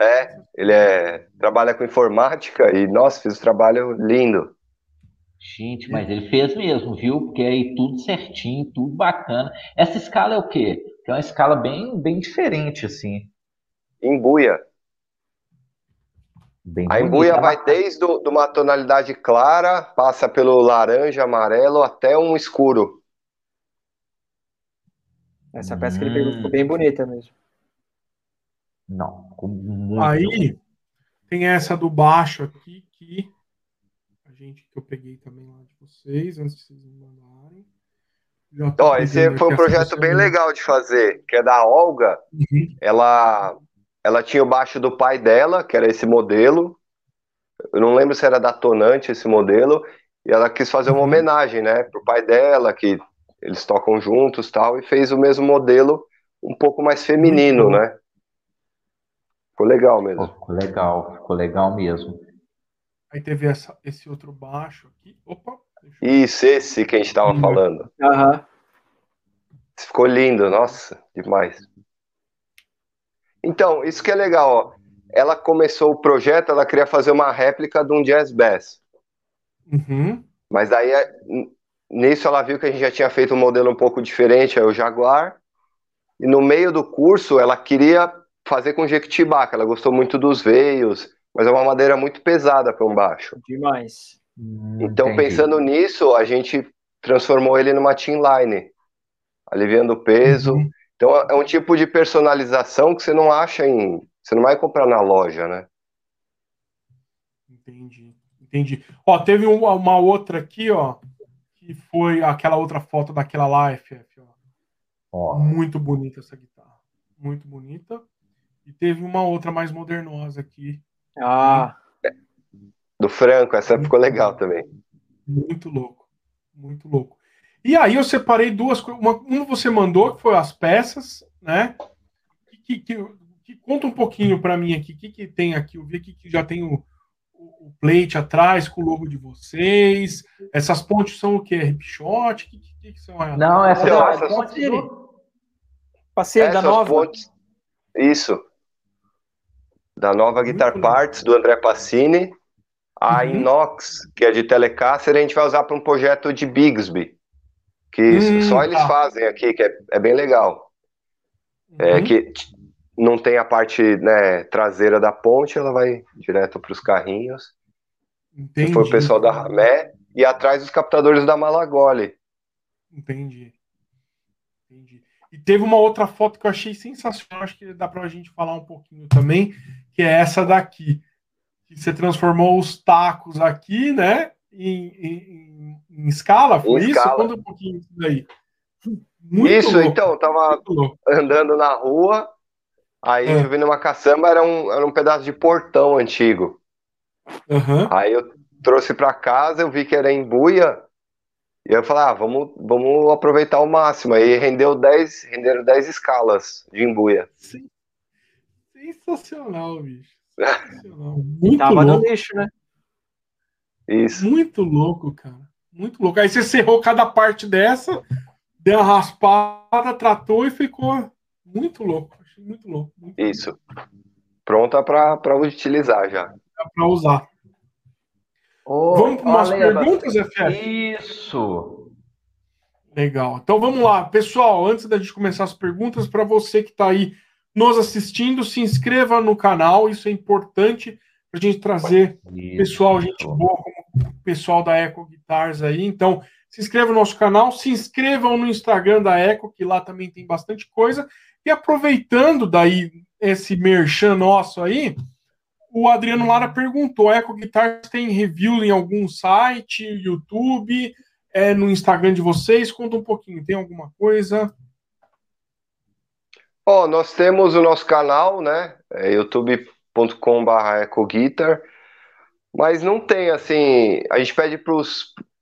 É, ele é, trabalha com informática e, nossa, fez um trabalho lindo. Gente, mas ele fez mesmo, viu? Porque aí tudo certinho, tudo bacana. Essa escala é o quê? É uma escala bem, bem diferente, assim. Embuia. Bem a embuia vai desde do, de uma tonalidade clara, passa pelo laranja, amarelo, até um escuro. Essa peça que ele pegou ficou bem bonita mesmo. Não, muito Aí tem essa do baixo aqui que a gente que eu peguei também lá de vocês, antes de vocês me mandarem. Ó, esse foi um projeto bem legal de fazer, que é da Olga. Uhum. Ela, ela tinha o baixo do pai dela, que era esse modelo. Eu não lembro se era da Tonante esse modelo. E ela quis fazer uma Uhum. homenagem, né, pro pai dela, que eles tocam juntos tal, e fez o mesmo modelo um pouco mais feminino, bom. né? Ficou legal Pô, mesmo. ficou legal, ficou legal mesmo. Aí teve essa, esse outro baixo aqui. Opa, eu... Isso, esse que a gente tava Uhum. falando. Aham. Ficou lindo, nossa, demais. Então, isso que é legal, ó. Ela começou o projeto, ela queria fazer uma réplica de um jazz bass. Uhum. Mas aí, é, nisso ela viu que a gente já tinha feito um modelo um pouco diferente, é o Jaguar. E no meio do curso, ela queria fazer com Jequitibá, que ela gostou muito dos veios, mas é uma madeira muito pesada para um baixo. Demais. Hum, Então, entendi. pensando nisso, a gente transformou ele numa team line, aliviando o peso. Uhum. Então, é um tipo de personalização que você não acha em. Você não vai comprar na loja, né? Entendi, entendi. Ó, teve um- uma outra aqui, ó, que foi aquela outra foto daquela lá, FF, ó. Ó, Muito bonita essa guitarra. Muito bonita. E teve uma outra mais modernosa aqui. Ah, Do Franco, essa ficou legal também. Muito louco. Muito louco. E aí eu separei duas coisas. Uma, uma você mandou, que foi as peças, né? Que, que, que- que conta um pouquinho para mim aqui. O que, que tem aqui? Eu vi aqui que já tem o, o, o plate atrás com o logo de vocês. Essas pontes são o quê? Ripshot? O que, que, que são elas? Não, essa é a ponte do- passei da Essas nova. pontes. Isso. Da nova Guitar. Parts, do André Passini. A Uhum. Inox, que é de Telecaster, a gente vai usar para um projeto de Bigsby. Que Hum, só eles tá. fazem aqui, que é, é bem legal. É Uhum. que t- não tem a parte né, traseira da ponte, ela vai direto para os carrinhos. Entendi. Foi o pessoal da Ramé. E atrás os captadores da Malagoli. Entendi. Entendi. E teve uma outra foto que eu achei sensacional, acho que dá pra gente falar um pouquinho também, que é essa daqui. Que você transformou os tacos aqui, né? Em, em- em escala, foi Em isso? escala. Conta um pouquinho isso daí. Muito Isso, louco, então, eu tava andando na rua, aí É. eu vi numa caçamba, era um, era um pedaço de portão antigo. Aham. Aí eu trouxe pra casa, eu vi que era em buia, e eu falei, ah, vamos, vamos aproveitar ao máximo. Aí rendeu 10, renderam 10 escalas de embuia. Sen- Sensacional, bicho. Sensacional. Muito Tava no louco. lixo, né? Isso. Muito louco, cara. Muito louco. Aí você cerrou cada parte dessa, deu uma raspada, tratou e ficou muito louco. Achei muito louco. Muito Isso. Pronta pra, pra utilizar já. louco pra usar. Ô, Vamos para umas perguntas, FF? Isso. Legal. Então vamos lá. Pessoal, antes da gente começar as perguntas, para você que está aí nos assistindo, se inscreva no canal. Isso é importante para a gente trazer Isso. pessoal, gente boa, como o pessoal da Eco Guitars aí. Então, se inscreva no nosso canal, se inscrevam no Instagram da Eco, que lá também tem bastante coisa. E aproveitando daí esse merchan nosso aí, o Adriano Lara perguntou: Eco Guitars tem review em algum site, YouTube, é, no Instagram de vocês? Conta um pouquinho, tem alguma coisa? Ó, nós temos o nosso canal, né? É youtube.com.br ecoguitar, mas não tem assim. A gente pede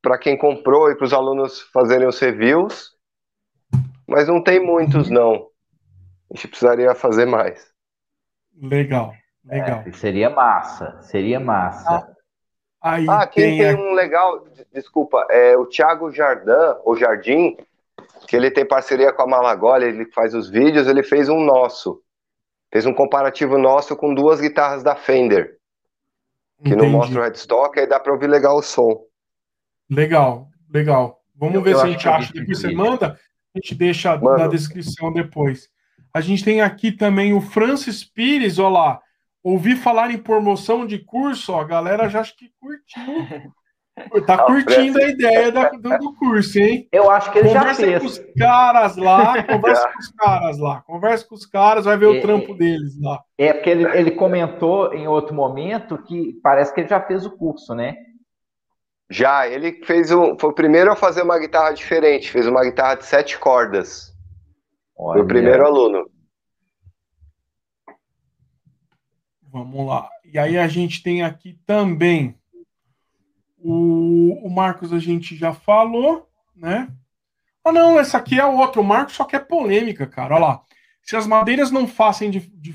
para quem comprou e para os alunos fazerem os reviews, mas não tem muitos, não. A gente precisaria fazer mais. Legal, legal. É, seria massa, seria massa. Aí Ah, quem tem, tem a- um legal, des- desculpa, é o Thiago Jardim, ou Jardim, que ele tem parceria com a Malagoli, ele faz os vídeos, ele fez um nosso. Fez um comparativo nosso com duas guitarras da Fender, que não Entendi. mostra o headstock, aí dá pra ouvir legal o som. Legal, legal. Vamos Eu- ver eu se a gente acha. Depois você manda, a gente deixa Mando. na descrição depois. A gente tem aqui também o Francis Pires, olha lá. Ouvi falar em promoção de curso, ó, a galera já acho que curtiu. Tá curtindo a ideia do, do, curso, hein? Eu acho que ele conversa já fez. com os caras lá, conversa com os caras lá, conversa com os caras, vai ver é, o trampo deles lá. É porque ele, ele comentou em outro momento que parece que ele já fez o curso, né? Já, ele fez o. Foi o primeiro a fazer uma guitarra diferente, fez uma guitarra de sete cordas. Olha. Foi o primeiro aluno. Vamos lá. E aí a gente tem aqui também o, o Marcos, a gente já falou, né? Ah, não, essa aqui é outro. O Marcos só quer polêmica, cara. Olha lá. Se as madeiras não fazem,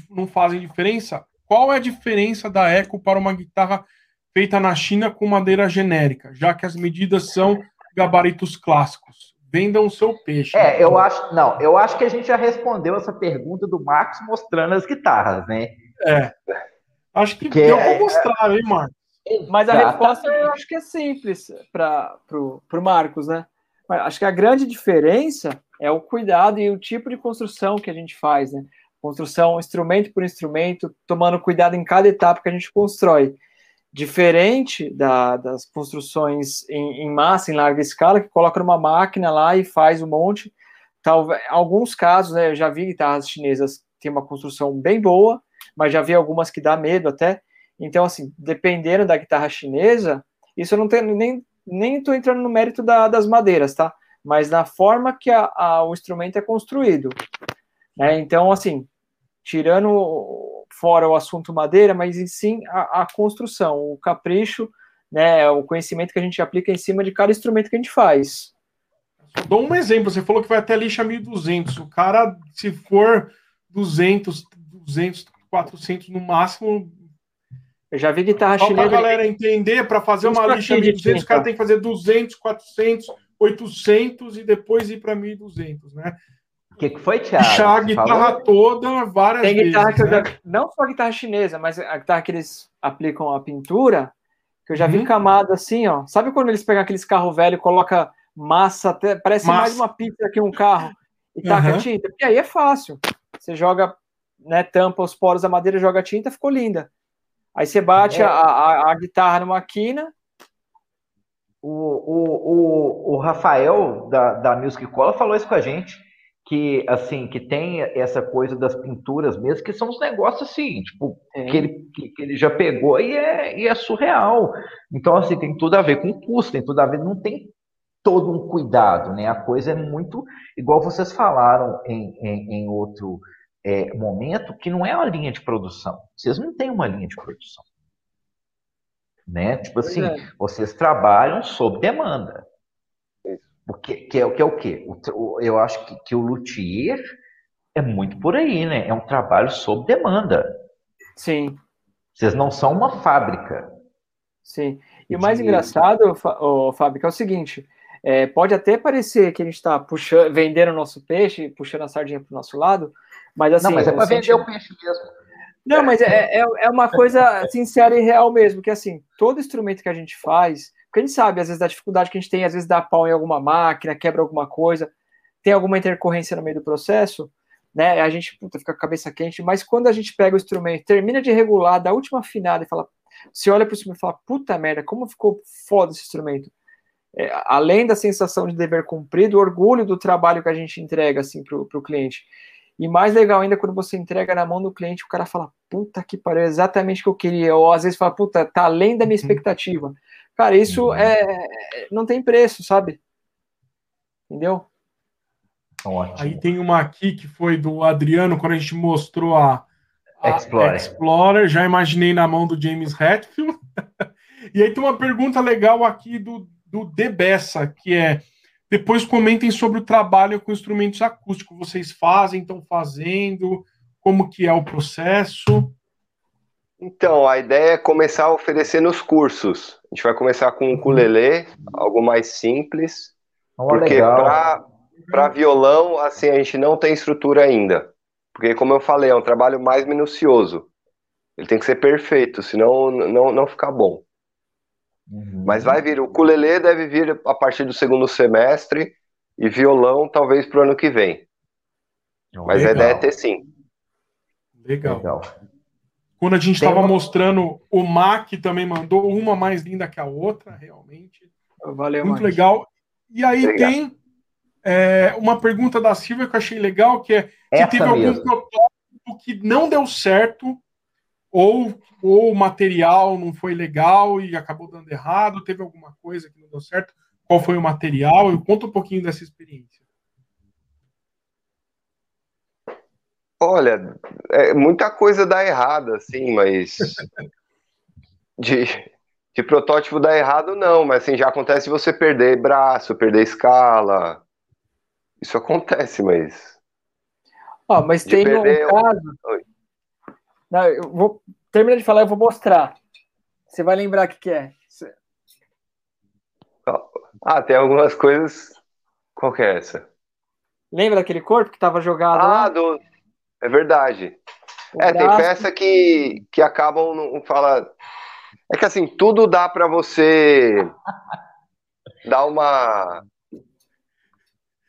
não fazem diferença, qual é a diferença da Eco para uma guitarra feita na China com madeira genérica, já que as medidas são gabaritos clássicos? Vendam o seu peixe. É, eu acho, não, eu acho que a gente já respondeu essa pergunta do Marcos mostrando as guitarras, né? É. Acho que, que deu é, para mostrar, hein, Marcos? Mas a resposta eu acho que é simples para o Marcos, né? Acho que a grande diferença é o cuidado e o tipo de construção que a gente faz, né? Construção instrumento por instrumento, tomando cuidado em cada etapa que a gente constrói. Diferente da, das construções em, em, massa, em larga escala, que coloca numa máquina lá e faz um monte. Talvez, alguns casos, né, eu já vi guitarras chinesas que têm uma construção bem boa, mas já vi algumas que dá medo até. Então, assim, dependendo da guitarra chinesa, isso eu não tenho nem nem estou entrando no mérito da, das madeiras, tá? Mas na forma que a, a, o instrumento é construído. Né? Então, assim, tirando fora o assunto madeira, mas sim a, a, construção, o capricho, né, o conhecimento que a gente aplica em cima de cada instrumento que a gente faz. Dou um exemplo, você falou que vai até lixa 1200, o cara, se for 200, 200, 400 no máximo, eu já vi guitarra Só chinesa. Para a galera entender, para fazer uma lixa 1.200, o cara tem que fazer 200, 400, 800 e depois ir para 1.200, né? O que, que foi, Thiago? Lixar a guitarra falou? toda várias tem guitarra vezes. Que né? já, não só a guitarra chinesa, mas a guitarra que eles aplicam a pintura, que eu já uhum. vi camada assim, ó. Sabe quando eles pegam aqueles carros velhos e colocam massa, até, parece massa. mais uma pizza que um carro, e taca uhum. tinta? E aí é fácil. Você joga, né, tampa os poros da madeira, joga tinta, ficou linda. Aí você bate é. a, a, a, guitarra numa quina. O, o, o, o Rafael da, da Music Cola falou isso com a gente. Que assim, que tem essa coisa das pinturas mesmo, que são uns negócios assim, tipo, é. que, ele, que, que, ele já pegou e é, e é surreal. Então, assim, tem tudo a ver com custo, tem tudo a ver, não tem todo um cuidado, né? A coisa é muito, igual vocês falaram em, em, em outro é, momento que não é uma linha de produção. Vocês não têm uma linha de produção. Né? Tipo assim, é. vocês trabalham sob demanda. Porque, que, é, que é o quê? O, eu acho que, que o luthier é muito por aí, né? É um trabalho sob demanda. Sim. Vocês não são uma fábrica. Sim. E o mais de... engraçado, Fábio, é o seguinte: é, pode até parecer que a gente está vendendo o nosso peixe, puxando a sardinha para o nosso lado, mas assim. Não, mas é para vender o peixe mesmo. Não, mas é, é, é uma coisa sincera e real mesmo, que assim, todo instrumento que a gente faz, porque a gente sabe, às vezes, da dificuldade que a gente tem, às vezes dá pau em alguma máquina, quebra alguma coisa, tem alguma intercorrência no meio do processo, né? A gente puta, fica com a cabeça quente, mas quando a gente pega o instrumento, termina de regular, da última afinada e fala, você olha para o instrumento e fala, puta merda, como ficou foda esse instrumento. É, além da sensação de dever cumprido, o orgulho do trabalho que a gente entrega assim, para o cliente. E mais legal ainda quando você entrega na mão do cliente, o cara fala, puta que pariu, é exatamente o que eu queria. Ou às vezes fala, puta, tá além da minha uhum. expectativa. Cara, isso uhum. é. Não tem preço, sabe? Entendeu? Ótimo. Aí tem uma aqui que foi do Adriano, quando a gente mostrou a, a Explorer. Explorer. Já imaginei na mão do James Hetfield. e aí tem uma pergunta legal aqui do, do Debessa, que é depois comentem sobre o trabalho com instrumentos acústicos. Vocês fazem, estão fazendo, como que é o processo? Então, a ideia é começar a oferecer nos cursos. A gente vai começar com o ukulele, algo mais simples, oh, porque para violão, assim, a gente não tem estrutura ainda. Porque, como eu falei, é um trabalho mais minucioso. Ele tem que ser perfeito, senão não, não fica bom. Uhum. Mas vai vir, o ukulele deve vir a partir do segundo semestre e violão talvez para o ano que vem. Mas Legal. a ideia é ter sim. Legal. Legal. Quando a gente estava uma... mostrando, o Mac também mandou uma mais linda que a outra, realmente. Valeu, Muito legal. E aí legal. tem é, uma pergunta da Silvia que eu achei legal, que é se Essa teve mesmo. algum protótipo que não deu certo, ou, ou o material não foi legal e acabou dando errado, teve alguma coisa que não deu certo, qual foi o material? Eu conta um pouquinho dessa experiência. Olha, é, muita coisa dá errado, assim, mas de, de protótipo dá errado não, mas assim, já acontece você perder braço, perder escala, isso acontece, mas... Ó, mas tem perder... um caso... Oi. Não, eu vou terminar de falar, eu vou mostrar. Você vai lembrar o que, que é. Ah, tem algumas coisas. Qual que é essa? Lembra daquele corpo que estava jogado ah, lá? Do... É verdade. O é, braço... tem peça que, que acabam, não fala. É que assim, tudo dá para você dar uma.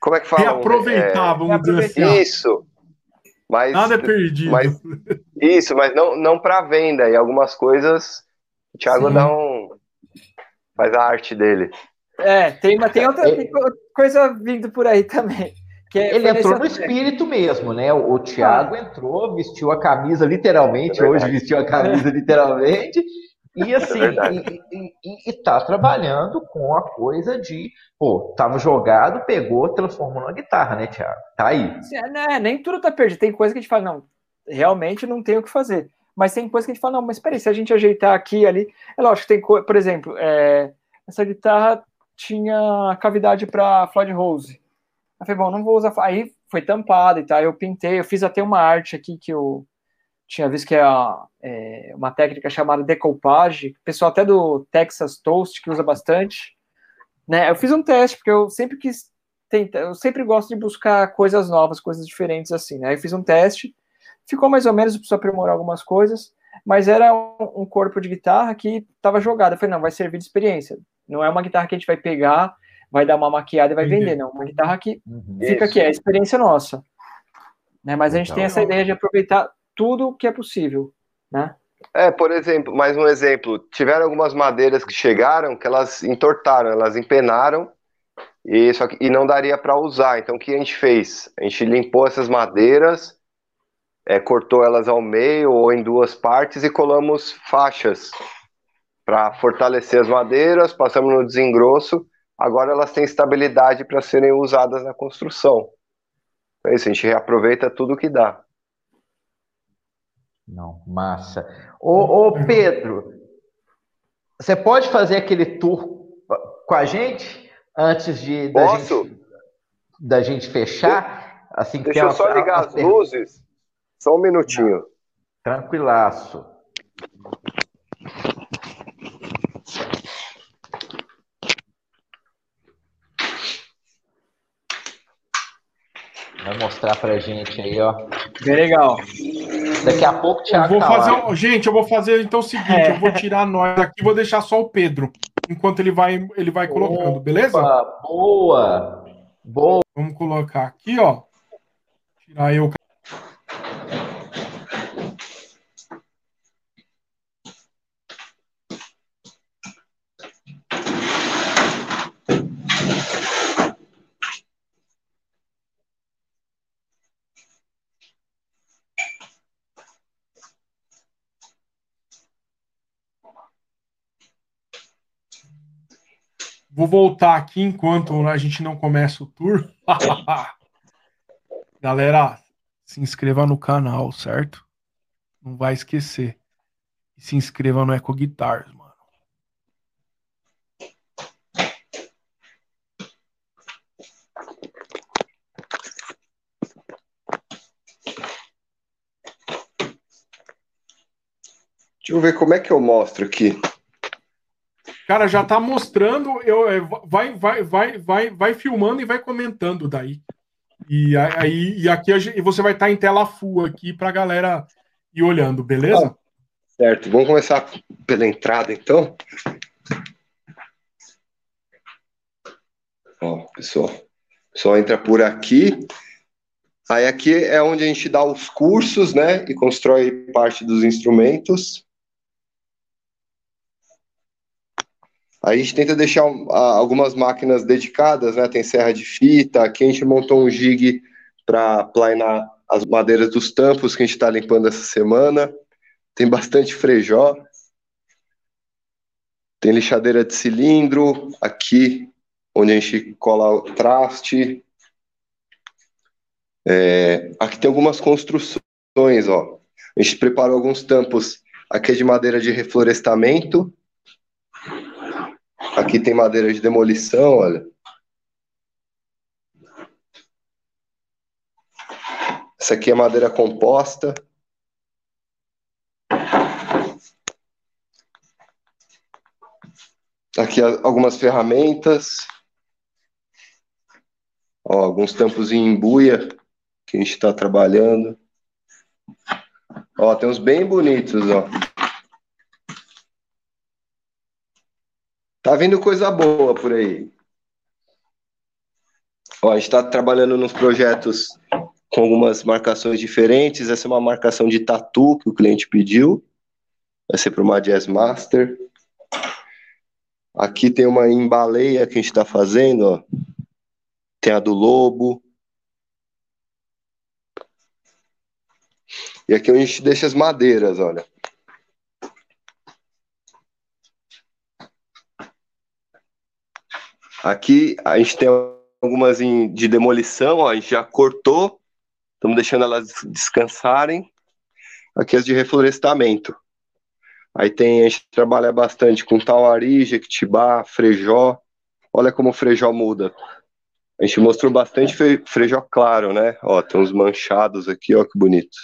Como é que fala? Reaproveitar, é... vamos dizer assim. Isso. Mas, Nada é perdido. Mas, isso, mas não, não para venda. E algumas coisas o Thiago Sim. dá um. faz a arte dele. É, tem, mas tem outra tem coisa vindo por aí também. É, ele entrou no espírito mesmo, né? O, o Thiago ah. entrou, vestiu a camisa literalmente, é hoje vestiu a camisa literalmente, e é assim, é e, e, e, tá trabalhando com a coisa de, pô, tava jogado, pegou, transformou numa guitarra, né, Thiago? Tá aí. Sim, né, nem tudo tá perdido. Tem coisa que a gente fala, não, realmente não tem o que fazer. Mas tem coisa que a gente fala, não, mas peraí, se a gente ajeitar aqui e ali. É lógico, tem coisa, por exemplo, é, essa guitarra tinha cavidade para Floyd Rose. Eu falei, bom, não vou usar. Aí foi tampada e tal. Eu pintei, eu fiz até uma arte aqui que eu tinha visto que é, é uma técnica chamada decoupage, o pessoal até do Texas Toast que usa bastante. Né? Eu fiz um teste, porque eu sempre quis tentar, eu sempre gosto de buscar coisas novas, coisas diferentes assim, né? Eu fiz um teste, ficou mais ou menos, preciso aprimorar algumas coisas, mas era um, um corpo de guitarra que estava jogado. Eu falei, não, vai servir de experiência. Não é uma guitarra que a gente vai pegar, vai dar uma maquiada e vai Entendi. vender, não. Uma guitarra que uhum. fica aqui, é a experiência nossa. Né? Mas a gente então, tem essa ideia de aproveitar tudo que é possível, né? É, por exemplo, mais um exemplo, tiveram algumas madeiras que chegaram que elas entortaram, elas empenaram e, só que, e não daria para usar. Então o que a gente fez? A gente limpou essas madeiras, é, cortou elas ao meio ou em duas partes e colamos faixas para fortalecer as madeiras, passamos no desengrosso, agora elas têm estabilidade para serem usadas na construção. É isso, a gente reaproveita tudo que dá. Não, massa. Ô, ô Pedro, você pode fazer aquele tour com a gente antes de da Posso? gente, da gente fechar? Assim, Deixa eu só ligar as luzes. Só um minutinho. Tranquilaço. Vai mostrar pra gente aí, ó. Bem legal. Daqui a pouco o Thiago eu vou tá fazer, lá. Gente, eu vou fazer então o seguinte: é. eu vou tirar nós aqui vou deixar só o Pedro, enquanto ele vai, ele vai colocando, Opa, beleza? Boa! Boa! Vamos colocar aqui, ó. Tirar eu Vou voltar aqui enquanto a gente não começa o tour. Galera, se inscreva no canal, certo? Não vai esquecer. E se inscreva no Eco Guitars, mano. Deixa eu ver como é que eu mostro aqui. Cara, já tá mostrando, eu, é, vai, vai, vai, vai, vai filmando e vai comentando daí. E aí e aqui e você vai estar tá em tela full aqui para a galera ir olhando, beleza? Ah, certo. Vamos começar pela entrada, então. Ó, pessoal, pessoal entra por aqui. Aí aqui é onde a gente dá os cursos, né, e constrói parte dos instrumentos. A gente tenta deixar algumas máquinas dedicadas, né, tem serra de fita, aqui a gente montou um jig para planar as madeiras dos tampos que a gente está limpando essa semana. Tem bastante frejó. Tem lixadeira de cilindro, aqui onde a gente cola o traste. É, aqui tem algumas construções, ó. A gente preparou alguns tampos. Aqui é de madeira de reflorestamento. Aqui tem madeira de demolição, olha. Essa aqui é madeira composta. Aqui algumas ferramentas. Ó, alguns tampos em buia que a gente está trabalhando. Ó, tem uns bem bonitos, ó. Tá vindo coisa boa por aí. Ó, a gente está trabalhando nos projetos com algumas marcações diferentes. Essa é uma marcação de tatu que o cliente pediu. Vai ser para uma Jazz Master. Aqui tem uma em baleia que a gente está fazendo, ó. Tem a do lobo. E aqui a gente deixa as madeiras, olha. Aqui a gente tem algumas de demolição, ó, a gente já cortou Estamos deixando elas descansarem. Aqui as de reflorestamento. Aí tem, a gente trabalha bastante com tauari, jequitibá, frejó. Olha como o frejó muda. A gente mostrou bastante frejó claro, né? Ó, tem uns manchados aqui, ó, que bonito.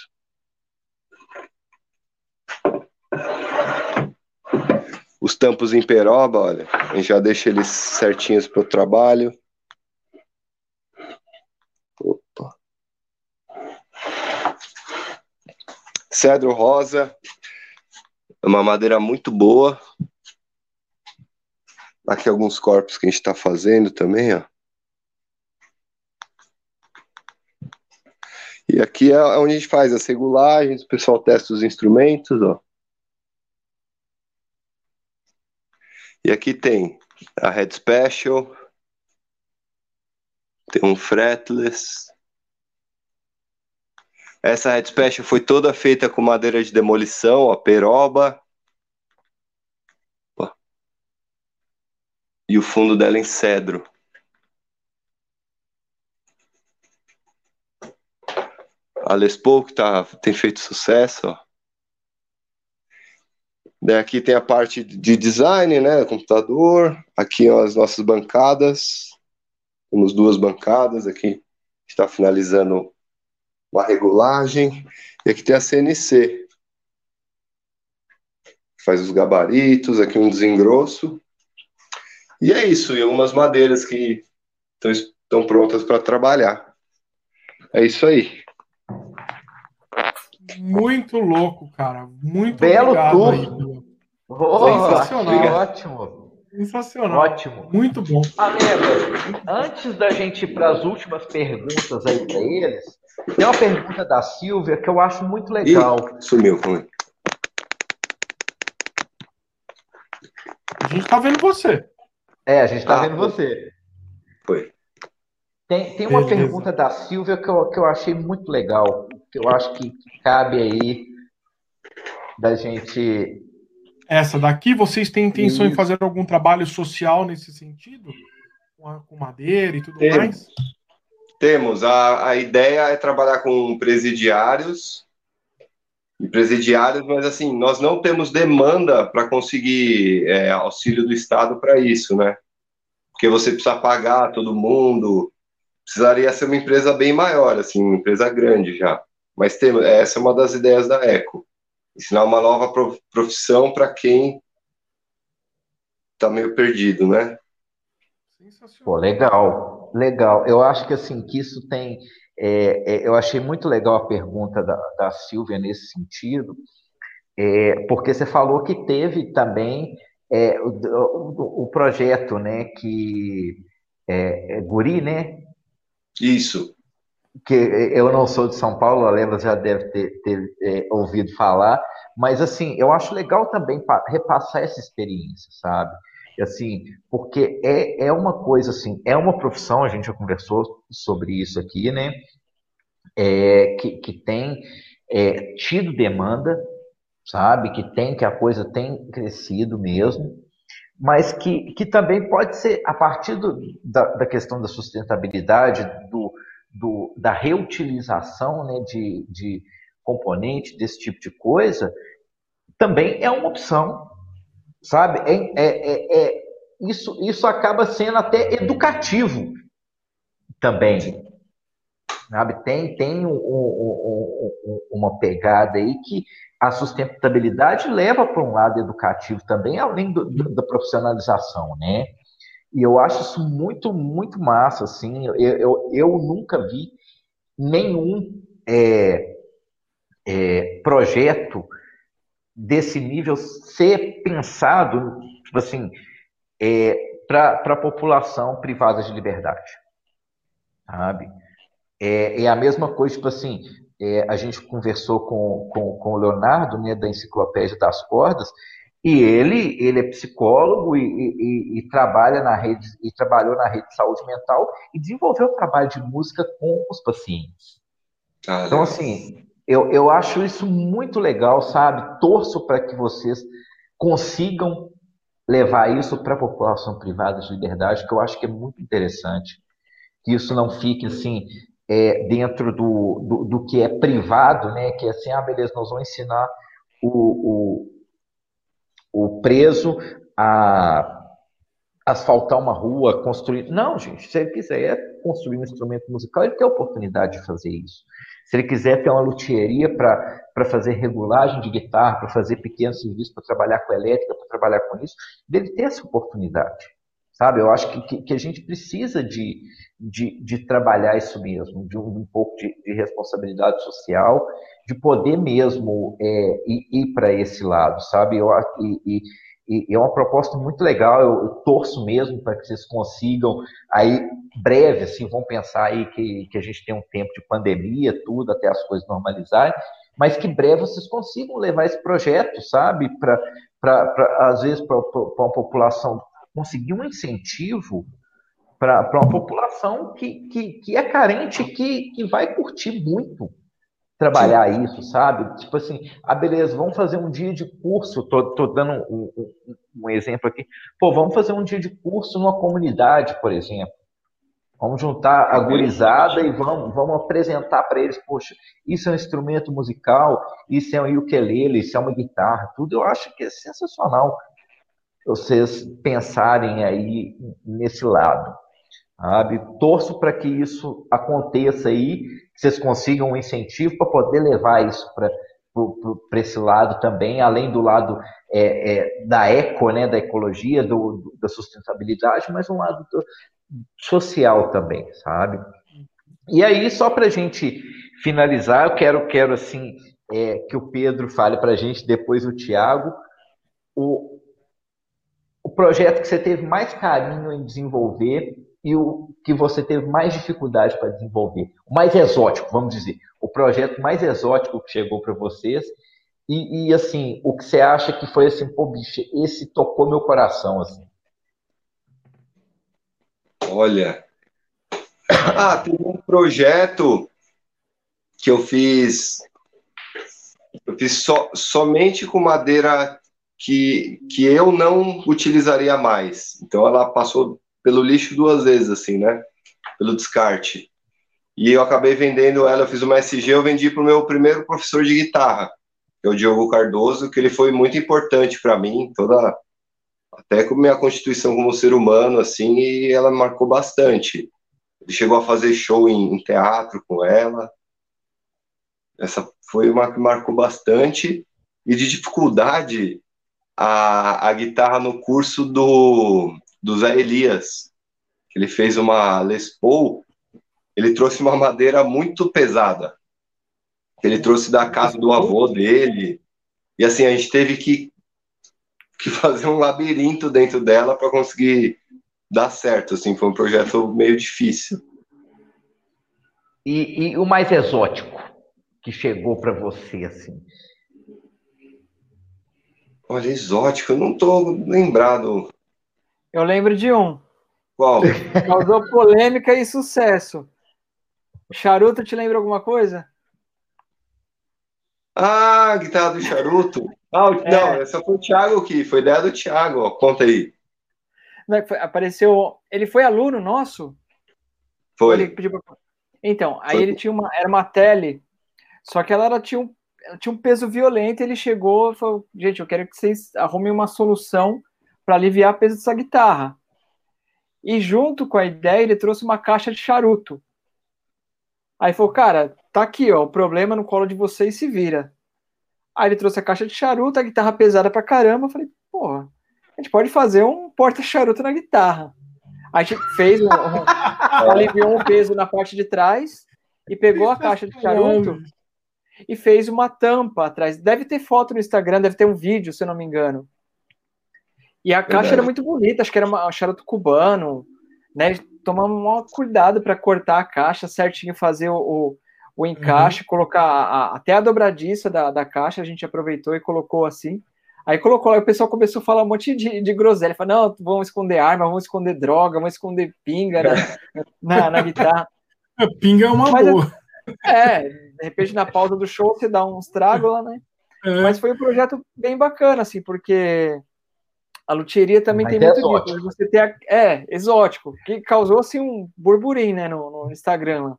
Os tampos em peroba, olha, a gente já deixa eles certinhos para o trabalho. Cedro rosa, é uma madeira muito boa. Aqui alguns corpos que a gente está fazendo também, ó. E aqui é onde a gente faz as regulagens, o pessoal testa os instrumentos, ó. E aqui tem a Head Special, tem um fretless, essa Red Special foi toda feita com madeira de demolição, a peroba. E o fundo dela em cedro. A Les Paul, que tá, tem feito sucesso. Ó. Daí aqui tem a parte de design, né? Computador. Aqui ó, as nossas bancadas. Temos duas bancadas aqui. Está finalizando uma regulagem, e aqui tem a CNC, faz os gabaritos, aqui um desengrosso, e é isso, e algumas madeiras que estão, estão prontas para trabalhar. É isso aí. Muito louco, cara. Muito Belo obrigado. Oh, Sensacional. Ótimo. Sensacional. Ótimo. Muito bom. Amanda, antes da gente ir para as últimas perguntas aí para eles, tem uma pergunta da Silvia que eu acho muito legal. Ih, sumiu, foi. A gente está vendo você. É, a gente está ah, vendo você. Foi. Tem, tem uma Beleza. pergunta da Silvia que eu, que eu achei muito legal, que eu acho que cabe aí da gente essa daqui, vocês têm intenção Isso. em fazer algum trabalho social nesse sentido? Com, madeira e tudo Temos. mais? Temos. A, a ideia é trabalhar com presidiários e presidiários, mas assim, nós não temos demanda para conseguir é, auxílio do Estado para isso, né? Porque você precisa pagar todo mundo, precisaria ser uma empresa bem maior, assim, uma empresa grande já. Mas tem, essa é uma das ideias da ECO ensinar uma nova profissão para quem está meio perdido, né? Pô, legal, legal. Eu acho que assim que isso tem, é, é, eu achei muito legal a pergunta da, da Silvia nesse sentido, é, porque você falou que teve também é, o, o, o, projeto, né, que é, é Guri, né? Isso. Que eu não sou de São Paulo, a Lembra já deve ter, ter é, ouvido falar, mas assim, eu acho legal também repassar essa experiência, sabe? assim, porque é, é uma coisa assim, é uma profissão, a gente já conversou sobre isso aqui, né? É, que, que tem é, tido demanda, sabe? Que tem, que a coisa tem crescido mesmo, mas que, que também pode ser, a partir do, da, da questão da sustentabilidade, do, do, da reutilização né, de, de componente, desse tipo de coisa, também é uma opção, sabe? É, é, é, é, isso, isso acaba sendo até educativo também, sabe? Tem, tem um, um, um, uma pegada aí que a sustentabilidade leva para um lado educativo também, além do, do, da profissionalização, né? E eu acho isso muito, muito massa, assim. Eu, eu, eu nunca vi nenhum é, é, projeto desse nível ser pensado, tipo assim, é, para a população privada de liberdade, sabe? É, é, a mesma coisa, tipo assim, é, a gente conversou com, com, com o Leonardo, né, da Enciclopédia das Cordas, e ele, ele é psicólogo e, e, e, trabalha na rede e trabalhou na rede de saúde mental e desenvolveu o trabalho de música com os pacientes. Ah, então, assim, eu, eu acho isso muito legal, sabe? Torço para que vocês consigam levar isso para a população privada de liberdade, que eu acho que é muito interessante. Que isso não fique assim é, dentro do, do, do, que é privado, né? Que é assim, ah, beleza, nós vamos ensinar o, o, o preso a asfaltar uma rua, construir. Não, gente, se ele quiser construir um instrumento musical, ele tem a oportunidade de fazer isso. Se ele quiser ter uma luthieria para fazer regulagem de guitarra, para fazer pequenos serviços, para trabalhar com elétrica, para trabalhar com isso, dele ter essa oportunidade. Sabe? Eu acho que, que, que a gente precisa de, de, de, trabalhar isso mesmo, de um, um pouco de, de, responsabilidade social, de poder mesmo é, ir, ir para esse lado, sabe? Eu, e, e, e é uma proposta muito legal, eu, eu torço mesmo para que vocês consigam, aí, breve, assim, vão pensar aí que, que a gente tem um tempo de pandemia, tudo, até as coisas normalizarem, mas que breve vocês consigam levar esse projeto, sabe, para, às vezes, para uma população conseguir um incentivo para uma população que, que, que é carente, que, que vai curtir muito trabalhar Sim. isso, sabe? Tipo assim, ah, beleza, vamos fazer um dia de curso, tô, tô dando um, um, um, exemplo aqui. Pô, vamos fazer um dia de curso numa comunidade, por exemplo. Vamos juntar a gurizada e vamos, vamos apresentar para eles, poxa, isso é um instrumento musical, isso é um ukulele, isso é uma guitarra, tudo eu acho que é sensacional vocês pensarem aí nesse lado. Sabe? Torço para que isso aconteça aí, vocês consigam um incentivo para poder levar isso para esse lado também, além do lado é, é, da eco, né, da ecologia, do, do, da sustentabilidade, mas um lado do, social também, sabe? E aí, só para a gente finalizar, eu quero, quero assim, é, que o Pedro fale para a gente, depois o Tiago, o, o projeto que você teve mais carinho em desenvolver e o que você teve mais dificuldade para desenvolver. O mais exótico, vamos dizer. O projeto mais exótico que chegou para vocês. E, e, assim, o que você acha que foi assim, pô, bicho, esse tocou meu coração, assim. Olha. Ah, tem um projeto que eu fiz. Eu fiz so, somente com madeira que, que eu não utilizaria mais. Então ela passou pelo lixo duas vezes, assim, né? Pelo descarte. E eu acabei vendendo ela, eu fiz uma SG, eu vendi para o meu primeiro professor de guitarra, que é o Diogo Cardoso, que ele foi muito importante para mim, toda até com minha constituição como ser humano, assim, e ela marcou bastante. Ele chegou a fazer show em, em teatro com ela. Essa foi uma que marcou bastante. E de dificuldade, a, a guitarra no curso do do Zé Elias, que ele fez uma Les Paul, ele trouxe uma madeira muito pesada. Ele trouxe da casa do avô dele. E assim, a gente teve que, que fazer um labirinto dentro dela para conseguir dar certo. Assim, foi um projeto meio difícil. E, E, o mais exótico que chegou para você, assim? Olha, exótico, eu não estou lembrado. Eu lembro de um. Qual? Causou polêmica e sucesso. Charuto te lembra alguma coisa? Ah, guitarra do charuto. Ah, é. não, essa foi o Thiago que foi ideia do Thiago, ó. conta aí. Não, foi, apareceu. Ele foi aluno nosso? Foi. Ele pediu. Então, aí foi. ele tinha uma. Era uma tele, só que ela, era, tinha, um, ela tinha um peso violento. Ele chegou e falou: gente, eu quero que vocês arrumem uma solução para aliviar o peso dessa guitarra. E junto com a ideia, ele trouxe uma caixa de charuto. Aí falou, cara, tá aqui, ó, o problema no colo de vocês se vira. Aí ele trouxe a caixa de charuto, a guitarra pesada pra caramba. Eu falei, porra, a gente pode fazer um porta-charuto na guitarra. A gente fez, um, um, aliviou um peso na parte de trás e pegou a caixa de charuto e fez uma tampa atrás. Deve ter foto no Instagram, deve ter um vídeo, se eu não me engano. E a caixa era muito bonita, acho que era uma, um charuto cubano, né? Tomamos um cuidado para cortar a caixa certinho, fazer o, o, o encaixe, uhum. colocar a, a, até a dobradiça da, da caixa, a gente aproveitou e colocou assim. Aí colocou lá, o pessoal começou a falar um monte de, de groselha. Falou, não, vamos esconder arma, vamos esconder droga, vamos esconder pinga na, na, na guitarra. pinga é uma Mas, boa. É, de repente na pausa do show você dá uns tragos lá, né? É. Mas foi um projeto bem bacana, assim, porque a luthieria também Mas tem é muito disso. Você tem a, é, exótico, que causou assim um burburinho, né, no, no Instagram.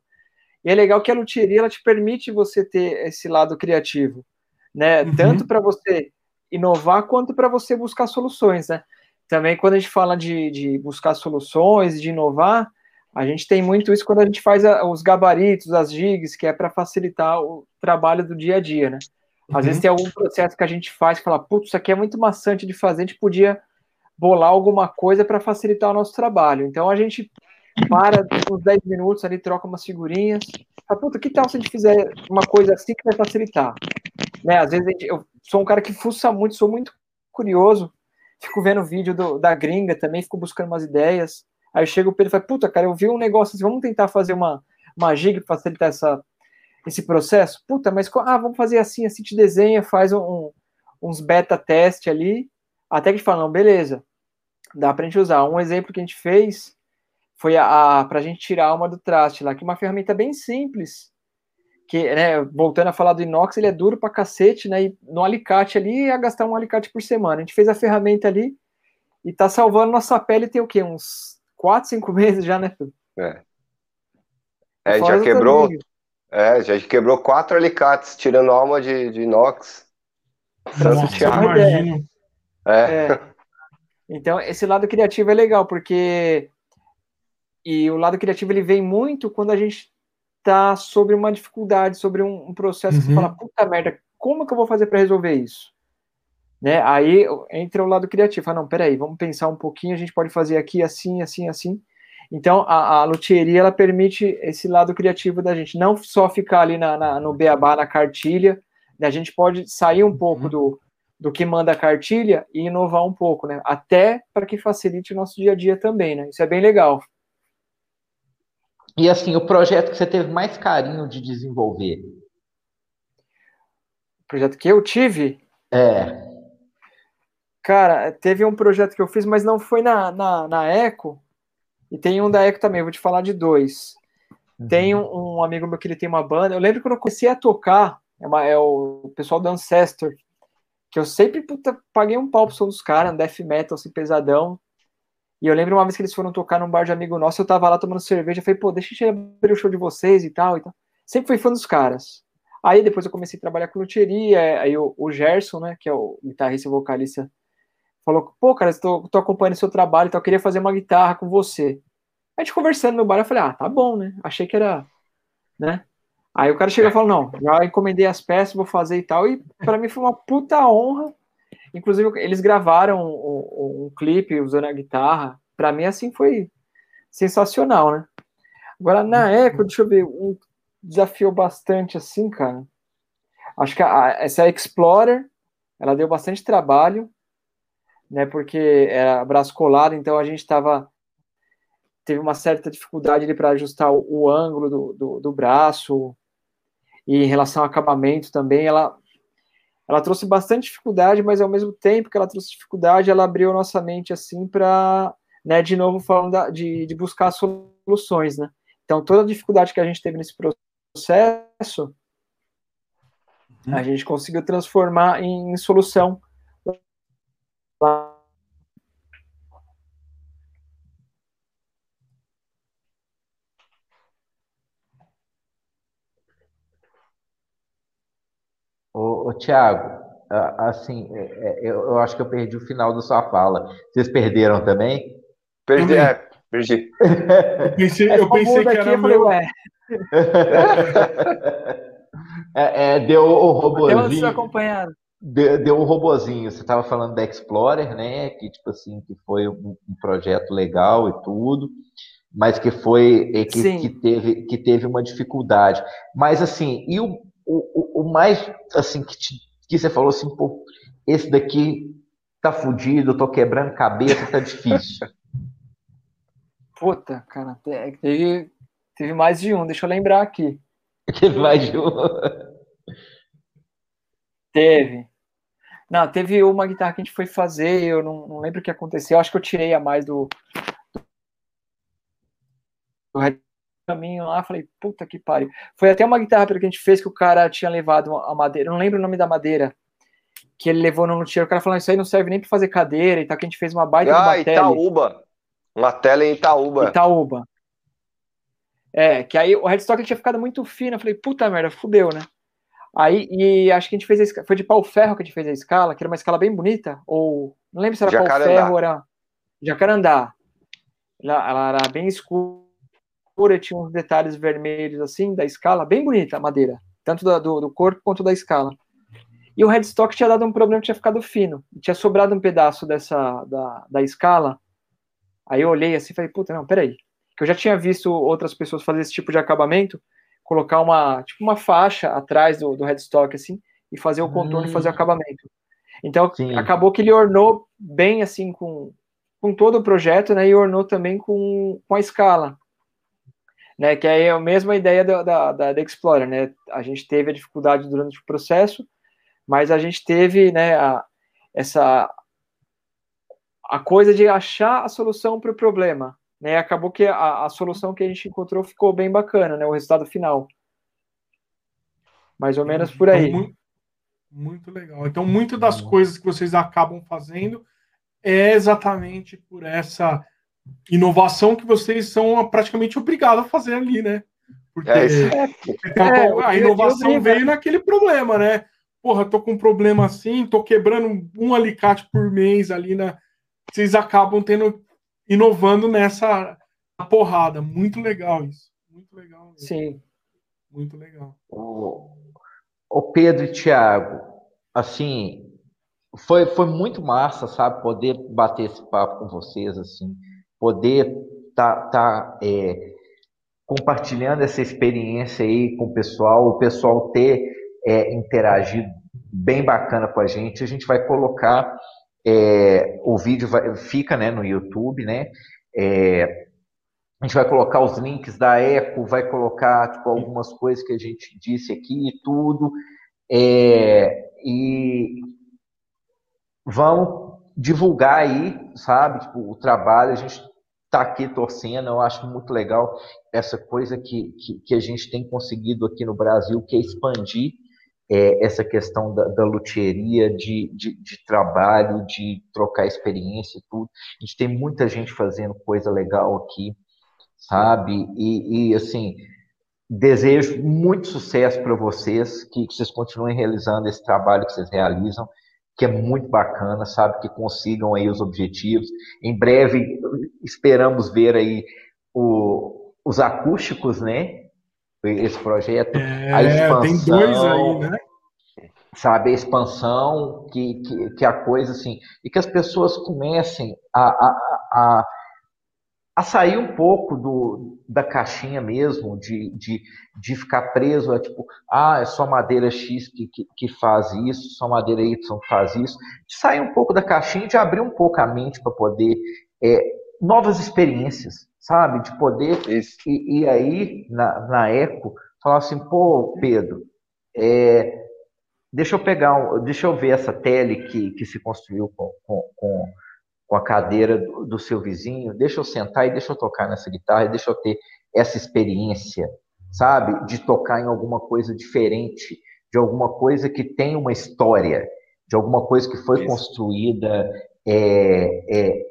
E é legal que a luthieria ela te permite você ter esse lado criativo, né? Uhum. Tanto para você inovar quanto para você buscar soluções, né? Também quando a gente fala de, de buscar soluções, de inovar, a gente tem muito isso quando a gente faz a, os gabaritos, as gigs, que é para facilitar o trabalho do dia a dia, né? Às uhum. vezes tem algum processo que a gente faz que fala, putz, isso aqui é muito maçante de fazer, a gente podia bolar alguma coisa para facilitar o nosso trabalho. Então a gente para uns 10 minutos ali, troca umas figurinhas. Fala, puta, que tal se a gente fizer uma coisa assim que vai facilitar? Né? Às vezes gente, eu sou um cara que fuça muito, sou muito curioso, fico vendo vídeo do, da gringa também, fico buscando umas ideias. Aí chega o Pedro e fala, puta, cara, eu vi um negócio assim, vamos tentar fazer uma, uma gig para facilitar essa, esse processo? Puta, mas ah, vamos fazer assim, assim te desenha, faz um, uns beta teste ali, até que fala, não, beleza, dá pra gente usar. Um exemplo que a gente fez foi a, a pra gente tirar a alma do traste lá, que é uma ferramenta bem simples, que, né, voltando a falar do inox, ele é duro pra cacete, né, e no alicate ali, ia gastar um alicate por semana. A gente fez a ferramenta ali e tá salvando nossa pele tem o quê? Uns 4, 5 meses já, né, É. É, já quebrou, é, já quebrou quatro alicates, tirando alma de, de inox. Nossa, imagino. É. é. Então, esse lado criativo é legal, porque. E o lado criativo ele vem muito quando a gente tá sobre uma dificuldade, sobre um, um processo uhum. que você fala, puta merda, como que eu vou fazer para resolver isso? Né? Aí entra o lado criativo. Ah, não, peraí, vamos pensar um pouquinho, a gente pode fazer aqui assim, assim, assim. Então, a, a luthieria, ela permite esse lado criativo da gente, não só ficar ali na, na no beabá, na cartilha, né? a gente pode sair um pouco uhum. do, do que manda a cartilha e inovar um pouco, né? Até para que facilite o nosso dia a dia também, né? Isso é bem legal. E assim, o projeto que você teve mais carinho de desenvolver? O projeto que eu tive? É. Cara, teve um projeto que eu fiz, mas não foi na, na, na Eco, e tem um da Eco também, vou te falar de dois. Uhum. Tem um, um, amigo meu que ele tem uma banda. Eu lembro quando eu comecei a tocar, é, uma, é o pessoal do Ancestor, que eu sempre puta, paguei um pau pro som dos caras, death metal assim, pesadão. E eu lembro uma vez que eles foram tocar num bar de amigo nosso, eu tava lá tomando cerveja, eu falei, pô, deixa eu abrir o show de vocês e tal e tal. Sempre fui fã dos caras. Aí depois eu comecei a trabalhar com luthieria, aí o, o Gerson, né, que é o guitarrista e vocalista falou, pô, cara, estou tô acompanhando seu trabalho, então eu queria fazer uma guitarra com você. A gente conversando no bar, eu falei, ah, tá bom, né? Achei que era, né? Aí o cara chegou e falou, não, já encomendei as peças, vou fazer e tal, e para mim foi uma puta honra. Inclusive, eles gravaram um, um, um clipe usando a guitarra. Para mim, assim, foi sensacional, né? Agora, na Eco, deixa eu ver, um desafio bastante assim, cara. Acho que a, essa Explorer, ela deu bastante trabalho, né? Porque era braço colado, então a gente estava teve uma certa dificuldade para ajustar o, o ângulo do, do, do, braço, e em relação ao acabamento também, ela, ela trouxe bastante dificuldade, mas ao mesmo tempo que ela trouxe dificuldade, ela abriu nossa mente assim para, né, de novo falando da, de, de buscar soluções, né? Então toda a dificuldade que a gente teve nesse processo, a uhum. gente conseguiu transformar em, em solução Ô, ô Tiago, assim, é, é, eu acho que eu perdi o final da sua fala. Vocês perderam também? Perdi, é, perdi. Eu pensei, eu pensei que era meu... Falei, é, é, deu o robozinho. acompanhando. Deu, deu um robozinho. Você estava falando da Explorer, né? Que tipo assim, que foi um, um projeto legal e tudo, mas que foi que, que, teve que teve uma dificuldade. Mas assim, e o, o, o mais assim que, te, que você falou assim, pô, esse daqui tá fudido, tô quebrando cabeça, tá difícil. Puta, cara, teve, teve mais de um, deixa eu lembrar aqui. Teve mais de um. Teve. Não, teve uma guitarra que a gente foi fazer, eu não, não lembro o que aconteceu, acho que eu tirei a mais do, do caminho lá, falei, puta que pariu. Foi até uma guitarra que a gente fez que o cara tinha levado a madeira, não lembro o nome da madeira, que ele levou no luthier, o cara falou, isso aí não serve nem para fazer cadeira e tal, que a gente fez uma baita ah, uma Itaúba. Uma tela em Itaúba. Itaúba. É, que aí o headstock tinha ficado muito fino, eu falei, puta merda, fudeu, né? Aí, e acho que a gente fez a, foi de pau ferro que a gente fez a escala, que era uma escala bem bonita, ou não lembro se era Jacarandá. pau ferro ou era Jacarandá. Ela, ela era bem escura tinha uns detalhes vermelhos assim da escala, bem bonita a madeira, tanto do, do, do corpo quanto da escala. E o headstock tinha dado um problema, tinha ficado fino, tinha sobrado um pedaço dessa da, da escala. Aí eu olhei assim e falei, puta, não, peraí. Que eu já tinha visto outras pessoas fazer esse tipo de acabamento, colocar uma, tipo uma faixa atrás do, do headstock, assim, e fazer o contorno hum. e fazer o hum. acabamento. Então, Sim. acabou que ele ornou bem, assim, com, com todo o projeto, né, e ornou também com, com a escala né? Que é a mesma ideia da, da, da, Explorer, né? A gente teve a dificuldade durante o processo, mas a gente teve, né, a, essa a coisa de achar a solução para o problema, né? Acabou que a, a, solução que a gente encontrou ficou bem bacana, né? O resultado final, mais ou menos por aí. Então, muito, muito legal. Então, muitas das coisas que vocês acabam fazendo é exatamente por essa inovação que vocês são praticamente obrigados a fazer ali, né? Porque é, é, a inovação veio naquele problema, né? Porra, tô com um problema assim, tô quebrando um alicate por mês ali na. Vocês acabam tendo inovando nessa porrada. Muito legal isso. Muito legal. Mesmo. Sim. Muito legal. O, o Pedro e Thiago, assim, foi, foi muito massa, sabe, poder bater esse papo com vocês, assim poder estar tá, tá, é, compartilhando essa experiência aí com o pessoal, o pessoal ter é, interagido bem bacana com a gente. A gente vai colocar é, o vídeo vai, fica né, no YouTube, né? É, a gente vai colocar os links da Eco, vai colocar tipo, algumas coisas que a gente disse aqui e tudo. É, e vamos divulgar aí, sabe, tipo, o trabalho. A gente tá aqui torcendo. Eu acho muito legal essa coisa que, que, que a gente tem conseguido aqui no Brasil, que é expandir é, essa questão da, da luthieria, de, de, de, trabalho, de trocar experiência e tudo. A gente tem muita gente fazendo coisa legal aqui, sabe? E, e assim, desejo muito sucesso para vocês, que, que vocês continuem realizando esse trabalho que vocês realizam que é muito bacana, sabe? Que consigam aí os objetivos. Em breve esperamos ver aí o, os acústicos, né? Esse projeto, é, a expansão. Tem dois aí, né? Sabe, a expansão, que, que, que a coisa assim, e que as pessoas comecem a, a, a a sair um pouco do, da caixinha mesmo, de, de, de ficar preso a tipo, ah, é só madeira X que, que, que, faz isso, só madeira Y que faz isso, de sair um pouco da caixinha, de abrir um pouco a mente para poder é, novas experiências, sabe? De poder e, e, aí na, na Eco falar assim, pô, Pedro, é, deixa eu pegar, um, deixa eu ver essa tele que, que se construiu com, com, com, a cadeira do, do, seu vizinho, deixa eu sentar e deixa eu tocar nessa guitarra, deixa eu ter essa experiência, sabe? De tocar em alguma coisa diferente, de alguma coisa que tem uma história, de alguma coisa que foi Isso. construída é, é,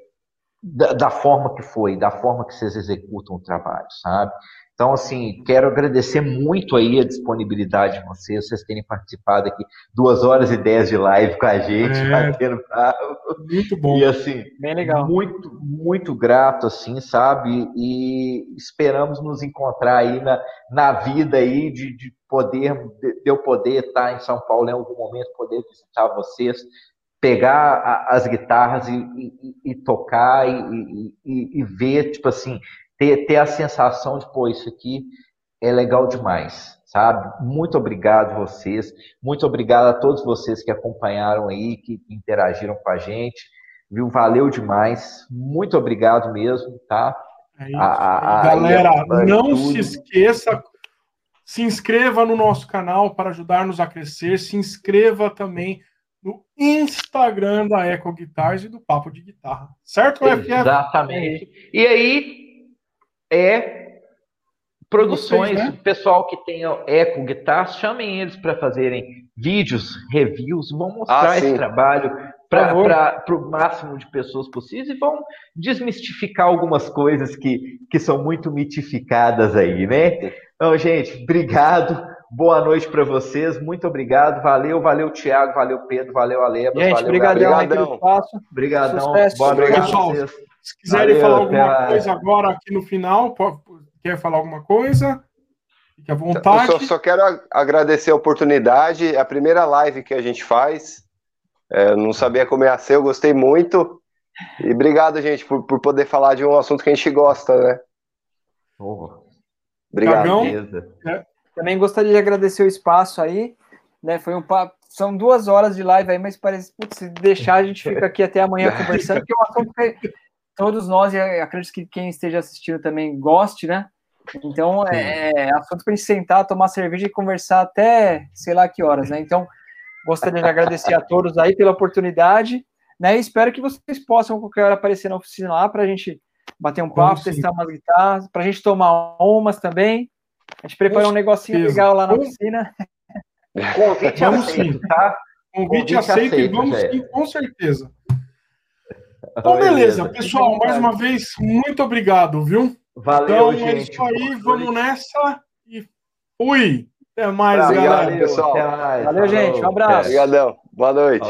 da, da, forma que foi, da forma que vocês executam o trabalho, sabe? Então, assim, quero agradecer muito aí a disponibilidade de vocês, vocês terem participado aqui duas horas e dez de live com a gente, é, batendo Muito bom. E, assim, bem legal. Muito, muito grato, assim, sabe? E esperamos nos encontrar aí na, na vida aí de, de poder, de, de eu poder estar em São Paulo em algum momento, poder visitar vocês, pegar as guitarras e, e, e tocar e, e, ver, tipo assim, ter, ter a sensação de, pô, isso aqui é legal demais, sabe? Muito obrigado vocês, muito obrigado a todos vocês que acompanharam aí, que interagiram com a gente, viu? Valeu demais, muito obrigado mesmo, tá? É a, a, Galera, a, não se esqueça, se inscreva no nosso canal para ajudar-nos a crescer, se inscreva também no Instagram da Eco Guitars e do Papo de Guitarra, certo, FF? Exatamente. E aí, é produções, Vocês, né? pessoal que tem eco guitar, chamem eles para fazerem vídeos, reviews, vão mostrar ah, esse trabalho para o máximo de pessoas possíveis e vão desmistificar algumas coisas que, que são muito mitificadas aí, né? Então, gente, obrigado. Boa noite para vocês. Muito obrigado. Valeu, valeu, Thiago. Valeu, Pedro. Valeu, Aleba. Gente, valeu, brigadão aí pelo espaço. Obrigadão. Boa noite. Se quiserem Valeu, falar alguma coisa agora aqui no final, pode, quer falar alguma coisa? Fique à vontade. Eu só, só, quero agradecer a oportunidade. É a primeira live que a gente faz. É, não sabia como ia ser, eu gostei muito. E obrigado, gente, por, por poder falar de um assunto que a gente gosta, né? Oh. Obrigado. É. Também gostaria de agradecer o espaço aí. Né? Foi um papo. São duas horas de live aí, mas parece que se deixar, a gente fica aqui até amanhã conversando, porque é um assunto que todos nós, e acredito que quem esteja assistindo também goste, né? Então, é, é assunto para a gente sentar, tomar cerveja e conversar até sei lá que horas, né? Então, gostaria de agradecer a todos aí pela oportunidade, né? E espero que vocês possam qualquer hora aparecer na oficina lá para a gente bater um papo, testar umas guitarras, para a gente tomar umas também. A gente preparou um negocinho legal lá na oficina. Convite vamos aceito, sim. tá? Convite, Convite aceito, aceito e vamos sim, com certeza. Então, beleza, pessoal, mais uma vez, muito obrigado, viu? Valeu, então, gente. é isso aí, vamos nessa e fui. Até mais, Valeu, galera. Pessoal. Até mais. Valeu, gente. Um abraço. Obrigadão. Boa noite. Falou.